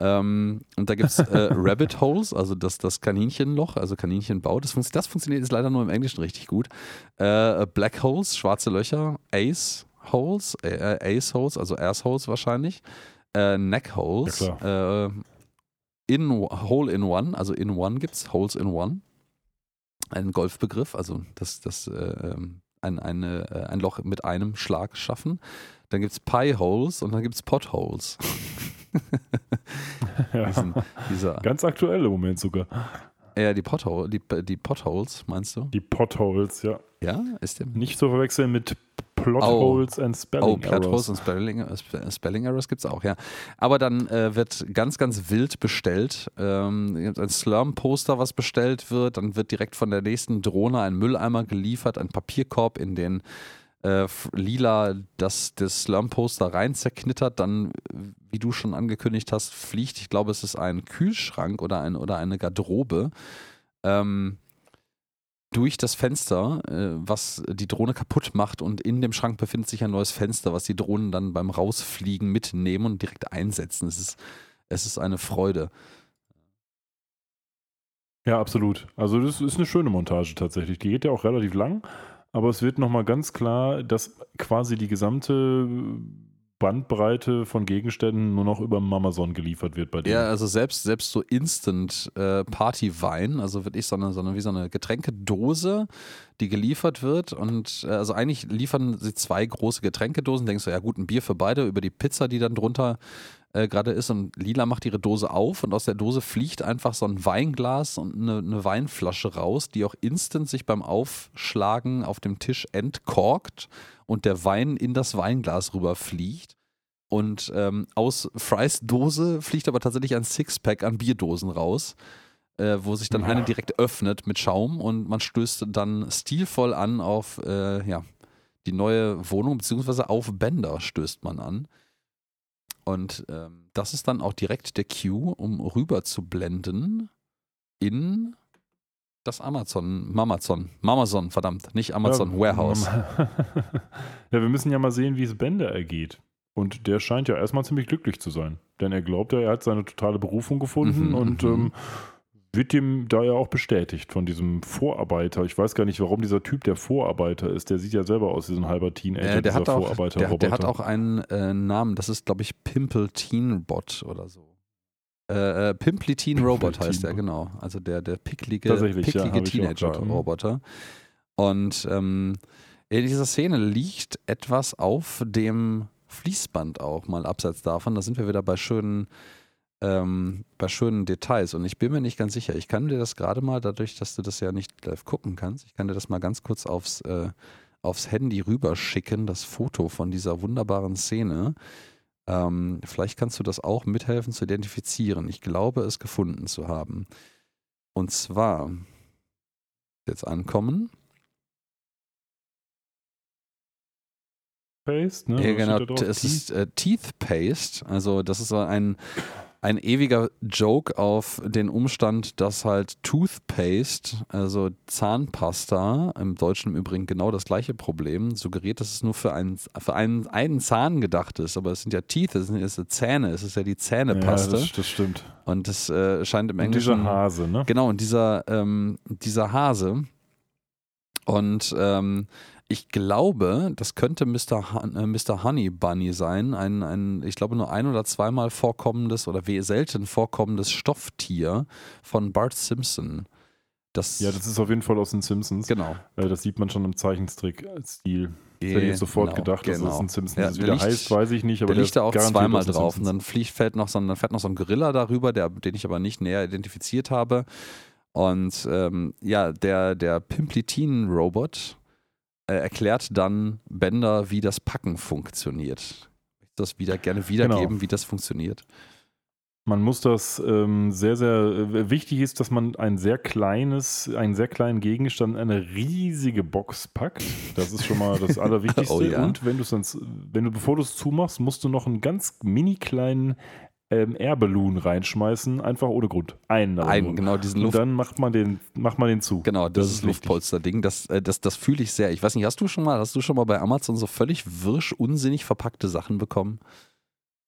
Ähm, und da gibt es äh, <laughs> Rabbit Holes, also das, das Kaninchenloch, also Kaninchenbau. Das, func das funktioniert jetzt leider nur im Englischen richtig gut. Äh, Black Holes, schwarze Löcher. Ace Holes, äh, Ace Holes, also Assholes wahrscheinlich. Äh, Neck Holes. Ja, äh, in, Hole in One, also in One gibt es, Holes in One. Ein Golfbegriff, also das, das, äh, ähm, ein, eine, äh, ein Loch mit einem Schlag schaffen. Dann gibt es Pie Holes und dann gibt es Potholes. ja. <laughs> <laughs> Diesen, Ganz aktuell im Moment sogar. Ja, die, Pothole, die, die Potholes, meinst du? Die Potholes, ja. Ja, ist dem. Nicht zu verwechseln mit Plotholes oh. and Spelling oh, Errors. Oh, Plotholes und Spelling, äh, Spelling Errors gibt es auch, ja. Aber dann äh, wird ganz, ganz wild bestellt. Ähm, ein Slurm-Poster, was bestellt wird. Dann wird direkt von der nächsten Drohne ein Mülleimer geliefert, ein Papierkorb, in den äh, lila das, das Slum-Poster rein zerknittert, dann, wie du schon angekündigt hast, fliegt, ich glaube, es ist ein Kühlschrank oder, ein, oder eine Garderobe, ähm, durch das Fenster, äh, was die Drohne kaputt macht und in dem Schrank befindet sich ein neues Fenster, was die Drohnen dann beim Rausfliegen mitnehmen und direkt einsetzen. Es ist, es ist eine Freude. Ja, absolut. Also das ist eine schöne Montage tatsächlich. Die geht ja auch relativ lang aber es wird nochmal ganz klar, dass quasi die gesamte Bandbreite von Gegenständen nur noch über Amazon geliefert wird bei dir. Ja, also selbst, selbst so Instant äh, also wirklich so eine, so eine, wie so eine Getränkedose, die geliefert wird. Und äh, also eigentlich liefern sie zwei große Getränkedosen. Denkst du, ja gut, ein Bier für beide über die Pizza, die dann drunter äh, gerade ist. Und Lila macht ihre Dose auf und aus der Dose fliegt einfach so ein Weinglas und eine, eine Weinflasche raus, die auch instant sich beim Aufschlagen auf dem Tisch entkorkt und der Wein in das Weinglas rüberfliegt. Und ähm, aus Frys Dose fliegt aber tatsächlich ein Sixpack an Bierdosen raus, äh, wo sich dann ja. eine direkt öffnet mit Schaum und man stößt dann stilvoll an auf äh, ja, die neue Wohnung, beziehungsweise auf Bänder stößt man an. Und ähm, das ist dann auch direkt der Cue, um rüber zu blenden in das Amazon, Mamazon, Mamazon, verdammt, nicht Amazon ja, Warehouse. <laughs> ja, wir müssen ja mal sehen, wie es Bender ergeht. Und der scheint ja erstmal ziemlich glücklich zu sein. Denn er glaubt ja, er hat seine totale Berufung gefunden mhm, und mhm. ähm, wird ihm da ja auch bestätigt von diesem Vorarbeiter. Ich weiß gar nicht, warum dieser Typ der Vorarbeiter ist. Der sieht ja selber aus wie so ein halber Teenager, äh, der hat auch, der, der, hat auch einen äh, Namen, das ist, glaube ich, Pimple Teen Bot oder so. Äh, äh, Pimply Teen Robot heißt der, genau. Also der, der picklige, picklige ja, Teenager-Roboter. Und ähm, in dieser Szene liegt etwas auf dem Fließband auch, mal abseits davon. Da sind wir wieder bei schönen ähm, bei schönen Details. Und ich bin mir nicht ganz sicher. Ich kann dir das gerade mal, dadurch, dass du das ja nicht live gucken kannst, ich kann dir das mal ganz kurz aufs, äh, aufs Handy rüberschicken, das Foto von dieser wunderbaren Szene. Ähm, vielleicht kannst du das auch mithelfen zu identifizieren. Ich glaube, es gefunden zu haben. Und zwar, jetzt ankommen. Paste, ne? Ja, genau, es ist äh, Teeth Paste. Also, das ist so ein ein ewiger Joke auf den Umstand, dass halt Toothpaste, also Zahnpasta, im Deutschen im Übrigen genau das gleiche Problem, suggeriert, dass es nur für einen, für einen, einen Zahn gedacht ist. Aber es sind ja Teeth, es sind ja Zähne, es ist ja die Zähnepaste. Ja, das, das stimmt. Und das äh, scheint im Englischen. Und dieser Hase, ne? Genau, und dieser, ähm, dieser Hase. Und ähm, ich glaube, das könnte Mr. Hun äh, Mr. Honey Bunny sein. Ein, ein, ich glaube, nur ein oder zweimal vorkommendes oder selten vorkommendes Stofftier von Bart Simpson. Das, ja, das ist auf jeden Fall aus den Simpsons. Genau. Äh, das sieht man schon im Zeichentrick-Stil. Das hätte ich sofort genau, gedacht, dass genau. das ein Simpsons ja, wieder liegt, heißt, weiß ich nicht. Aber der liegt da auch zweimal drauf. Und dann fliegt, fällt noch so, dann fährt noch so ein Gorilla darüber, der, den ich aber nicht näher identifiziert habe. Und ähm, ja, der, der Pimplitin-Robot äh, erklärt dann Bender, wie das Packen funktioniert. Ich möchte das wieder gerne wiedergeben, genau. wie das funktioniert. Man muss das ähm, sehr, sehr äh, wichtig ist, dass man ein sehr kleines, einen sehr kleinen Gegenstand in eine riesige Box packt. Das ist schon mal das <laughs> Allerwichtigste. oh, ja. Und wenn du es wenn du, bevor du es zumachst, musst du noch einen ganz mini kleinen ähm, Airballoon reinschmeißen, einfach ohne Grund. Einen, Einen genau, diesen Luft. Und dann macht man den, macht man den zu. Genau, das, das ist Luftpolster-Ding. Das, äh, das, das fühle ich sehr. Ich weiß nicht, hast du schon mal, hast du schon mal bei Amazon so völlig wirsch, unsinnig verpackte Sachen bekommen?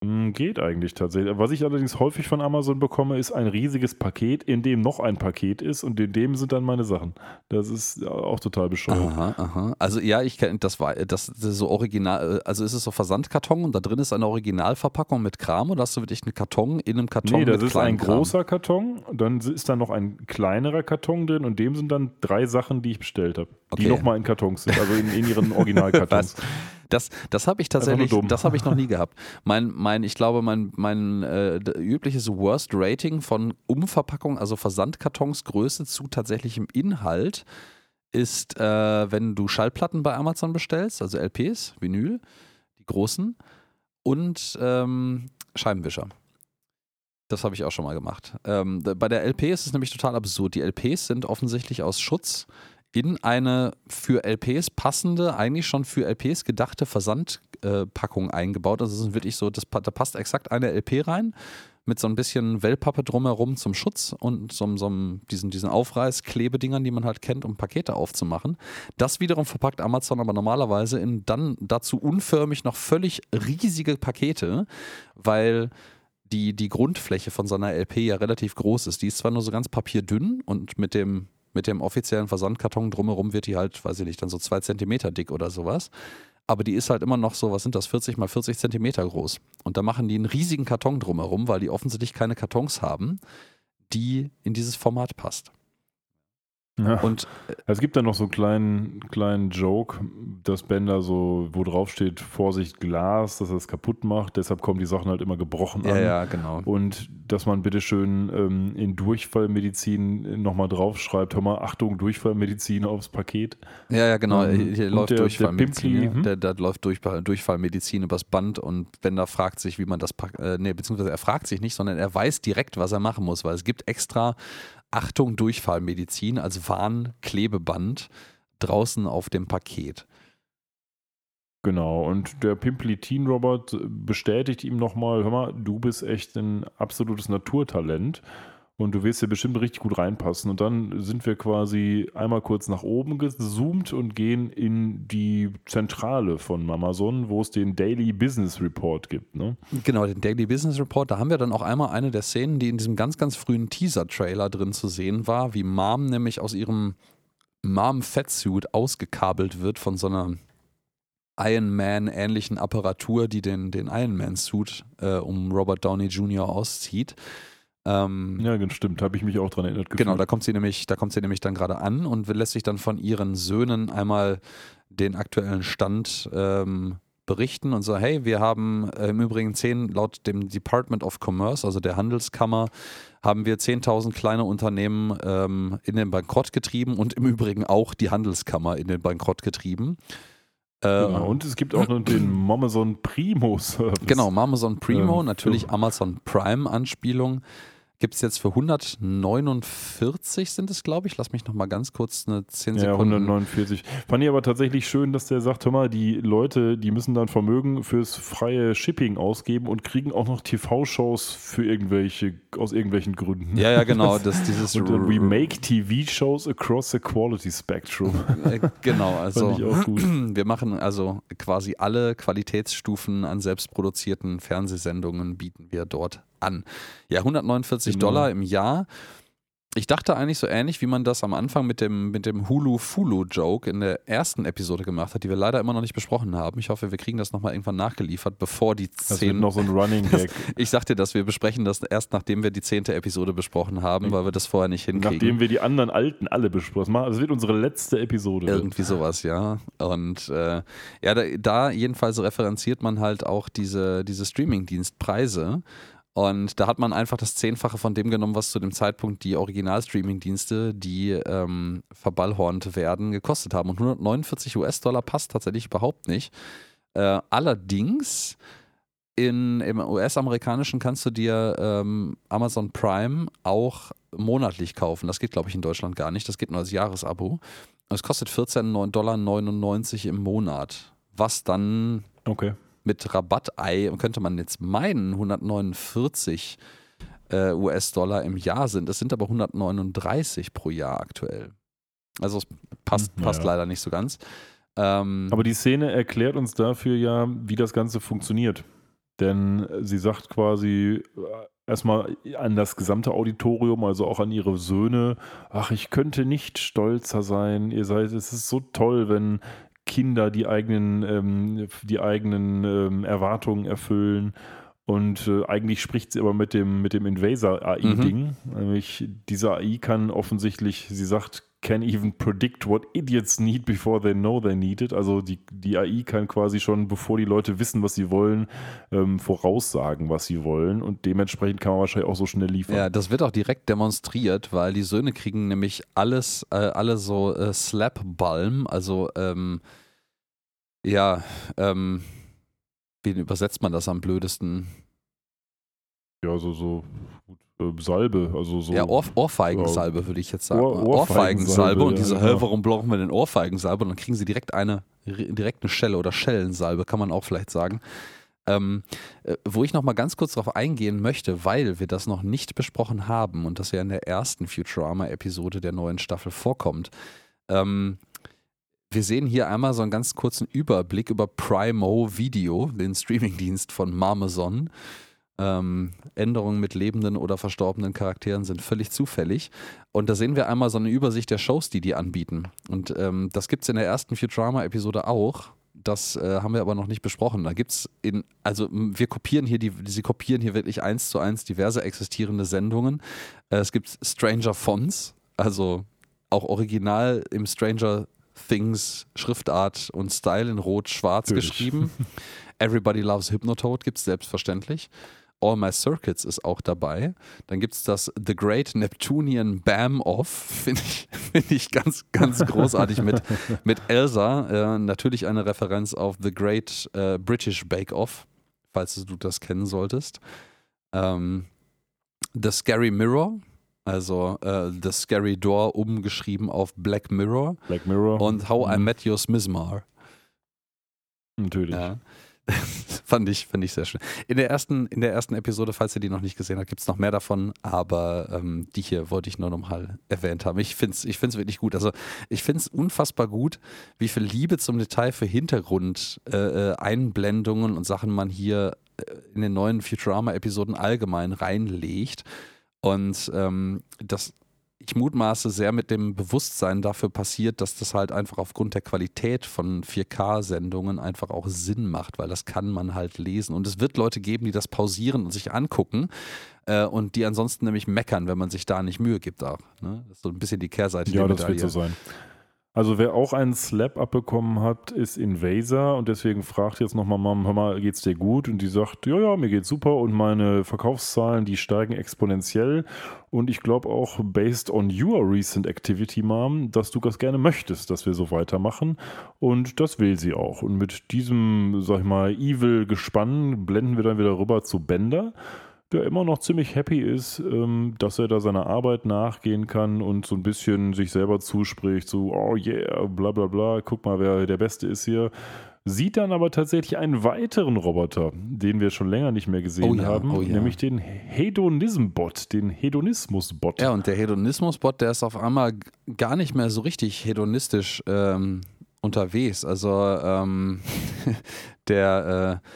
Hm, geht eigentlich tatsächlich. Was ich allerdings häufig von Amazon bekomme, ist ein riesiges Paket, in dem noch ein Paket ist und in dem sind dann meine Sachen. Das ist auch total bescheuert. Aha, aha. Also ja, ich kenne das war das, das ist so original, äh, also ist es so Versandkarton und da drin ist eine Originalverpackung mit Kram oder hast du wirklich einen Karton in einem Karton? Nee, das ist ein großer Karton, dann ist da noch ein kleinerer Karton drin und dem sind dann drei Sachen, die ich bestellt habe. Okay. Die nochmal in Kartons sind, also in, in ihren <laughs> Originalkartons. Das, das habe ich tatsächlich, das habe ich noch nie <laughs> gehabt. Mein, mein, ich glaube, mein, mein äh, übliches Worst Rating von Umverpackung, also Versandkartons Größe zu tatsächlichem Inhalt, ist, äh, wenn du Schallplatten bei Amazon bestellst, also LPs, Vinyl, die großen, und ähm, Scheibenwischer. Das habe ich auch schon mal gemacht. Ähm, bei der LP ist es nämlich total absurd. Die LPs sind offensichtlich aus Schutz in eine für LPs passende, eigentlich schon für LPs gedachte Versandpackung eingebaut. Also es ist wirklich so, das, da passt exakt eine LP rein mit so ein bisschen Wellpappe drumherum zum Schutz und so, so diesen, diesen Aufreißklebedingern, die man halt kennt, um Pakete aufzumachen. Das wiederum verpackt Amazon aber normalerweise in dann dazu unförmig noch völlig riesige Pakete, weil die, die Grundfläche von so einer LP ja relativ groß ist. Die ist zwar nur so ganz papierdünn und mit dem mit dem offiziellen Versandkarton drumherum wird die halt, weiß ich nicht, dann so zwei Zentimeter dick oder sowas. Aber die ist halt immer noch so, was sind das, 40 mal 40 Zentimeter groß. Und da machen die einen riesigen Karton drumherum, weil die offensichtlich keine Kartons haben, die in dieses Format passt. Ja. Und äh, es gibt dann noch so einen kleinen, kleinen Joke, dass Bender so, wo drauf steht, Vorsicht Glas, dass er es kaputt macht, deshalb kommen die Sachen halt immer gebrochen an. Ja, ja, genau. Und dass man bitteschön ähm, in Durchfallmedizin nochmal draufschreibt, hör mal, Achtung, Durchfallmedizin aufs Paket. Ja, ja, genau, ähm, hier läuft der, Durchfallmedizin. Der Pimpli, der, da läuft durch, Durchfallmedizin übers Band und Bender fragt sich, wie man das, äh, nee, beziehungsweise er fragt sich nicht, sondern er weiß direkt, was er machen muss, weil es gibt extra Achtung Durchfallmedizin als Warnklebeband draußen auf dem Paket. Genau, und der Pimplitin-Robot bestätigt ihm nochmal, hör mal, du bist echt ein absolutes Naturtalent und du wirst hier bestimmt richtig gut reinpassen. Und dann sind wir quasi einmal kurz nach oben gezoomt und gehen in die Zentrale von Amazon, wo es den Daily Business Report gibt. Ne? Genau, den Daily Business Report. Da haben wir dann auch einmal eine der Szenen, die in diesem ganz, ganz frühen Teaser-Trailer drin zu sehen war, wie Mom nämlich aus ihrem Mom-Fettsuit ausgekabelt wird von so einer Iron Man-ähnlichen Apparatur, die den, den Iron Man-Suit äh, um Robert Downey Jr. auszieht. Ähm, ja, stimmt, habe ich mich auch dran erinnert. Gefühlt. Genau, da kommt sie nämlich, da kommt sie nämlich dann gerade an und lässt sich dann von ihren Söhnen einmal den aktuellen Stand ähm, berichten und so, hey, wir haben äh, im Übrigen zehn, laut dem Department of Commerce, also der Handelskammer, haben wir 10.000 kleine Unternehmen ähm, in den Bankrott getrieben und im Übrigen auch die Handelskammer in den Bankrott getrieben. Genau, und es gibt auch noch den Amazon Primo Service. Genau, Amazon Primo, ähm, natürlich Amazon Prime Anspielung. Gibt es jetzt für 149 sind es, glaube ich. Lass mich noch mal ganz kurz eine 10 Sekunden. Ja, 149. Fand ich aber tatsächlich schön, dass der sagt, hör mal, die Leute, die müssen dann Vermögen fürs freie Shipping ausgeben und kriegen auch noch TV-Shows für irgendwelche, aus irgendwelchen Gründen. Ja, ja, genau. <laughs> Das, dieses und we make TV-Shows across the quality spectrum. Äh, genau, also <clears throat> wir machen also quasi alle Qualitätsstufen an selbstproduzierten Fernsehsendungen bieten wir dort an. Ja, 149 genau. Dollar im Jahr. ich dachte eigentlich so ähnlich, wie man das am Anfang mit dem, mit dem Hulu-Fulu-Joke in der ersten Episode gemacht hat, die wir leider immer noch nicht besprochen haben. Ich hoffe, wir kriegen das nochmal irgendwann nachgeliefert, bevor die zehn. Das wird noch so ein Running Gag. ich sagte, dass wir besprechen das erst, nachdem wir die zehnte Episode besprochen haben, weil wir das vorher nicht hinkriegen. Nachdem wir die anderen alten alle besprochen haben. Das wird unsere letzte Episode. Irgendwie sowas, ja. Und äh, ja, da, da jedenfalls referenziert man halt auch diese, diese Streaming-Dienstpreise. Und da hat man einfach das Zehnfache von dem genommen, was zu dem Zeitpunkt die Original-Streaming-Dienste, die ähm, verballhornt werden, gekostet haben. Und 149 US-Dollar passt tatsächlich überhaupt nicht. Äh, allerdings in, im US-amerikanischen kannst du dir ähm, Amazon Prime auch monatlich kaufen. Das geht, glaube ich, in Deutschland gar nicht. Das geht nur als Jahresabo. Es kostet 14,99 Dollar im Monat. Was dann okay mit Rabattei könnte man jetzt meinen, 149 äh, US-Dollar im Jahr sind. Es sind aber 139 pro Jahr aktuell. Also es passt, hm, passt ja. leider nicht so ganz. Ähm, aber die Szene erklärt uns dafür ja, wie das Ganze funktioniert. Denn sie sagt quasi äh, erstmal an das gesamte Auditorium, also auch an ihre Söhne, ach, ich könnte nicht stolzer sein, ihr seid, es ist so toll, wenn Kinder die eigenen, ähm, die eigenen ähm, Erwartungen erfüllen. Und äh, eigentlich spricht sie aber mit dem, mit dem Invaser-AI-Ding. Mhm. Nämlich diese AI kann offensichtlich, sie sagt, can even predict what idiots need before they know they need it. Also die, die AI kann quasi schon, bevor die Leute wissen, was sie wollen, ähm, voraussagen, was sie wollen. Und dementsprechend kann man wahrscheinlich auch so schnell liefern. Ja, das wird auch direkt demonstriert, weil die Söhne kriegen nämlich alles, äh, alle so äh, Slap-Balm, also ähm, ja, ähm, wie übersetzt man das am blödesten? Ja, so, so äh, Salbe, also so. Ja, Ohr, Ohrfeigensalbe, würde ich jetzt sagen. Ohr, Ohrfeigensalbe. Und diese, ja, genau. warum brauchen wir denn Ohrfeigensalbe? Und dann kriegen sie direkt eine, direkt eine Schelle oder Schellensalbe, kann man auch vielleicht sagen. Ähm, äh, wo ich nochmal ganz kurz darauf eingehen möchte, weil wir das noch nicht besprochen haben und das ja in der ersten Futurama-Episode der neuen Staffel vorkommt. Ähm, wir sehen hier einmal so einen ganz kurzen Überblick über Primo Video, den Streamingdienst von Marmazon. Ähm, Änderungen mit lebenden oder verstorbenen Charakteren sind völlig zufällig. Und da sehen wir einmal so eine Übersicht der Shows, die die anbieten. Und ähm, das gibt es in der ersten Futurama-Episode auch. Das äh, haben wir aber noch nicht besprochen. Da gibt es in, also wir kopieren hier die, sie kopieren hier wirklich eins zu eins diverse existierende Sendungen. Äh, es gibt Stranger Fonts, also auch original im Stranger Things Schriftart und Style in Rot-Schwarz geschrieben. <laughs> Everybody Loves Hypnotoad gibt es selbstverständlich. All My Circuits ist auch dabei. Dann gibt es das The Great Neptunian Bam Off, <laughs> finde ich, find ich ganz, ganz <laughs> großartig mit, mit Elsa. Äh, natürlich eine Referenz auf The Great äh, British Bake Off, falls du das kennen solltest. Ähm, The Scary Mirror also äh, The Scary Door umgeschrieben auf Black Mirror. Black Mirror. Und How mhm. I Met Your Smizmar. Natürlich. Ja. <laughs> fand, ich, fand ich sehr schön. In der ersten, in der ersten Episode, falls ihr die noch nicht gesehen habt, gibt es noch mehr davon, aber ähm, die hier wollte ich nur nochmal erwähnt haben. Ich finde es ich find's wirklich gut. Also ich finde es unfassbar gut, wie viel Liebe zum Detail für Hintergrund-Einblendungen äh, äh und Sachen man hier äh, in den neuen Futurama-Episoden allgemein reinlegt. Und ähm, das, ich mutmaße sehr mit dem Bewusstsein dafür passiert, dass das halt einfach aufgrund der Qualität von 4K-Sendungen einfach auch Sinn macht, weil das kann man halt lesen. Und es wird Leute geben, die das pausieren und sich angucken äh, und die ansonsten nämlich meckern, wenn man sich da nicht Mühe gibt auch. Ne? Das ist so ein bisschen die Kehrseite ja, der Medaille. Ja, das wird so sein. Also wer auch einen Slap abbekommen hat, ist Invaser und deswegen fragt jetzt nochmal Mom, hör mal, geht's dir gut? Und die sagt, ja, ja, mir geht's super und meine Verkaufszahlen, die steigen exponentiell und ich glaube auch, based on your recent activity, Mom, dass du das gerne möchtest, dass wir so weitermachen und das will sie auch. Und mit diesem, sag ich mal, evil Gespann blenden wir dann wieder rüber zu Bender der immer noch ziemlich happy ist, ähm, dass er da seiner Arbeit nachgehen kann und so ein bisschen sich selber zuspricht, so, oh yeah, bla bla bla, guck mal, wer der Beste ist hier. Sieht dann aber tatsächlich einen weiteren Roboter, den wir schon länger nicht mehr gesehen oh ja, haben, oh ja. nämlich den Hedonism-Bot, den Hedonismus-Bot. Ja, und der Hedonismus-Bot, der ist auf einmal gar nicht mehr so richtig hedonistisch ähm, unterwegs. Also ähm, <laughs> der äh,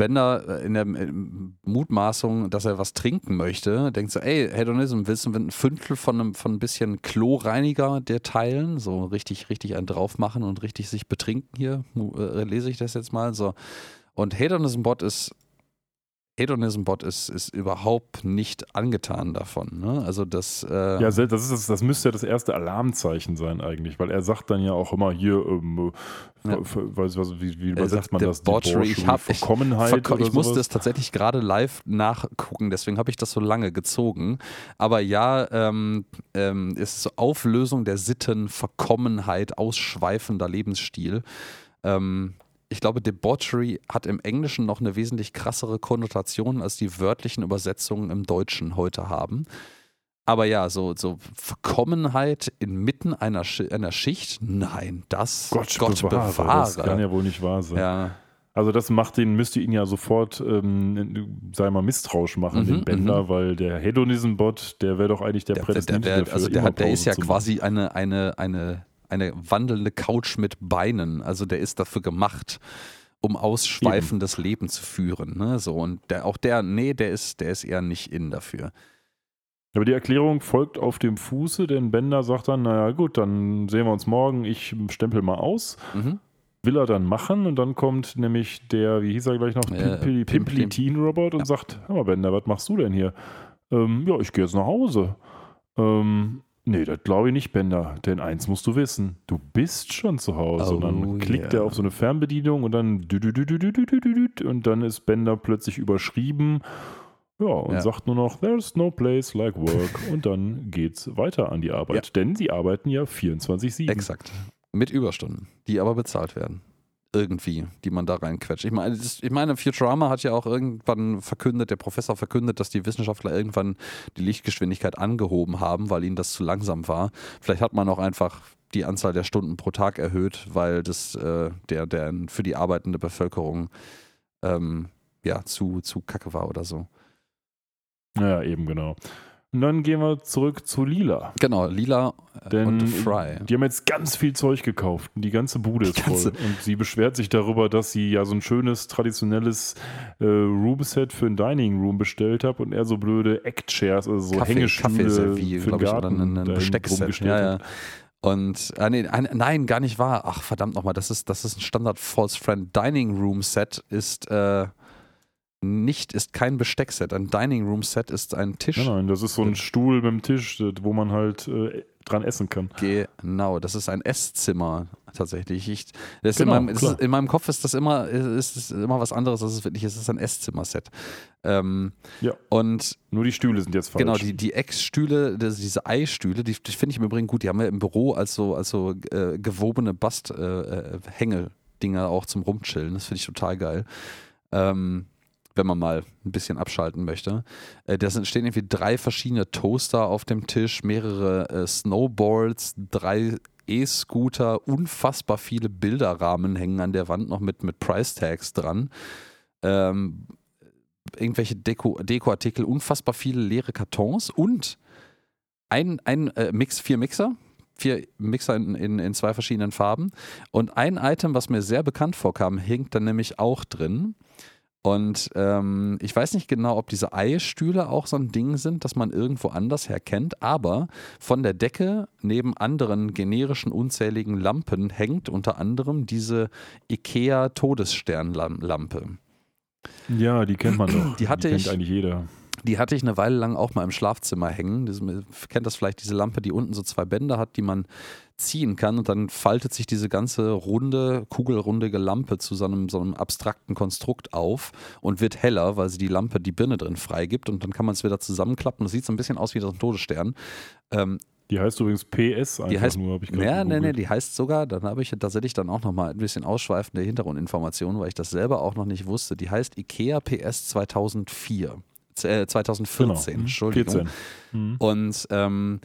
Bender in der Mutmaßung, dass er was trinken möchte, denkt so, ey, Hedonism, willst du ein Fünftel von einem von ein bisschen Kloreiniger dir teilen? So richtig, richtig einen drauf machen und richtig sich betrinken hier, äh, lese ich das jetzt mal so. Und Hedonism Bot ist Hedonism-Bot ist, ist überhaupt nicht angetan davon. Ne? Also das. Äh ja, das, ist das, das müsste ja das erste Alarmzeichen sein eigentlich, weil er sagt dann ja auch immer hier, ähm, ja. weiß, was, wie, wie übersetzt man das? Debauchery. Ich, hab, ich, Verkommenheit ich musste es tatsächlich gerade live nachgucken, deswegen habe ich das so lange gezogen. Aber ja, ähm, ähm, es ist so Auflösung der Sitten, Verkommenheit, ausschweifender Lebensstil. Ähm, ich glaube, Debauchery hat im Englischen noch eine wesentlich krassere Konnotation, als die wörtlichen Übersetzungen im Deutschen heute haben. Aber ja, so, so Verkommenheit inmitten einer, einer Schicht, nein, das Gott, Gott bewahre, bewahre. Das kann ja wohl nicht wahr sein. Ja. Also das macht den, müsste ihn ja sofort, ähm, sei mal, misstrauisch machen, mhm, den Bender, mhm. weil der Hedonism-Bot, der wäre doch eigentlich der, der prädestinierte der, der, dafür, Also der, der ist ja quasi eine, eine, eine eine wandelnde Couch mit Beinen. Also der ist dafür gemacht, um ausschweifendes Eben. Leben zu führen. Ne? So, und der, auch der, nee, der ist, der ist eher nicht in dafür. Aber die Erklärung folgt auf dem Fuße, denn Bender sagt dann, naja gut, dann sehen wir uns morgen, ich stempel mal aus. Mhm. Will er dann machen und dann kommt nämlich der, wie hieß er gleich noch, Pimply, Pimply Teen Robot und ja. sagt, hör mal Bender, was machst du denn hier? Ähm, ja, ich gehe jetzt nach Hause. Ähm, Nee, das glaube ich nicht, Bender. Denn eins musst du wissen: Du bist schon zu Hause. Oh, und dann klickt yeah. er auf so eine Fernbedienung und dann und dann ist Bender plötzlich überschrieben. Ja, und ja. sagt nur noch, there's no place like work. und dann geht's weiter an die Arbeit. Ja. Denn sie arbeiten ja 24-7. Exakt. Mit Überstunden, die aber bezahlt werden irgendwie, die man da reinquetscht. Ich meine, das, ich meine, Futurama hat ja auch irgendwann verkündet, der Professor verkündet, dass die Wissenschaftler irgendwann die Lichtgeschwindigkeit angehoben haben, weil ihnen das zu langsam war. Vielleicht hat man auch einfach die Anzahl der Stunden pro Tag erhöht, weil das äh, der, der für die arbeitende Bevölkerung ähm, ja zu, zu kacke war oder so. Ja, eben genau. Und dann gehen wir zurück zu Lila. Genau, Lila äh, Denn und Fry. Die haben jetzt ganz viel Zeug gekauft. Die ganze Bude ist ganze voll. Und sie beschwert sich darüber, dass sie ja so ein schönes, traditionelles äh, Roomset für ein Dining Room bestellt hat und er so blöde Eckchairs, also so Kaffee, Hängestühle für den Garten ein, ein Besteckset. Ja, ja. Und äh, nee, ein, nein, gar nicht wahr. Ach, verdammt nochmal, das ist, das ist ein Standard False Friend Dining Room Set, ist äh, nicht, ist kein Besteckset. Ein Dining Room Set ist ein Tisch. Nein, nein, das ist so ein Stuhl mit dem Tisch, wo man halt äh, dran essen kann. Genau, das ist ein Esszimmer tatsächlich. Ich, genau, in, meinem, ist, in, meinem, Kopf ist das immer, ist, ist immer was anderes, als es wirklich ist. Es ist ein Esszimmer-Set. Ähm, ja. Und nur die Stühle sind jetzt falsch. Genau, die, die Eckstühle, diese Eistühle, die, die finde ich im Übrigen gut. Die haben wir im Büro als so, als so äh, gewobene Bast-Hänge-Dinger äh, auch zum Rumchillen. Das finde ich total geil. Ähm, wenn man mal ein bisschen abschalten möchte. Äh, da stehen irgendwie drei verschiedene Toaster auf dem Tisch, mehrere äh, Snowboards, drei E-Scooter, unfassbar viele Bilderrahmen hängen an der Wand noch mit, mit Price-Tags dran. Ähm, irgendwelche Deko, Dekoartikel, unfassbar viele leere Kartons und ein, ein äh, Mix, vier Mixer, vier Mixer in, in, in, zwei verschiedenen Farben. Und ein Item, was mir sehr bekannt vorkam, hängt dann nämlich auch drin. Und ähm, ich weiß nicht genau, ob diese Eistühle auch so ein Ding sind, das man irgendwo anders herkennt, aber von der Decke neben anderen generischen unzähligen Lampen hängt unter anderem diese IKEA Todessternlampe. Ja, die kennt man doch. Die hatte die ich. eigentlich jeder. Die hatte ich eine Weile lang auch mal im Schlafzimmer hängen. Das, kennt das vielleicht, diese Lampe, die unten so zwei Bänder hat, die man ziehen kann und dann faltet sich diese ganze runde, kugelrundige Lampe zu so einem, so einem abstrakten Konstrukt auf und wird heller, weil sie die Lampe die Birne drin freigibt und dann kann man es wieder zusammenklappen. Das sieht so ein bisschen aus wie so ein Todesstern. Ähm, die heißt übrigens PS einfach die heißt, nur, habe ich gerade Ja, nee, nee, die heißt sogar, dann habe ich tatsächlich dann auch nochmal ein bisschen ausschweifende Hintergrundinformationen, weil ich das selber auch noch nicht wusste. Die heißt IKEA PS 2004 äh, 2014, genau. Entschuldigung. 14. Mhm. Und ähm,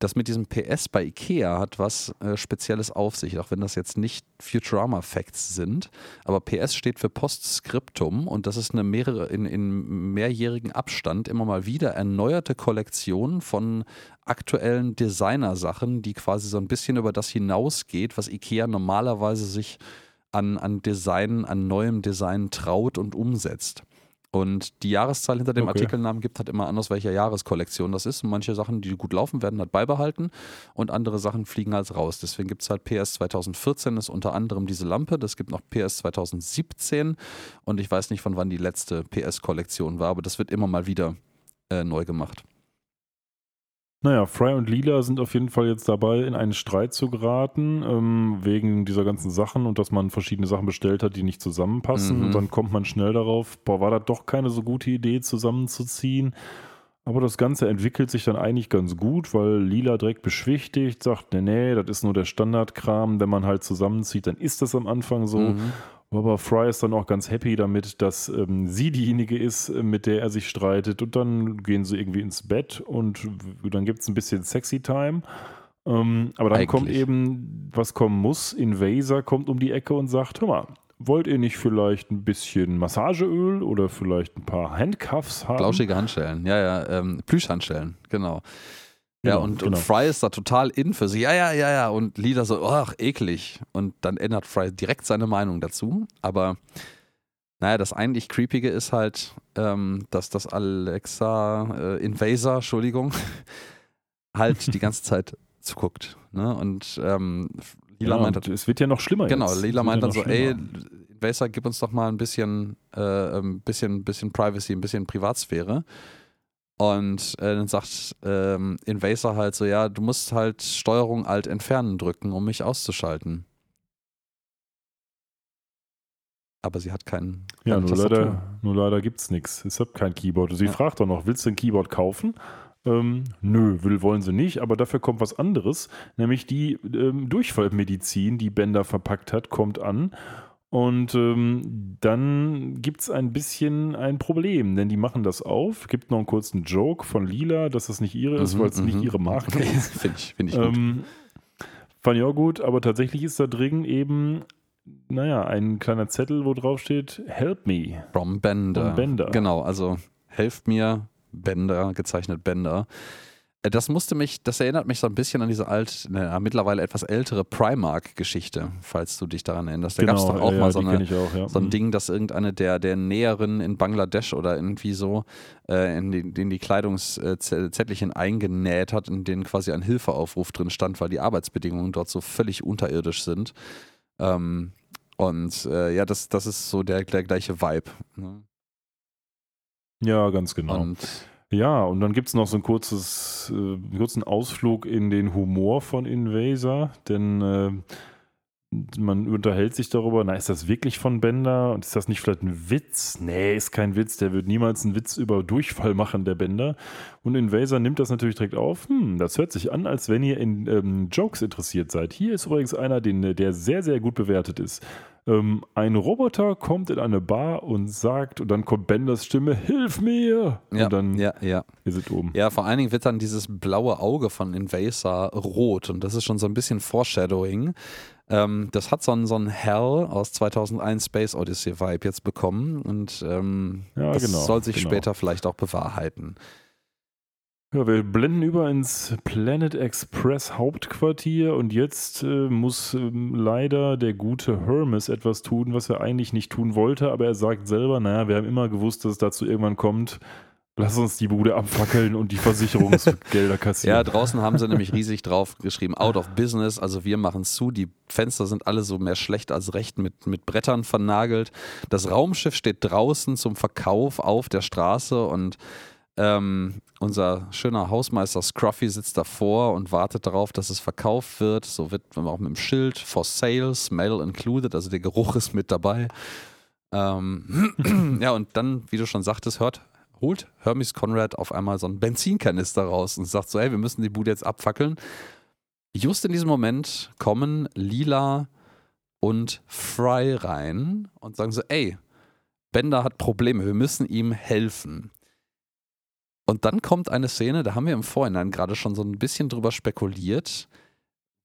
das mit diesem PS bei IKEA hat was äh, Spezielles auf sich, auch wenn das jetzt nicht Futurama Facts sind. Aber PS steht für Postscriptum und das ist eine mehrere, in, in mehrjährigen Abstand immer mal wieder erneuerte Kollektion von aktuellen Designersachen, die quasi so ein bisschen über das hinausgeht, was IKEA normalerweise sich an, an Design, an neuem Design traut und umsetzt. Und die Jahreszahl hinter dem okay. Artikelnamen gibt halt immer an, aus welcher Jahreskollektion das ist. Und manche Sachen, die gut laufen, werden halt beibehalten und andere Sachen fliegen halt raus. Deswegen gibt es halt PS 2014 ist unter anderem diese Lampe. Das gibt noch PS 2017 und ich weiß nicht, von wann die letzte PS-Kollektion war, aber das wird immer mal wieder äh, neu gemacht. Naja, Fry und Lila sind auf jeden Fall jetzt dabei, in einen Streit zu geraten, ähm, wegen dieser ganzen Sachen und dass man verschiedene Sachen bestellt hat, die nicht zusammenpassen. Mhm. Und dann kommt man schnell darauf, boah, war das doch keine so gute Idee, zusammenzuziehen. Aber das Ganze entwickelt sich dann eigentlich ganz gut, weil Lila direkt beschwichtigt, sagt, nee, nee, das ist nur der Standardkram. Wenn man halt zusammenzieht, dann ist das am Anfang so. Mhm. Aber Fry ist dann auch ganz happy damit, dass ähm, sie diejenige ist, äh, mit der er sich streitet. Und dann gehen sie irgendwie ins Bett und dann gibt es ein bisschen Sexy Time. Ähm, aber dann Eigentlich. kommt eben, was kommen muss. Invaser kommt um die Ecke und sagt: Hör mal, wollt ihr nicht vielleicht ein bisschen Massageöl oder vielleicht ein paar Handcuffs haben? Flauschige Handschellen, ja, ja, ähm, Plüschhandschellen, genau. Ja, genau, und, genau. und Fry ist da total in für sie. Ja, ja, ja, ja. Und Lila so, ach, eklig. Und dann ändert Fry direkt seine Meinung dazu. Aber naja, das eigentlich Creepige ist halt, ähm, dass das Alexa äh, Invaser, Entschuldigung, <laughs> halt die ganze Zeit zuguckt. Ne? Und ähm, Lila ja, meint halt, es wird ja noch schlimmer. Genau, jetzt. Lila meint dann so, ey, Invaser, gib uns doch mal ein bisschen, äh, ein bisschen, bisschen Privacy, ein bisschen Privatsphäre. Und äh, dann sagt ähm, Invaser halt so, ja, du musst halt Steuerung Alt entfernen drücken, um mich auszuschalten. Aber sie hat keinen. Ja, nur leider, nur leider gibt es nichts. Es hat kein Keyboard. Sie ja. fragt doch noch, willst du ein Keyboard kaufen? Ähm, nö, will, wollen sie nicht, aber dafür kommt was anderes, nämlich die ähm, Durchfallmedizin, die Bender verpackt hat, kommt an und ähm, dann gibt es ein bisschen ein Problem, denn die machen das auf. Gibt noch einen kurzen Joke von Lila, dass das nicht ihre ist, mhm, weil es nicht mhm. ihre Marke ist. <laughs> Finde ich, find ich gut. Ähm, fand ich auch gut, aber tatsächlich ist da drin eben, naja, ein kleiner Zettel, wo drauf steht: Help me. From Bender. From Bender. Genau, also helft mir, Bender, gezeichnet Bender. Äh, das musste mich, das erinnert mich so ein bisschen an diese alt, ne, mittlerweile etwas ältere Primark-Geschichte, falls du dich daran erinnerst. Da genau, gab es doch auch ja, mal so, eine, auch, ja. so, ein mhm. Ding, dass irgendeine der, der Näherinnen in Bangladesch oder irgendwie so äh, in, die, in die Kleidungszettelchen eingenäht hat, in denen quasi ein Hilfeaufruf drin stand, weil die Arbeitsbedingungen dort so völlig unterirdisch sind. Ähm, und äh, ja, das, das ist so der, der gleiche Vibe. Ne? Ja, ganz genau. Und ja, und dann gibt es noch so ein kurzes, äh, kurzen Ausflug in den Humor von Invaser, denn äh, man unterhält sich darüber, na, ist das wirklich von Bender und ist das nicht vielleicht ein Witz? Nee, ist kein Witz, der wird niemals einen Witz über Durchfall machen, der Bender. Und Invaser nimmt das natürlich direkt auf. Hm, das hört sich an, als wenn ihr in ähm, Jokes interessiert seid. Hier ist übrigens einer, den, der sehr, sehr gut bewertet ist. Ähm, ein Roboter kommt in eine Bar und sagt, und dann kommt Benders Stimme, hilf mir! Ja, und dann ja, ja. ist es oben. Ja, vor allen Dingen wird dann dieses blaue Auge von Invasor rot und das ist schon so ein bisschen Foreshadowing. Ähm, das hat so einen, so einen Hell aus 2001 Space Odyssey Vibe jetzt bekommen und ähm, ja, das genau, soll sich genau. später vielleicht auch bewahrheiten. Ja, wir blenden über ins Planet Express Hauptquartier und jetzt äh, muss äh, leider der gute Hermes etwas tun, was er eigentlich nicht tun wollte, aber er sagt selber, naja, wir haben immer gewusst, dass es dazu irgendwann kommt. Lass uns die Bude abfackeln und die Versicherungsgelder <laughs> kassieren. Ja, draußen haben sie nämlich riesig drauf geschrieben, out of business, also wir machen zu. Die Fenster sind alle so mehr schlecht als recht mit, mit Brettern vernagelt. Das Raumschiff steht draußen zum Verkauf auf der Straße und ähm, unser schöner Hausmeister Scruffy sitzt davor und wartet darauf, dass es verkauft wird. So wird auch mit dem Schild for sale, smell included, also der Geruch ist mit dabei. Ähm, <clears throat> ja, und dann, wie du schon sagtest, hört, holt Hermes Conrad auf einmal so einen Benzinkanister raus und sagt so, hey, wir müssen die Bude jetzt abfackeln. Just in diesem Moment kommen Lila und Fry rein und sagen so, ey, Bender hat Probleme, wir müssen ihm helfen. Und dann kommt eine Szene, da haben wir im Vorhinein gerade schon so ein bisschen drüber spekuliert,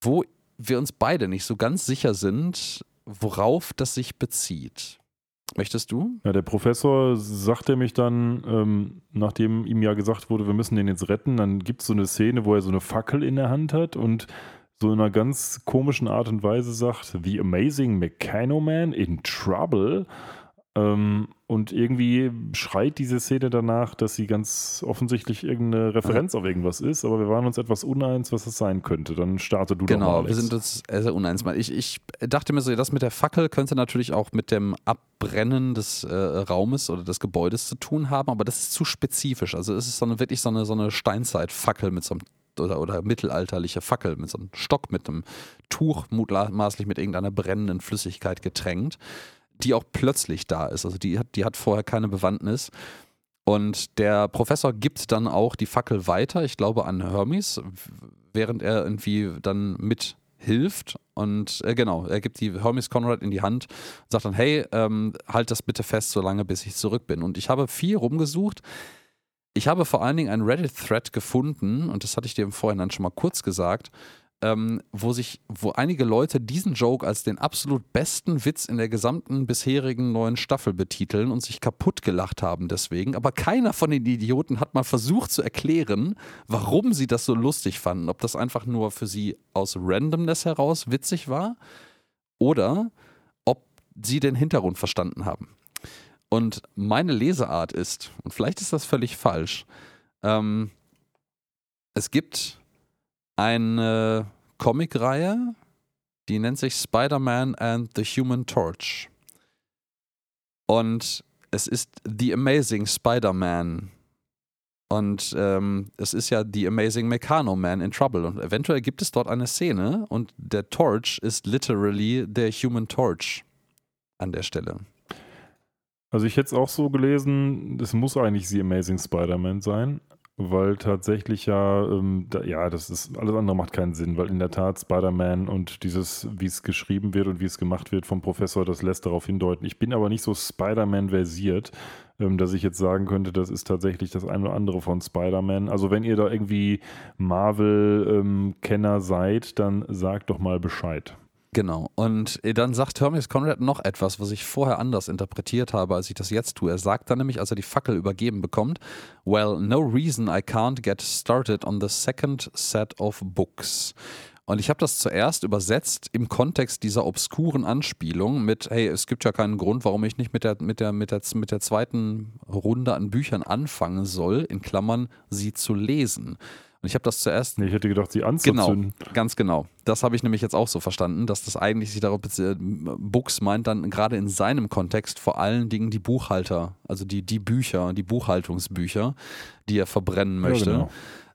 wo wir uns beide nicht so ganz sicher sind, worauf das sich bezieht. Möchtest du? Ja, der Professor sagte mich dann, ähm, nachdem ihm ja gesagt wurde, wir müssen den jetzt retten, dann gibt es so eine Szene, wo er so eine Fackel in der Hand hat und so in einer ganz komischen Art und Weise sagt, The Amazing Meccano Man in Trouble. Ähm, und irgendwie schreit diese Szene danach, dass sie ganz offensichtlich irgendeine Referenz auf irgendwas ist, aber wir waren uns etwas uneins, was es sein könnte. Dann starte du genau, doch mal. Genau, wir sind uns sehr uneins. Ich, ich dachte mir so, das mit der Fackel könnte natürlich auch mit dem Abbrennen des äh, Raumes oder des Gebäudes zu tun haben, aber das ist zu spezifisch. Also es ist so eine, wirklich so eine, so eine Steinzeitfackel mit so einem oder, oder mittelalterliche Fackel mit so einem Stock, mit einem Tuch, mutmaßlich mit irgendeiner brennenden Flüssigkeit getränkt die auch plötzlich da ist. Also die hat, die hat vorher keine Bewandtnis. Und der Professor gibt dann auch die Fackel weiter, ich glaube an Hermes, während er irgendwie dann mithilft. Und äh, genau, er gibt die Hermes Conrad in die Hand und sagt dann, hey, ähm, halt das bitte fest, solange bis ich zurück bin. Und ich habe viel rumgesucht. Ich habe vor allen Dingen einen Reddit-Thread gefunden, und das hatte ich dir im Vorhinein schon mal kurz gesagt, ähm, wo sich, wo einige Leute diesen Joke als den absolut besten Witz in der gesamten bisherigen neuen Staffel betiteln und sich kaputt gelacht haben deswegen. Aber keiner von den Idioten hat mal versucht zu erklären, warum sie das so lustig fanden. Ob das einfach nur für sie aus Randomness heraus witzig war oder ob sie den Hintergrund verstanden haben. Und meine Leseart ist, und vielleicht ist das völlig falsch, ähm, es gibt eine Comicreihe, die nennt sich Spider-Man and the Human Torch. Und es ist The Amazing Spider-Man. Und ähm, es ist ja The Amazing Meccano Man in Trouble. Und eventuell gibt es dort eine Szene und der Torch ist literally der Human Torch an der Stelle. Also ich hätte es auch so gelesen, es muss eigentlich The Amazing Spider-Man sein, weil tatsächlich ja, ähm, da, ja, das ist, alles andere macht keinen Sinn, weil in der Tat Spider-Man und dieses, wie es geschrieben wird und wie es gemacht wird vom Professor, das lässt darauf hindeuten. Ich bin aber nicht so Spider-Man versiert, ähm, dass ich jetzt sagen könnte, das ist tatsächlich das eine oder andere von Spider-Man. Also wenn ihr da irgendwie Marvel-Kenner ähm, seid, dann sagt doch mal Bescheid. Genau. Und äh, dann sagt Hermes Conrad noch etwas, was ich vorher anders interpretiert habe, als ich das jetzt tue. Er sagt dann nämlich, als er die Fackel übergeben bekommt, Well, no reason I can't get started on the second set of books. Und ich habe das zuerst übersetzt im Kontext dieser obskuren Anspielung mit, hey, es gibt ja keinen Grund, warum ich nicht mit der, mit der, mit der, mit der zweiten Runde an Büchern anfangen soll, in Klammern, sie zu lesen. Und ich habe das zuerst. Nee, ich hätte gedacht, sie anzuzünden. Genau, ganz genau. Das habe ich nämlich jetzt auch so verstanden, dass das eigentlich sich darauf bezieht. Books meint dann gerade in seinem Kontext vor allen Dingen die Buchhalter, also die, die Bücher, die Buchhaltungsbücher, die er verbrennen möchte. Ja, genau.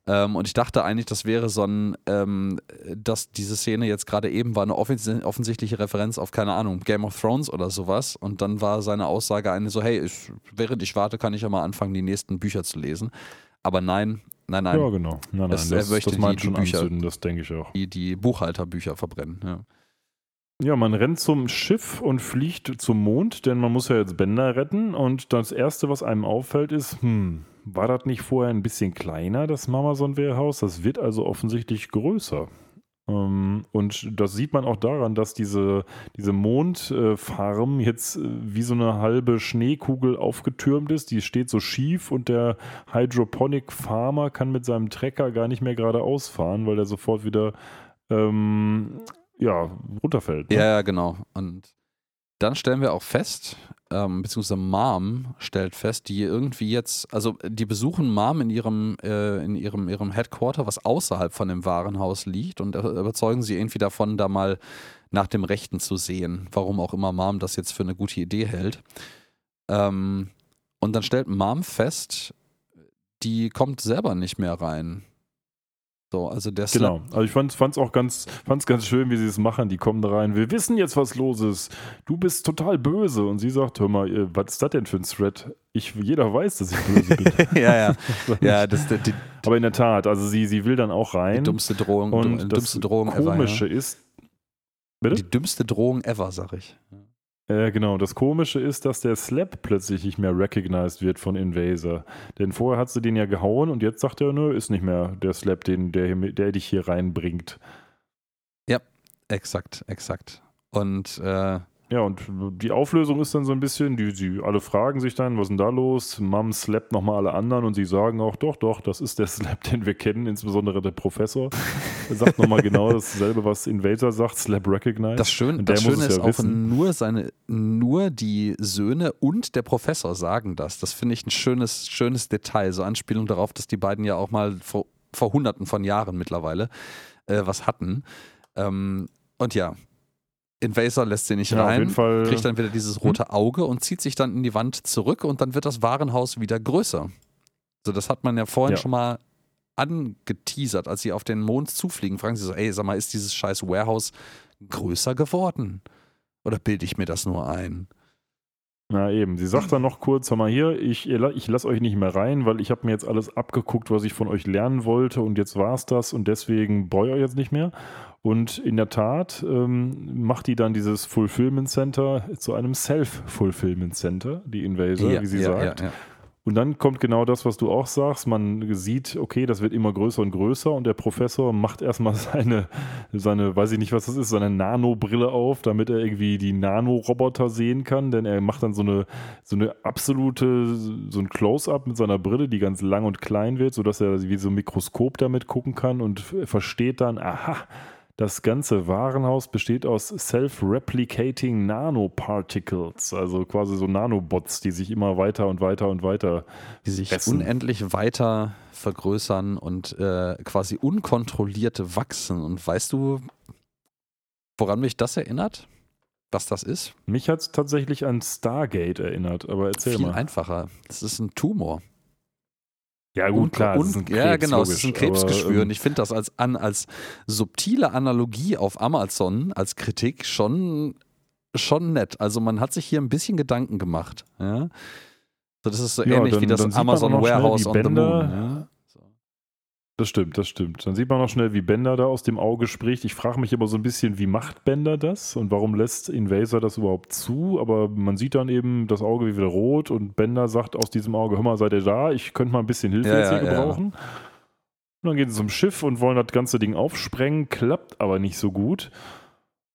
Ähm, und ich dachte eigentlich, das wäre so ein, ähm, dass diese Szene jetzt gerade eben war eine offens offensichtliche Referenz auf, keine Ahnung, Game of Thrones oder sowas. Und dann war seine Aussage eine so, hey, ich, während ich warte, kann ich ja mal anfangen, die nächsten Bücher zu lesen. Aber nein, Nein, nein. Ja, genau. Nein, nein. Es, das, er möchte das die, die Bücher, anzünden, das denke ich auch. Die, die Buchhalterbücher verbrennen, ja. Ja, man rennt zum Schiff und fliegt zum Mond, denn man muss ja jetzt Bänder retten. Und das Erste, was einem auffällt, ist, hm, war das nicht vorher ein bisschen kleiner, das Mamazon-Wehrhaus? Das wird also offensichtlich größer. Ähm, und das sieht man auch daran, dass diese, diese Mondfarm jetzt äh, wie so eine halbe Schneekugel aufgetürmt ist. Die steht so schief und der Hydroponic Farmer kann mit seinem Trecker gar nicht mehr geradeaus fahren, weil er sofort wieder ähm, ja, runterfällt. Ne? Ja, genau. Und dann stellen wir auch fest, ähm, beziehungsweise Mom stellt fest, die irgendwie jetzt, also die besuchen Mom in ihrem, äh, in ihrem, ihrem Headquarter, was außerhalb von dem Warenhaus liegt und überzeugen sie irgendwie davon, da mal nach dem Rechten zu sehen, warum auch immer Mom das jetzt für eine gute Idee hält. Ähm, und dann stellt Mom fest, die kommt selber nicht mehr rein. So, also der Genau. Also ich fand es auch ganz, fand's ganz schön, wie sie es machen. Die kommen da rein. Wir wissen jetzt, was los ist. Du bist total böse. Und sie sagt, hör mal, was ist das denn für ein Thread? Ich, jeder weiß, dass ich böse bin. <laughs> ja, ja. ja <laughs> das, die, die, Aber in der Tat, also sie, sie will dann auch rein. Die dümmste Drohung, und die dümmste Drohung Komische ever, ja. ist. Bitte? Die dümmste Drohung ever, sag ich. Äh, genau, das Komische ist, dass der Slap plötzlich nicht mehr recognized wird von Invaser. Denn vorher hat sie den ja gehauen und jetzt sagt er, nö, ist nicht mehr der Slap, den, der, der dich hier reinbringt. Ja, exakt, exakt. Und äh, ja, und die Auflösung ist dann so ein bisschen, die, die alle fragen sich dann, was ist denn da los? Mom slappt nochmal alle anderen und sie sagen auch, doch, doch, das ist der <laughs> Slap, den wir kennen, insbesondere der Professor. Er sagt nochmal genau dasselbe, was Invader sagt, Slap Recognize. Das, Schön, das Schöne ist ja auch wissen. nur seine, nur die Söhne und der Professor sagen das. Das finde ich ein schönes, schönes Detail, so Anspielung darauf, dass die beiden ja auch mal vor, vor hunderten von Jahren mittlerweile äh, was hatten. Ähm, und ja, Invaser lässt sie nicht ja, rein, kriegt dann wieder dieses hm? rote Auge und zieht sich dann in die Wand zurück und dann wird das Warenhaus wieder größer. So, das hat man ja vorhin ja. schon mal angeteasert, als sie auf den Mond zufliegen. Fragen sie so, ey, sag mal, ist dieses scheiß Warehouse größer geworden? Oder bilde ich mir das nur ein? Na eben, sie sagt dann noch kurz, hör mal hier, ich, ich lasse euch nicht mehr rein, weil ich habe mir jetzt alles abgeguckt, was ich von euch lernen wollte und jetzt war es das und deswegen brauche ich euch jetzt nicht mehr. Und in der Tat ähm, macht die dann dieses Fulfillment Center zu einem Self-Fulfillment Center, die Invaser, ja, wie sie ja, sagt. Ja, und dann kommt genau das, was du auch sagst. Man sieht, okay, das wird immer größer und größer und der Professor macht erstmal <laughs> seine, seine, weiß ich nicht, was das ist, seine Nano-Brille auf, damit er irgendwie die Nanoroboter sehen kann, denn er macht dann so eine, so eine absolute, so ein Close-up mit seiner Brille, die ganz lang und klein wird, sodass er wie so ein Mikroskop damit gucken kann und versteht dann, aha, das ganze Warenhaus besteht aus self-replicating Nanoparticles, also quasi so Nanobots, die sich immer weiter und weiter und weiter. Die sich essen. unendlich weiter vergrößern und äh, quasi unkontrolliert wachsen. Und weißt du, woran mich das erinnert? Was das ist? Mich hat es tatsächlich an Stargate erinnert, aber erzähl Viel mal. Viel einfacher. Das ist ein Tumor. Ja, gut, und, klar. Und, Krebs, ja, genau, logisch, es ist ein Krebsgeschwür. Aber, und ich finde das als, an, als subtile Analogie auf Amazon, als Kritik schon, schon nett. Also man hat sich hier ein bisschen Gedanken gemacht. Ja? So, das ist so ja, ähnlich dann, wie das Amazon Warehouse on the Moon. Ja? Das stimmt, das stimmt. Dann sieht man noch schnell, wie Bender da aus dem Auge spricht. Ich frage mich aber so ein bisschen, wie macht Bender das und warum lässt Invaser das überhaupt zu? Aber man sieht dann eben das Auge wie wieder rot und Bender sagt aus diesem Auge, hör mal, seid ihr da? Ich könnte mal ein bisschen Hilfe ja, jetzt hier ja, gebrauchen. Ja. Und dann gehen sie zum Schiff und wollen das ganze Ding aufsprengen, klappt aber nicht so gut.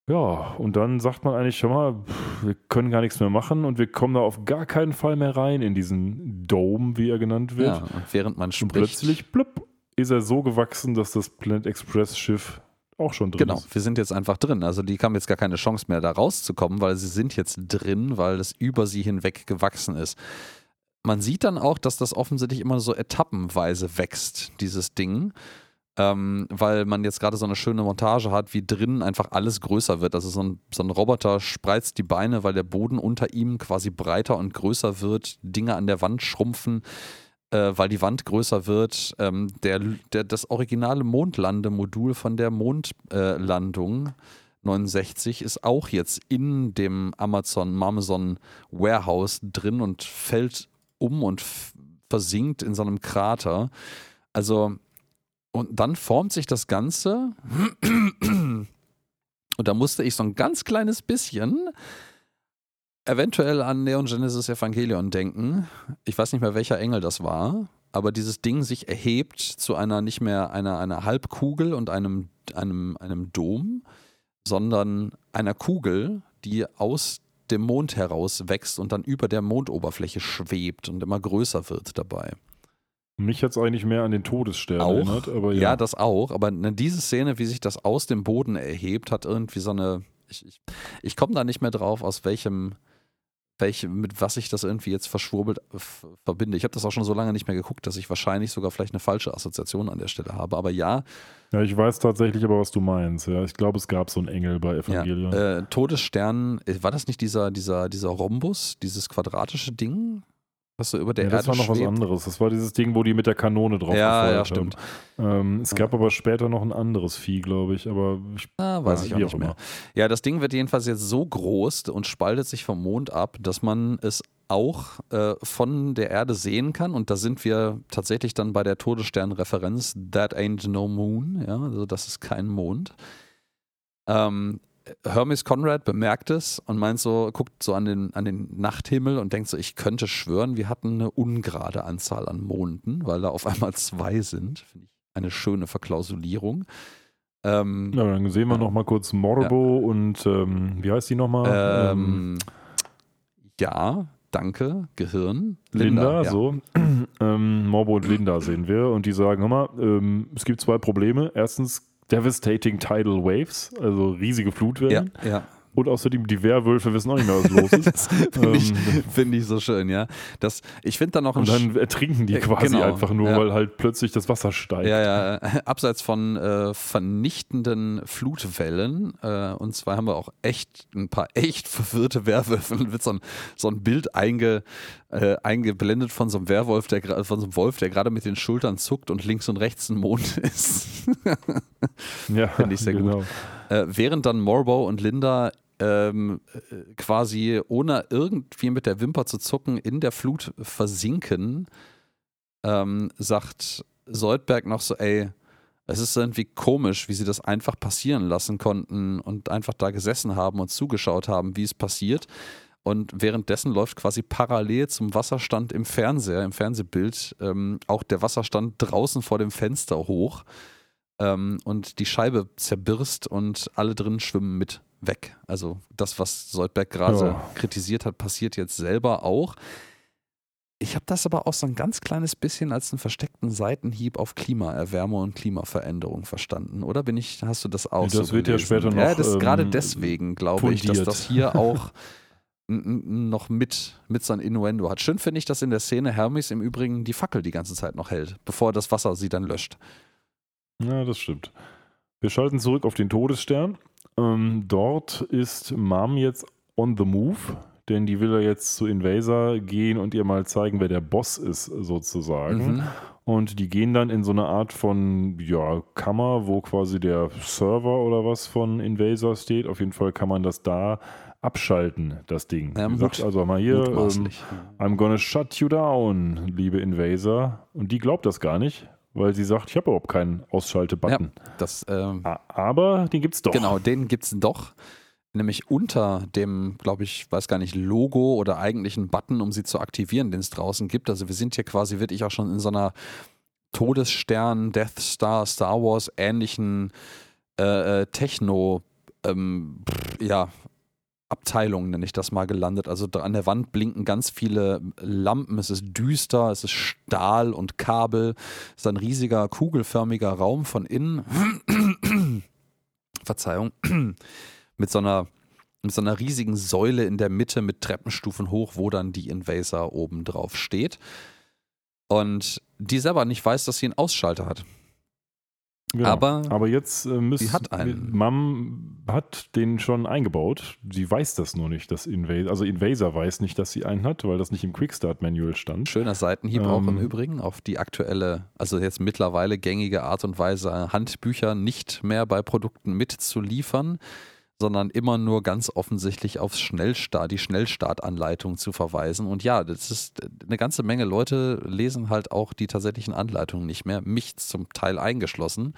Ja, und dann sagt man eigentlich schon mal, wir können gar nichts mehr machen und wir kommen da auf gar keinen Fall mehr rein in diesen Dome, wie er genannt wird. Ja, und während man spricht. Und plötzlich, blub, ist er so gewachsen, dass das Planet Express Schiff auch schon drin genau, ist. Genau, wir sind jetzt einfach drin. Also die haben jetzt gar keine Chance mehr, da rauszukommen, weil sie sind jetzt drin, weil es über sie hinweg gewachsen ist. Man sieht dann auch, dass das offensichtlich immer so etappenweise wächst, dieses Ding. Ähm, weil man jetzt gerade so eine schöne Montage hat, wie drinnen einfach alles größer wird. Also so ein, so ein Roboter spreizt die Beine, weil der Boden unter ihm quasi breiter und größer wird, Dinge an der Wand schrumpfen äh, weil die Wand größer wird. Ähm, der, der, das originale Mondlandemodul von der Mondlandung äh, 69 ist auch jetzt in dem Amazon Amazon Warehouse drin und fällt um und versinkt in so einem Krater. Also, und dann formt sich das Ganze. Und da musste ich so ein ganz kleines bisschen eventuell an Neon Genesis Evangelion denken. Ich weiß nicht mehr, welcher Engel das war, aber dieses Ding sich erhebt zu einer nicht mehr einer, einer Halbkugel und einem, einem, einem Dom, sondern einer Kugel, die aus dem Mond heraus wächst und dann über der Mondoberfläche schwebt und immer größer wird dabei. Mich hat es eigentlich mehr an den Todesstern auch, erinnert, aber ja. Ja, das auch, aber diese Szene, wie sich das aus dem Boden erhebt, hat irgendwie so eine. Ich, ich, ich komme da nicht mehr drauf, aus welchem welche, mit was ich das irgendwie jetzt verschwurbelt verbinde. Ich habe das auch schon so lange nicht mehr geguckt, dass ich wahrscheinlich sogar vielleicht eine falsche Assoziation an der Stelle habe. Aber ja. Ja, ich weiß tatsächlich aber, was du meinst. Ja, ich glaube, es gab so einen Engel bei Evangelion. Ja, äh, Todesstern, äh, war das nicht dieser, dieser, dieser Rhombus, dieses quadratische Ding? Was so über der ja, das Erde war noch schwebt. was anderes. Das war dieses Ding, wo die mit der Kanone drauf Ja, ja, stimmt. Ähm, es gab aber später noch ein anderes Vieh, glaube ich. Aber ich ah, weiß ja, ich auch nicht auch mehr. Ja, das Ding wird jedenfalls jetzt so groß und spaltet sich vom Mond ab, dass man es auch äh, von der Erde sehen kann. Und da sind wir tatsächlich dann bei der Todesstern-Referenz That ain't no moon. Ja, also das ist kein Mond. Ähm, Hermes Conrad bemerkt es und meint so, guckt so an den, an den Nachthimmel und denkt so, ich könnte schwören, wir hatten eine ungerade Anzahl an Monden, weil da auf einmal zwei sind. Finde ich eine schöne Verklausulierung. Ähm, ja, dann sehen wir ja. noch mal kurz Morbo ja. und ähm, wie heißt die nochmal? Ähm, ja, danke, Gehirn. Linda, Linda ja. so. <clears throat> ähm, Morbo und Linda sehen wir und die sagen, hör mal, ähm, es gibt zwei Probleme. Erstens devastating tidal waves, also riesige Flutwellen. Ja, ja. Und außerdem, die Werwölfe wissen auch nicht mehr, was los ist. <laughs> finde ähm, ich, find ich, so schön, ja. Das, ich finde da noch Und dann ertrinken die quasi genau, einfach nur, ja. weil halt plötzlich das Wasser steigt. Ja, ja. Abseits von äh, vernichtenden Flutwellen. Äh, und zwar haben wir auch echt ein paar echt verwirrte Werwölfe. Dann wird so ein, so ein Bild einge, äh, eingeblendet von so einem Werwolf, der von so einem Wolf, der gerade mit den Schultern zuckt und links und rechts ein Mond <laughs> ist. ja, finde ich sehr genau. gut. Äh, während dann Morbo und Linda ähm, quasi ohne irgendwie mit der Wimper zu zucken in der Flut versinken, ähm, sagt Soldberg noch so, ey, es ist irgendwie komisch, wie sie das einfach passieren lassen konnten und einfach da gesessen haben und zugeschaut haben, wie es passiert. Und währenddessen läuft quasi parallel zum Wasserstand im Fernseher, im Fernsehbild, ähm, auch der Wasserstand draußen vor dem Fenster hoch. Ähm, und die Scheibe zerbirst und alle drin schwimmen mit weg. Also das, was Soldberg gerade ja. kritisiert hat, passiert jetzt selber auch. Ich habe das aber auch so ein ganz kleines bisschen als einen versteckten Seitenhieb auf Klimaerwärmung und Klimaveränderung verstanden, oder? Bin ich, hast du das auch ja, das so wird gelesen? ja später noch. Ja, das ähm, gerade deswegen glaube ich, dass das hier <laughs> auch noch mit, mit so ein Innuendo hat. Schön finde ich, dass in der Szene Hermes im Übrigen die Fackel die ganze Zeit noch hält, bevor das Wasser sie dann löscht. Ja, das stimmt. Wir schalten zurück auf den Todesstern ähm, dort ist Mom jetzt on the move, denn die will ja jetzt zu Invaser gehen und ihr mal zeigen, wer der Boss ist, sozusagen. Mhm. Und die gehen dann in so eine Art von ja, Kammer, wo quasi der Server oder was von Invaser steht. Auf jeden Fall kann man das da abschalten, das Ding. Ja, sagt also mal hier, ähm, I'm gonna shut you down, liebe Invaser. Und die glaubt das gar nicht, weil sie sagt, ich habe überhaupt keinen Ausschaltebutton. Ja, das, ähm, Aber den gibt es doch. Genau, den gibt es doch. Nämlich unter dem, glaube ich, weiß gar nicht, Logo oder eigentlichen Button, um sie zu aktivieren, den es draußen gibt. Also wir sind hier quasi wirklich auch schon in so einer Todesstern, Death Star, Star Wars ähnlichen äh, äh Techno, ähm, ja, Abteilung, nenne ich das mal, gelandet. Also an der Wand blinken ganz viele Lampen, es ist düster, es ist Stahl und Kabel, es ist ein riesiger kugelförmiger Raum von innen. <clears throat> Verzeihung. <clears throat> mit so einer mit so einer riesigen Säule in der Mitte mit Treppenstufen hoch, wo dann die Invaser oben drauf steht. Und die selber nicht weiß, dass sie einen Ausschalter hat. Genau. Aber, aber jetzt äh, müsst, sie hat einen. Mom hat den schon eingebaut. Sie weiß das nur nicht, dass Invaser, also Invaser weiß nicht, dass sie einen hat, weil das nicht im Quickstart-Manual stand. Schöner Seitenhieb ähm, auch im Übrigen auf die aktuelle, also jetzt mittlerweile gängige Art und Weise, Handbücher nicht mehr bei Produkten mitzuliefern sondern immer nur ganz offensichtlich aufs Schnellstart, die Schnellstartanleitung zu verweisen. Und ja, das ist eine ganze Menge Leute lesen halt auch die tatsächlichen Anleitungen nicht mehr, mich zum Teil eingeschlossen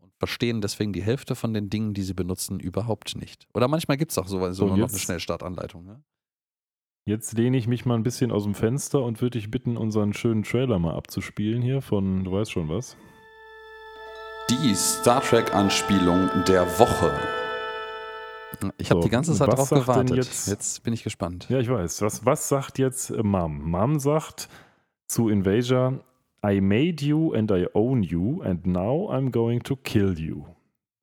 und verstehen deswegen die Hälfte von den Dingen, die sie benutzen, überhaupt nicht. Oder manchmal gibt es auch so, so noch eine Schnellstartanleitung. Ne? Jetzt lehne ich mich mal ein bisschen aus dem Fenster und würde dich bitten, unseren schönen Trailer mal abzuspielen hier von, du weißt schon was. Die Star Trek-Anspielung der Woche. Ich habe so, die ganze Zeit drauf gewartet. Jetzt, jetzt, bin ich gespannt. Ja, ich weiß. Was, was sagt jetzt äh, Mom? Mom sagt zu Invasion, I made you and I own you and now I'm going to kill you.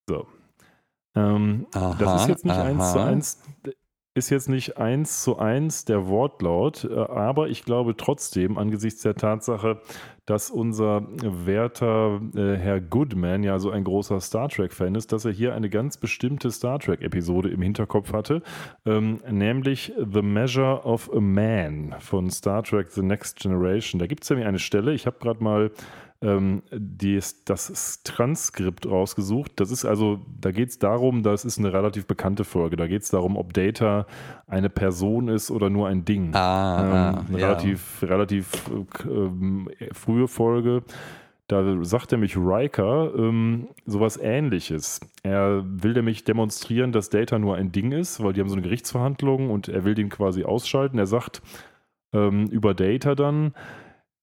So. Ähm, aha, das ist jetzt nicht aha. eins zu eins ist jetzt nicht eins zu eins der Wortlaut, äh, aber ich glaube trotzdem angesichts der Tatsache, dass unser werter äh, Herr Goodman ja so ein großer Star Trek-Fan ist, dass er hier eine ganz bestimmte Star Trek-Episode im Hinterkopf hatte, ähm, nämlich The Measure of a Man von Star Trek The Next Generation. Da gibt es nämlich eine Stelle, ich habe gerade mal ähm, die, das Transkript rausgesucht. Das ist also, da geht es darum, das ist eine relativ bekannte Folge. Da geht es darum, ob Data eine Person ist oder nur ein Ding. Ah, ähm, ah, eine ja. relativ, relativ äh, frühe Folge. Da sagt er mich Riker ähm, sowas ähnliches. Er will nämlich demonstrieren, dass Data nur ein Ding ist, weil die haben so eine Gerichtsverhandlung und er will den quasi ausschalten. Er sagt ähm, über Data dann,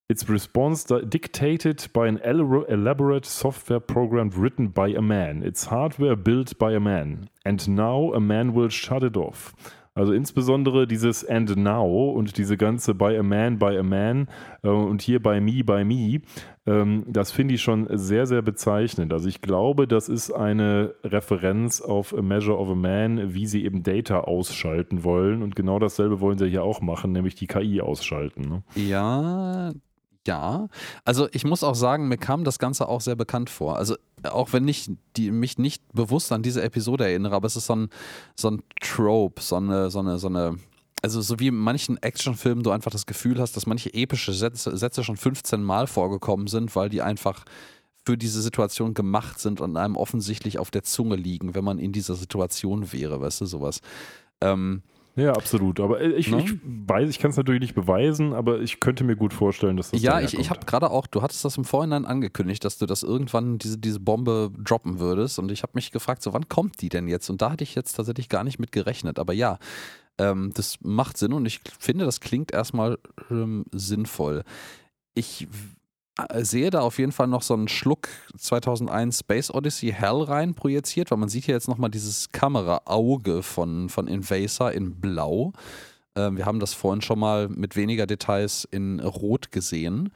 Its response dictated by an elaborate software program written by a man. Its hardware built by a man. And now a man will shut it off. Also insbesondere dieses And Now und diese ganze By a Man, By a Man äh, und hier By Me, By Me, ähm, das finde ich schon sehr, sehr bezeichnend. Also ich glaube, das ist eine Referenz auf A Measure of a Man, wie sie eben Data ausschalten wollen. Und genau dasselbe wollen sie hier auch machen, nämlich die KI ausschalten. Ne? Ja, ja, also ich muss auch sagen, mir kam das Ganze auch sehr bekannt vor. Also auch wenn ich die, mich nicht bewusst an diese Episode erinnere, aber es ist so ein, so ein Trope, so eine, so eine, so eine, also so wie in manchen Actionfilmen du einfach das Gefühl hast, dass manche epische Sätze, Sätze schon 15 Mal vorgekommen sind, weil die einfach für diese Situation gemacht sind und einem offensichtlich auf der Zunge liegen, wenn man in dieser Situation wäre, weißt du, sowas. Ähm, ja, absolut. Aber äh, ich, ne? ich weiß, ich kann es natürlich nicht beweisen, aber ich könnte mir gut vorstellen, dass das Ja, ich, ich habe gerade auch, du hattest das im Vorhinein angekündigt, dass du das irgendwann diese, diese Bombe droppen würdest und ich habe mich gefragt, so wann kommt die denn jetzt? Und da hatte ich jetzt tatsächlich gar nicht mit gerechnet. Aber ja, ähm, das macht Sinn und ich finde, das klingt erstmal ähm, sinnvoll. Ich sehe da auf jeden Fall noch so einen Schluck 2001 Space Odyssey Hell rein projiziert, weil man sieht hier jetzt nochmal dieses Kameraauge von, von Invasor in Blau. Ähm, wir haben das vorhin schon mal mit weniger Details in Rot gesehen.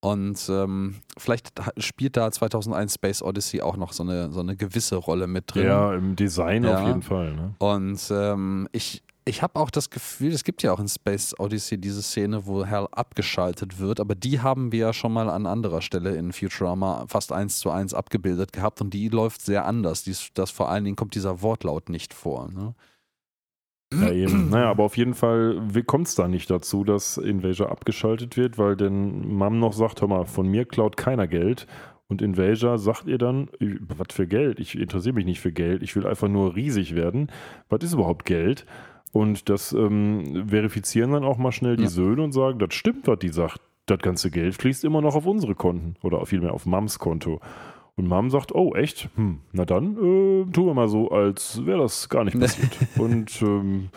Und ähm, vielleicht spielt da 2001 Space Odyssey auch noch so eine, so eine gewisse Rolle mit drin. Ja, im Design ja. auf jeden Fall. Ne? Und ähm, ich, ich habe auch das Gefühl, es gibt ja auch in Space Odyssey diese Szene, wo Hal abgeschaltet wird, aber die haben wir ja schon mal an anderer Stelle in Futurama fast eins zu eins abgebildet gehabt und die läuft sehr anders. Dies, das vor allen Dingen kommt dieser Wortlaut nicht vor. Ne? Ja, eben. Naja, aber auf jeden Fall kommt es da nicht dazu, dass Invasion abgeschaltet wird, weil denn Mom noch sagt, hör mal, von mir klaut keiner Geld. Und Invasion sagt ihr dann, was für Geld? Ich interessiere mich nicht für Geld, ich will einfach nur riesig werden. Was ist überhaupt Geld? Und das ähm, verifizieren dann auch mal schnell die ja. Söhne und sagen, das stimmt, was die sagt. Das ganze Geld fließt immer noch auf unsere Konten oder vielmehr auf Mams Konto. Und Mom sagt, oh echt? Hm, na dann äh, tun wir mal so, als wäre das gar nicht passiert. <laughs> und ähm,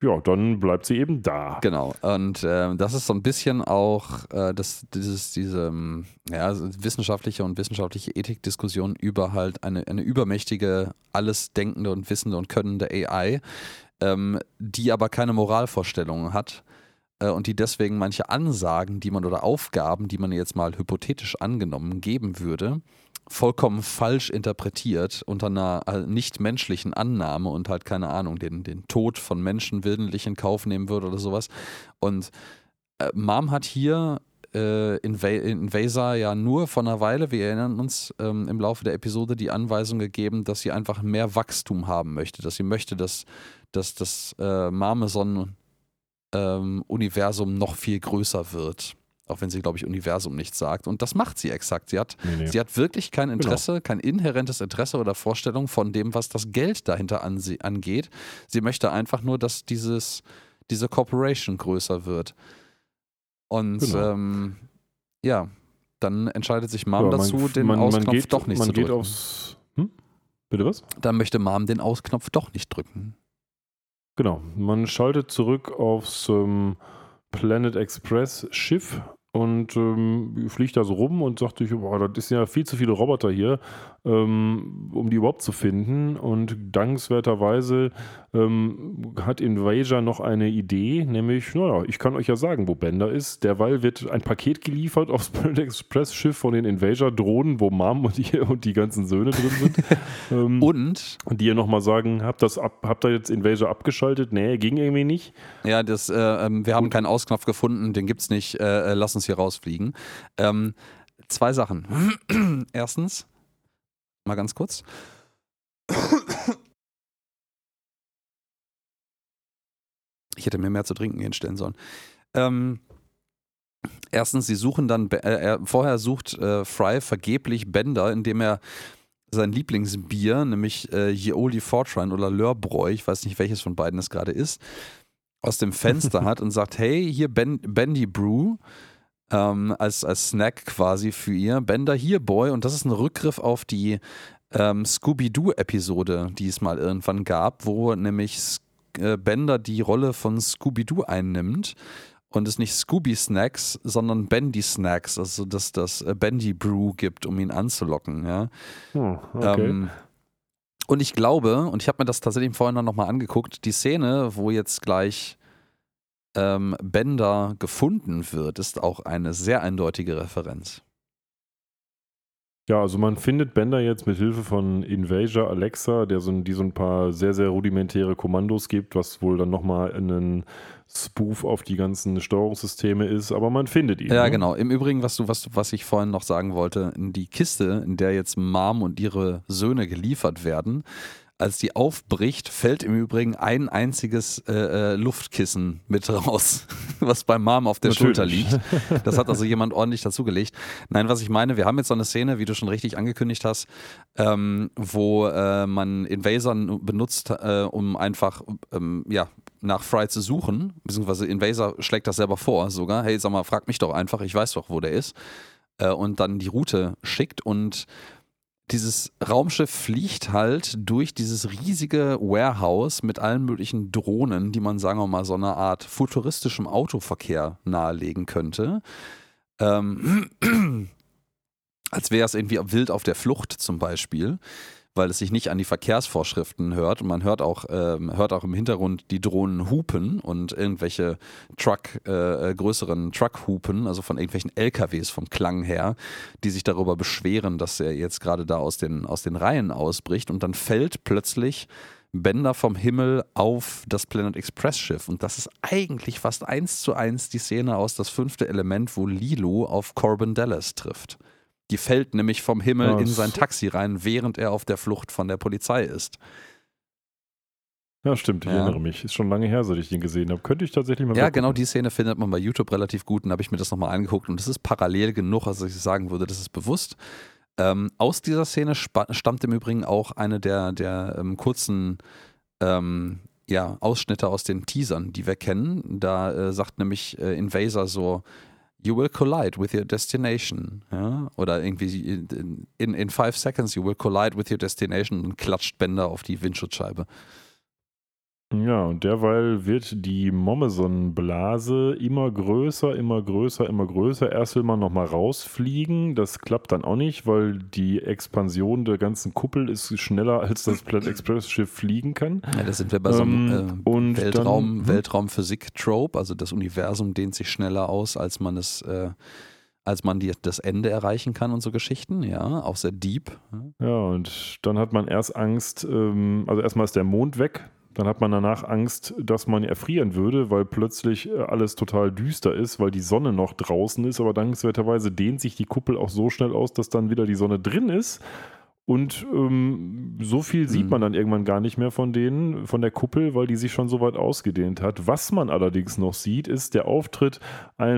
ja, dann bleibt sie eben da. Genau. Und äh, das ist so ein bisschen auch äh, das, dieses, diese ähm, ja, wissenschaftliche und wissenschaftliche Ethikdiskussion über halt eine, eine übermächtige, alles denkende und wissende und könnende AI, ähm, die aber keine Moralvorstellungen hat äh, und die deswegen manche Ansagen, die man oder Aufgaben, die man jetzt mal hypothetisch angenommen geben würde, vollkommen falsch interpretiert unter einer äh, nicht menschlichen Annahme und halt keine Ahnung, den, den Tod von Menschen willentlich in Kauf nehmen würde oder sowas. Und äh, Mom hat hier äh, in, in Vaser ja nur vor einer Weile, wir erinnern uns, ähm, im Laufe der Episode die Anweisung gegeben, dass sie einfach mehr Wachstum haben möchte, dass sie möchte, dass dass das äh, Marmeson-Universum ähm, noch viel größer wird. Auch wenn sie, glaube ich, Universum nicht sagt. Und das macht sie exakt. Sie hat, nee, nee. Sie hat wirklich kein genau. Interesse, genau. kein inhärentes Interesse oder Vorstellung von dem, was das Geld dahinter an sie, angeht. Sie möchte einfach nur, dass dieses, diese Corporation größer wird. Und genau. ähm, ja, dann entscheidet sich Mom ja, dazu, man, den man, Ausknopf man geht, doch nicht zu drücken. Aufs, hm? Bitte was? Dann möchte Mom den Ausknopf doch nicht drücken. Genau, man schaltet zurück aufs ähm, Planet Express Schiff und ähm, fliegt da so rum und sagt sich, boah, das sind ja viel zu viele Roboter hier, ähm, um die überhaupt zu finden. Und dankenswerterweise ähm, hat Invasion noch eine Idee, nämlich, naja, ich kann euch ja sagen, wo Bender ist. Derweil wird ein Paket geliefert aufs <laughs> Planet Express Schiff von den Invasion-Drohnen, wo Mom und die, und die ganzen Söhne drin sind. <laughs> Ähm, und? Die ihr nochmal sagen, habt, das ab, habt ihr jetzt Invasion abgeschaltet? Nee, ging irgendwie nicht. Ja, das, äh, ähm, wir haben keinen Ausknopf gefunden, den gibt's nicht, äh, äh, lass uns hier rausfliegen. Ähm, zwei Sachen. <clears throat> Erstens, mal ganz kurz. <clears throat> Ich hätte mir mehr zu trinken hinstellen sollen. Ähm, erstens, sie suchen dann, äh, vorher sucht äh, Fry vergeblich Bender, indem er sein Lieblingsbier, nämlich äh, Yeoli Fortran oder Lörbräu, ich weiß nicht, welches von beiden es gerade ist, aus dem Fenster <laughs> hat und sagt, hey, hier ben, Bendy Brew, ähm, als, als Snack quasi für ihr. Bender hier, Boy. Und das ist ein Rückgriff auf die ähm, Scooby-Doo-Episode, die es mal irgendwann gab, wo nämlich äh, Bender die Rolle von Scooby-Doo einnimmt und es nicht Scooby Snacks, sondern Bendy Snacks, also dass das äh, Bendy Brew gibt, um ihn anzulocken. Ja. Hm, okay. Ähm, und ich glaube, und ich habe mir das tatsächlich vorhin dann nochmal angeguckt, die Szene, wo jetzt gleich ähm, Bender gefunden wird, ist auch eine sehr eindeutige Referenz. Ja, also man findet Bender jetzt mit Hilfe von Invasion Alexa, der so, die so ein paar sehr, sehr rudimentäre Kommandos gibt, was wohl dann nochmal einen Spoof auf die ganzen Steuerungssysteme ist, aber man findet ihn. Ja, ne? genau. Im Übrigen, was du, was, was ich vorhin noch sagen wollte, in die Kiste, in der jetzt Mom und ihre Söhne geliefert werden, als die aufbricht, fällt im Übrigen ein einziges äh, äh Luftkissen mit raus, <laughs> was bei Mom auf der Natürlich. Schulter liegt. <laughs> Das hat also jemand ordentlich dazugelegt. Nein, was ich meine, wir haben jetzt so eine Szene, wie du schon richtig angekündigt hast, ähm, wo äh, man Invasion benutzt, äh, um einfach ähm, ja, nach Fry zu suchen, beziehungsweise Invaser schlägt das selber vor sogar. Hey, sag mal, frag mich doch einfach, ich weiß doch, wo der ist. Äh, und dann die Route schickt und dieses Raumschiff fliegt halt durch dieses riesige Warehouse mit allen möglichen Drohnen, die man, sagen wir mal, so eine Art futuristischem Autoverkehr nahelegen könnte. Ähm, <clears throat> als wäre es irgendwie wild auf der Flucht zum Beispiel weil es sich nicht an die Verkehrsvorschriften hört. Und man hört auch, ähm, hört auch im Hintergrund die Drohnen hupen und irgendwelche Truck, äh, äh größeren Truck-Hupen, also von irgendwelchen LKWs vom Klang her, die sich darüber beschweren, dass er jetzt gerade da aus den, aus den Reihen ausbricht. Und dann fällt plötzlich Bänder vom Himmel auf das Planet Express Schiff. Und das ist eigentlich fast eins zu eins die Szene aus das fünfte Element, wo Lilo auf Corbin Dallas trifft. Die fällt nämlich vom Himmel ja, in sein Taxi rein, während er auf der Flucht von der Polizei ist. Ja, stimmt, ich ja. erinnere mich. Ist schon lange her, seit ich den gesehen habe. Könnte ich tatsächlich mal Ja, genau die Szene findet man bei YouTube relativ gut und habe ich mir das nochmal angeguckt und es ist parallel genug, als ich sagen würde, das ist bewusst. Ähm, aus dieser Szene stammt im Übrigen auch eine der, der ähm, kurzen ähm, ja, Ausschnitte aus den Teasern, die wir kennen. Da äh, sagt nämlich äh, Invaser so, you will collide with your destination. Ja? Oder irgendwie in, in five seconds you will collide with your destination und klatscht Bänder auf die Windschutzscheibe. Ja, und derweil wird die Mommeson-Blase immer größer, immer größer, immer größer. Erst will man nochmal rausfliegen. Das klappt dann auch nicht, weil die Expansion der ganzen Kuppel ist schneller, als das <clears throat> Planet Express-Schiff fliegen kann. Ja, da sind wir bei so einem ähm, äh, Weltraum, hm? Weltraumphysik-Trope. Also das Universum dehnt sich schneller aus, als man es. Äh, als man die, das Ende erreichen kann und so Geschichten, ja, auch sehr deep. Ja, und dann hat man erst Angst, ähm, also erstmal ist der Mond weg, dann hat man danach Angst, dass man erfrieren würde, weil plötzlich äh, alles total düster ist, weil die Sonne noch draußen ist. Aber dankenswerterweise dehnt sich die Kuppel auch so schnell aus, dass dann wieder die Sonne drin ist. Und ähm, so viel sieht mhm. man dann irgendwann gar nicht mehr von denen, von der Kuppel, weil die sich schon so weit ausgedehnt hat. Was man allerdings noch sieht, ist der Auftritt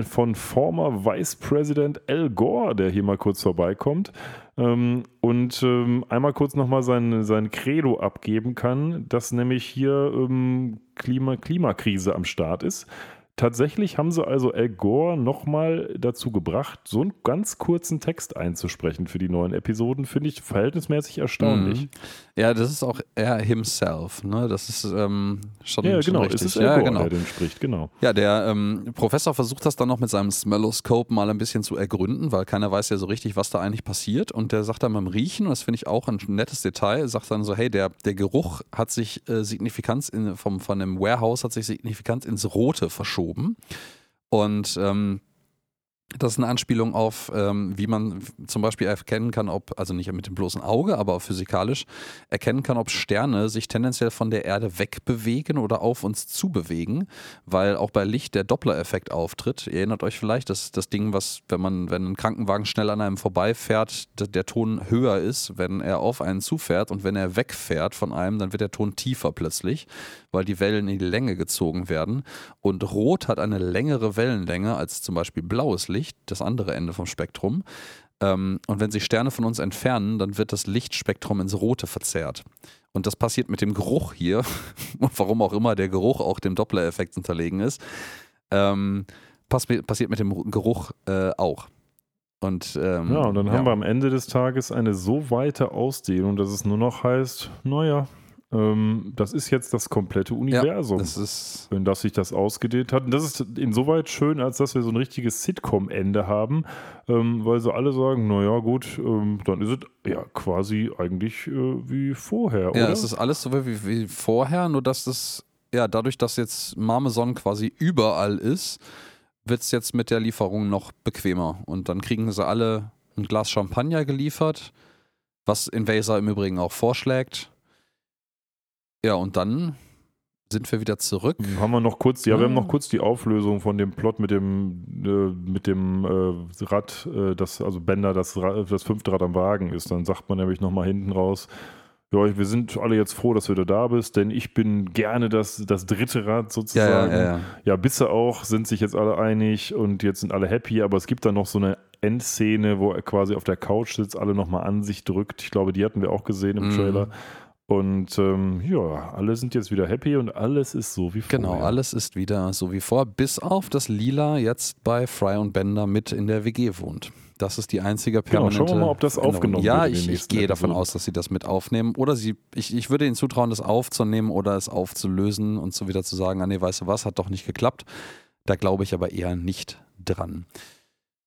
von former Vice President Al Gore, der hier mal kurz vorbeikommt ähm, und ähm, einmal kurz nochmal sein, sein Credo abgeben kann, dass nämlich hier ähm, Klima, Klimakrise am Start ist. Tatsächlich haben sie also Al Gore nochmal dazu gebracht, so einen ganz kurzen Text einzusprechen für die neuen Episoden, finde ich verhältnismäßig erstaunlich. Mhm. Ja, das ist auch er himself, ne? Das ist ähm, schon, ja, schon genau, richtig. Es ist Al Gore, ja, genau. der den spricht, genau. Ja, der ähm, Professor versucht das dann noch mit seinem Smelloscope mal ein bisschen zu ergründen, weil keiner weiß ja so richtig, was da eigentlich passiert. Und der sagt dann beim Riechen, und das finde ich auch ein nettes Detail, sagt dann so, hey, der, der Geruch hat sich äh, signifikant in, vom, von dem Warehouse hat sich signifikant ins Rote verschoben geschoben. Und ähm, das ist eine Anspielung auf, ähm, wie man zum Beispiel erkennen kann, ob, also nicht mit dem bloßen Auge, aber physikalisch, erkennen kann, ob Sterne sich tendenziell von der Erde wegbewegen oder auf uns zubewegen, weil auch bei Licht der Doppler-Effekt auftritt. Ihr erinnert euch vielleicht, dass das Ding, was, wenn man, wenn ein Krankenwagen schnell an einem vorbeifährt, der Ton höher ist, wenn er auf einen zufährt und wenn er wegfährt von einem, dann wird der Ton tiefer plötzlich, weil die Wellen in die Länge gezogen werden. Und Rot hat eine längere Wellenlänge als zum Beispiel blaues Licht. Licht, das andere Ende vom Spektrum. Ähm, und wenn sich Sterne von uns entfernen, dann wird das Lichtspektrum ins Rote verzerrt. Und das passiert mit dem Geruch hier, <laughs> warum auch immer der Geruch auch dem Doppler-Effekt unterlegen ist, ähm, pass passiert mit dem Geruch äh, auch. Und, ähm, ja, und dann ja. haben wir am Ende des Tages eine so weite Ausdehnung, dass es nur noch heißt, naja, ähm, das ist jetzt das komplette Universum, ja, das wenn das sich das ausgedehnt hat. Und das ist insoweit schön, als dass wir so ein richtiges Sitcom-Ende haben, ähm, weil so alle sagen, naja gut, ähm, dann ist es ja quasi eigentlich äh, wie vorher, oder? Ja, es ist alles so wie, wie vorher, nur dass das, ja, dadurch, dass jetzt Marmeson quasi überall ist, wird es jetzt mit der Lieferung noch bequemer. Und dann kriegen sie alle ein Glas Champagner geliefert, was Invaser im Übrigen auch vorschlägt. Ja, und dann sind wir wieder zurück. Haben wir noch kurz, ja, wir haben noch kurz die Auflösung von dem Plot mit dem, äh, mit dem äh, Rad, äh, das, also Bender, das, das fünfte Rad am Wagen ist. Dann sagt man nämlich nochmal hinten raus, ja, wir sind alle jetzt froh, dass du da bist, denn ich bin gerne das, das dritte Rad sozusagen. Ja, ja, ja, ja, bisse auch, sind sich jetzt alle einig und jetzt sind alle happy, aber es gibt dann noch so eine Endszene, wo er quasi auf der Couch sitzt, alle nochmal an sich drückt. Ich glaube, die hatten wir auch gesehen im mhm. Trailer. Und ähm, ja, alle sind jetzt wieder happy und alles ist so wie vorher. Genau, alles ist wieder so wie vor, bis auf das Lila jetzt bei Fry und Bender mit in der WG wohnt. Das ist die einzige permanente. Genau, schauen wir mal, ob das aufgenommen ja, wird. Ja, ich, ich gehe davon aus, dass sie das mit aufnehmen. Oder sie, ich, ich würde ihnen zutrauen, das aufzunehmen oder es aufzulösen und so wieder zu sagen, ah nee, weißt du was, hat doch nicht geklappt. Da glaube ich aber eher nicht dran.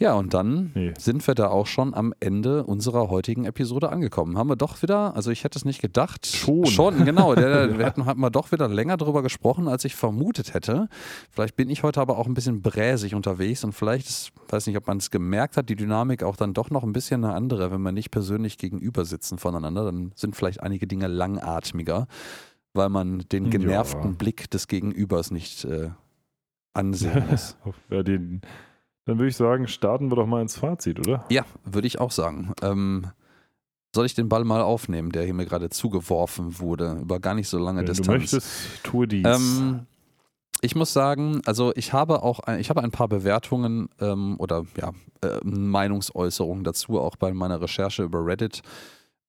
Ja, und dann nee. sind wir da auch schon am Ende unserer heutigen Episode angekommen. Haben wir doch wieder, also ich hätte es nicht gedacht. Schon. Schon, genau. Der, <laughs> wir hätten haben wir doch wieder länger darüber gesprochen, als ich vermutet hätte. Vielleicht bin ich heute aber auch ein bisschen bräsig unterwegs und vielleicht, ist, weiß nicht, ob man es gemerkt hat, die Dynamik auch dann doch noch ein bisschen eine andere, wenn wir nicht persönlich gegenüber sitzen voneinander. Dann sind vielleicht einige Dinge langatmiger, weil man den genervten ja. Blick des Gegenübers nicht äh, ansehen <laughs> muss. ja, den dann würde ich sagen, starten wir doch mal ins Fazit, oder? Ja, würde ich auch sagen. Ähm, soll ich den Ball mal aufnehmen, der hier mir gerade zugeworfen wurde, über gar nicht so lange Wenn Distanz? Du möchtest, tue dies. Ähm, ich muss sagen, also ich habe auch ein, ich habe ein paar Bewertungen ähm, oder ja, äh, Meinungsäußerungen dazu, auch bei meiner Recherche über Reddit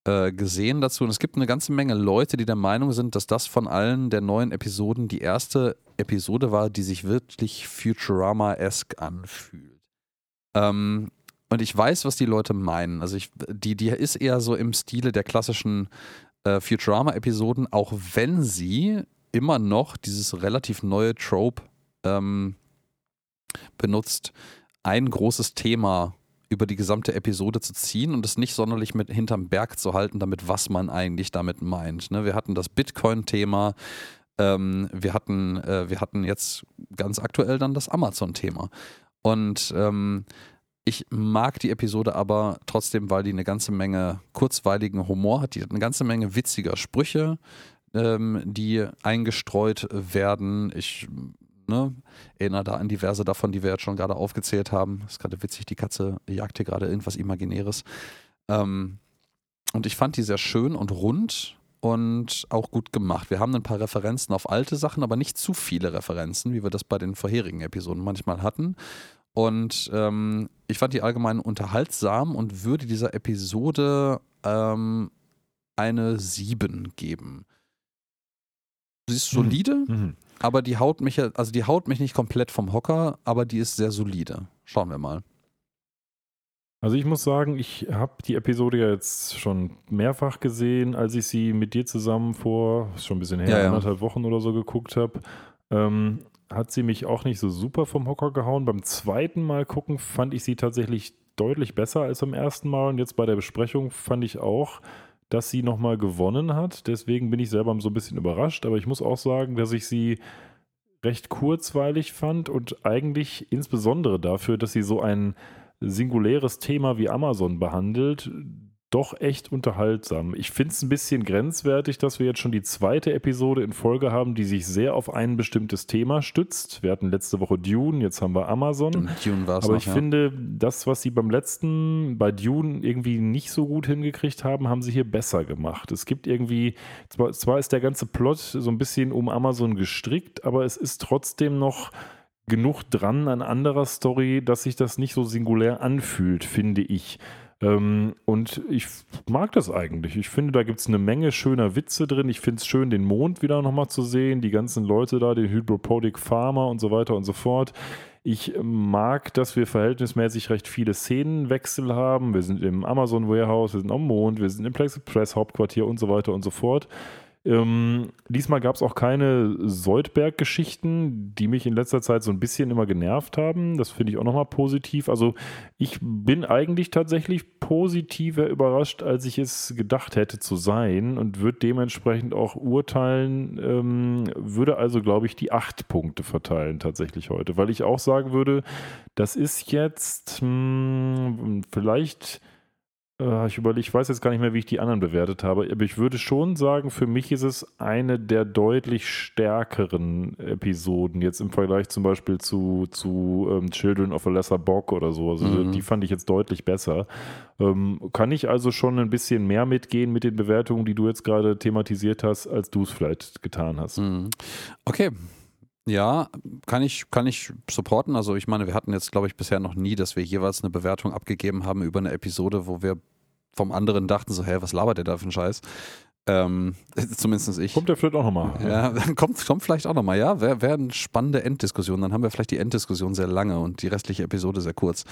äh, gesehen dazu. Und es gibt eine ganze Menge Leute, die der Meinung sind, dass das von allen der neuen Episoden die erste Episode war, die sich wirklich Futurama-esque anfühlt. Ähm, und ich weiß, was die Leute meinen. Also ich, die, die ist eher so im Stile der klassischen äh, Futurama-Episoden, auch wenn sie immer noch dieses relativ neue Trope ähm, benutzt, ein großes Thema über die gesamte Episode zu ziehen und es nicht sonderlich mit hinterm Berg zu halten, damit was man eigentlich damit meint. Ne? Wir hatten das Bitcoin-Thema, ähm, wir, hatten, äh, wir hatten jetzt ganz aktuell dann das Amazon-Thema. Und ähm, ich mag die Episode aber trotzdem, weil die eine ganze Menge kurzweiligen Humor hat. Die hat eine ganze Menge witziger Sprüche, ähm, die eingestreut werden. Ich ne, erinnere da an diverse davon, die wir jetzt schon gerade aufgezählt haben. Ist gerade witzig, die Katze jagt hier gerade irgendwas Imaginäres. Ähm, und ich fand die sehr schön und rund und auch gut gemacht. Wir haben ein paar Referenzen auf alte Sachen, aber nicht zu viele Referenzen, wie wir das bei den vorherigen Episoden manchmal hatten. Und ähm, ich fand die allgemein unterhaltsam und würde dieser Episode ähm, eine 7 geben. Sie ist solide, mhm. Aber die haut mich, also die haut mich nicht komplett vom Hocker, aber die ist sehr solide. Schauen wir mal. Also ich muss sagen, ich habe die Episode ja jetzt schon mehrfach gesehen, als ich sie mit dir zusammen vor, schon ein bisschen her, ja, ja. anderthalb Wochen oder so geguckt habe. Ähm, hat sie mich auch nicht so super vom Hocker gehauen. Beim zweiten Mal gucken fand ich sie tatsächlich deutlich besser als beim ersten Mal. Und jetzt bei der Besprechung fand ich auch, dass sie nochmal gewonnen hat. Deswegen bin ich selber so ein bisschen überrascht. Aber ich muss auch sagen, dass ich sie recht kurzweilig fand und eigentlich insbesondere dafür, dass sie so ein singuläres Thema wie Amazon behandelt, doch echt unterhaltsam. Ich finde es ein bisschen grenzwertig, dass wir jetzt schon die zweite Episode in Folge haben, die sich sehr auf ein bestimmtes Thema stützt. Wir hatten letzte Woche Dune, jetzt haben wir Amazon. Dune war es Aber noch, ich ja. finde, das, was sie beim letzten bei Dune irgendwie nicht so gut hingekriegt haben, haben sie hier besser gemacht. Es gibt irgendwie, zwar, zwar ist der ganze Plot so ein bisschen um Amazon gestrickt, aber es ist trotzdem noch genug dran an anderer Story, dass sich das nicht so singulär anfühlt, finde ich. Ähm, und ich mag das eigentlich. Ich finde, da gibt es eine Menge schöner Witze drin. Ich finde es schön, den Mond wieder nochmal zu sehen, die ganzen Leute da, den Hydropodic Farmer und so weiter und so fort. Ich mag, dass wir verhältnismäßig recht viele Szenenwechsel haben. Wir sind im Amazon Warehouse, wir sind am Mond, wir sind im Plexi Press Hauptquartier und so weiter und so fort. Ähm, diesmal gab es auch keine Soldberg-Geschichten, die mich in letzter Zeit so ein bisschen immer genervt haben. Das finde ich auch nochmal positiv. Also ich bin eigentlich tatsächlich positiver überrascht, als ich es gedacht hätte zu sein und würde dementsprechend auch urteilen, ähm, würde also, glaube ich, die acht Punkte verteilen tatsächlich heute, weil ich auch sagen würde, das ist jetzt mh, hm, vielleicht ich überlege, ich weiß jetzt gar nicht mehr, wie ich die anderen bewertet habe, aber ich würde schon sagen, für mich ist es eine der deutlich stärkeren Episoden, jetzt im Vergleich zum Beispiel zu, zu ähm, Children of a Lesser Bock oder so. Also mhm. die fand ich jetzt deutlich besser. Ähm, kann ich also schon ein bisschen mehr mitgehen mit den Bewertungen, die du jetzt gerade thematisiert hast, als du es vielleicht getan hast? Mhm. Okay, ja, kann ich, kann ich supporten. Also ich meine, wir hatten jetzt, glaube ich, bisher noch nie, dass wir jeweils eine Bewertung abgegeben haben über eine Episode, wo wir vom anderen dachten so, hä, was labert der da für ein Scheiß? Ähm, <laughs> zumindest ich. Kommt der vielleicht auch nochmal? Ja, <laughs> kommt, kommt vielleicht auch nochmal, ja. Wäre wär eine spannende Enddiskussion. Dann haben wir vielleicht die Enddiskussion sehr lange und die restliche Episode sehr kurz.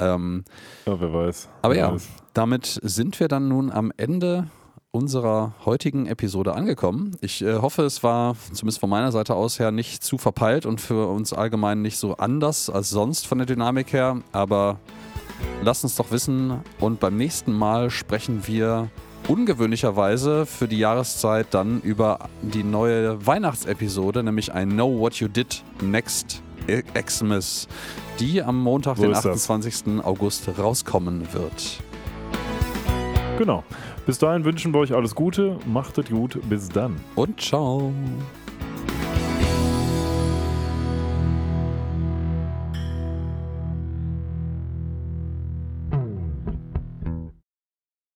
Ähm, ja, wer weiß. Aber wer ja, weiß. damit sind wir dann nun am Ende unserer heutigen Episode angekommen. Ich äh, hoffe, es war zumindest von meiner Seite aus her nicht zu verpeilt und für uns allgemein nicht so anders als sonst von der Dynamik her. Aber lasst uns doch wissen und beim nächsten Mal sprechen wir ungewöhnlicherweise für die Jahreszeit dann über die neue Weihnachtsepisode, nämlich I Know What You Did Next Xmas, die am Montag, Wo den 28. Das? August rauskommen wird. Genau. Bis dahin wünschen wir euch alles Gute, macht es gut, bis dann. Und ciao.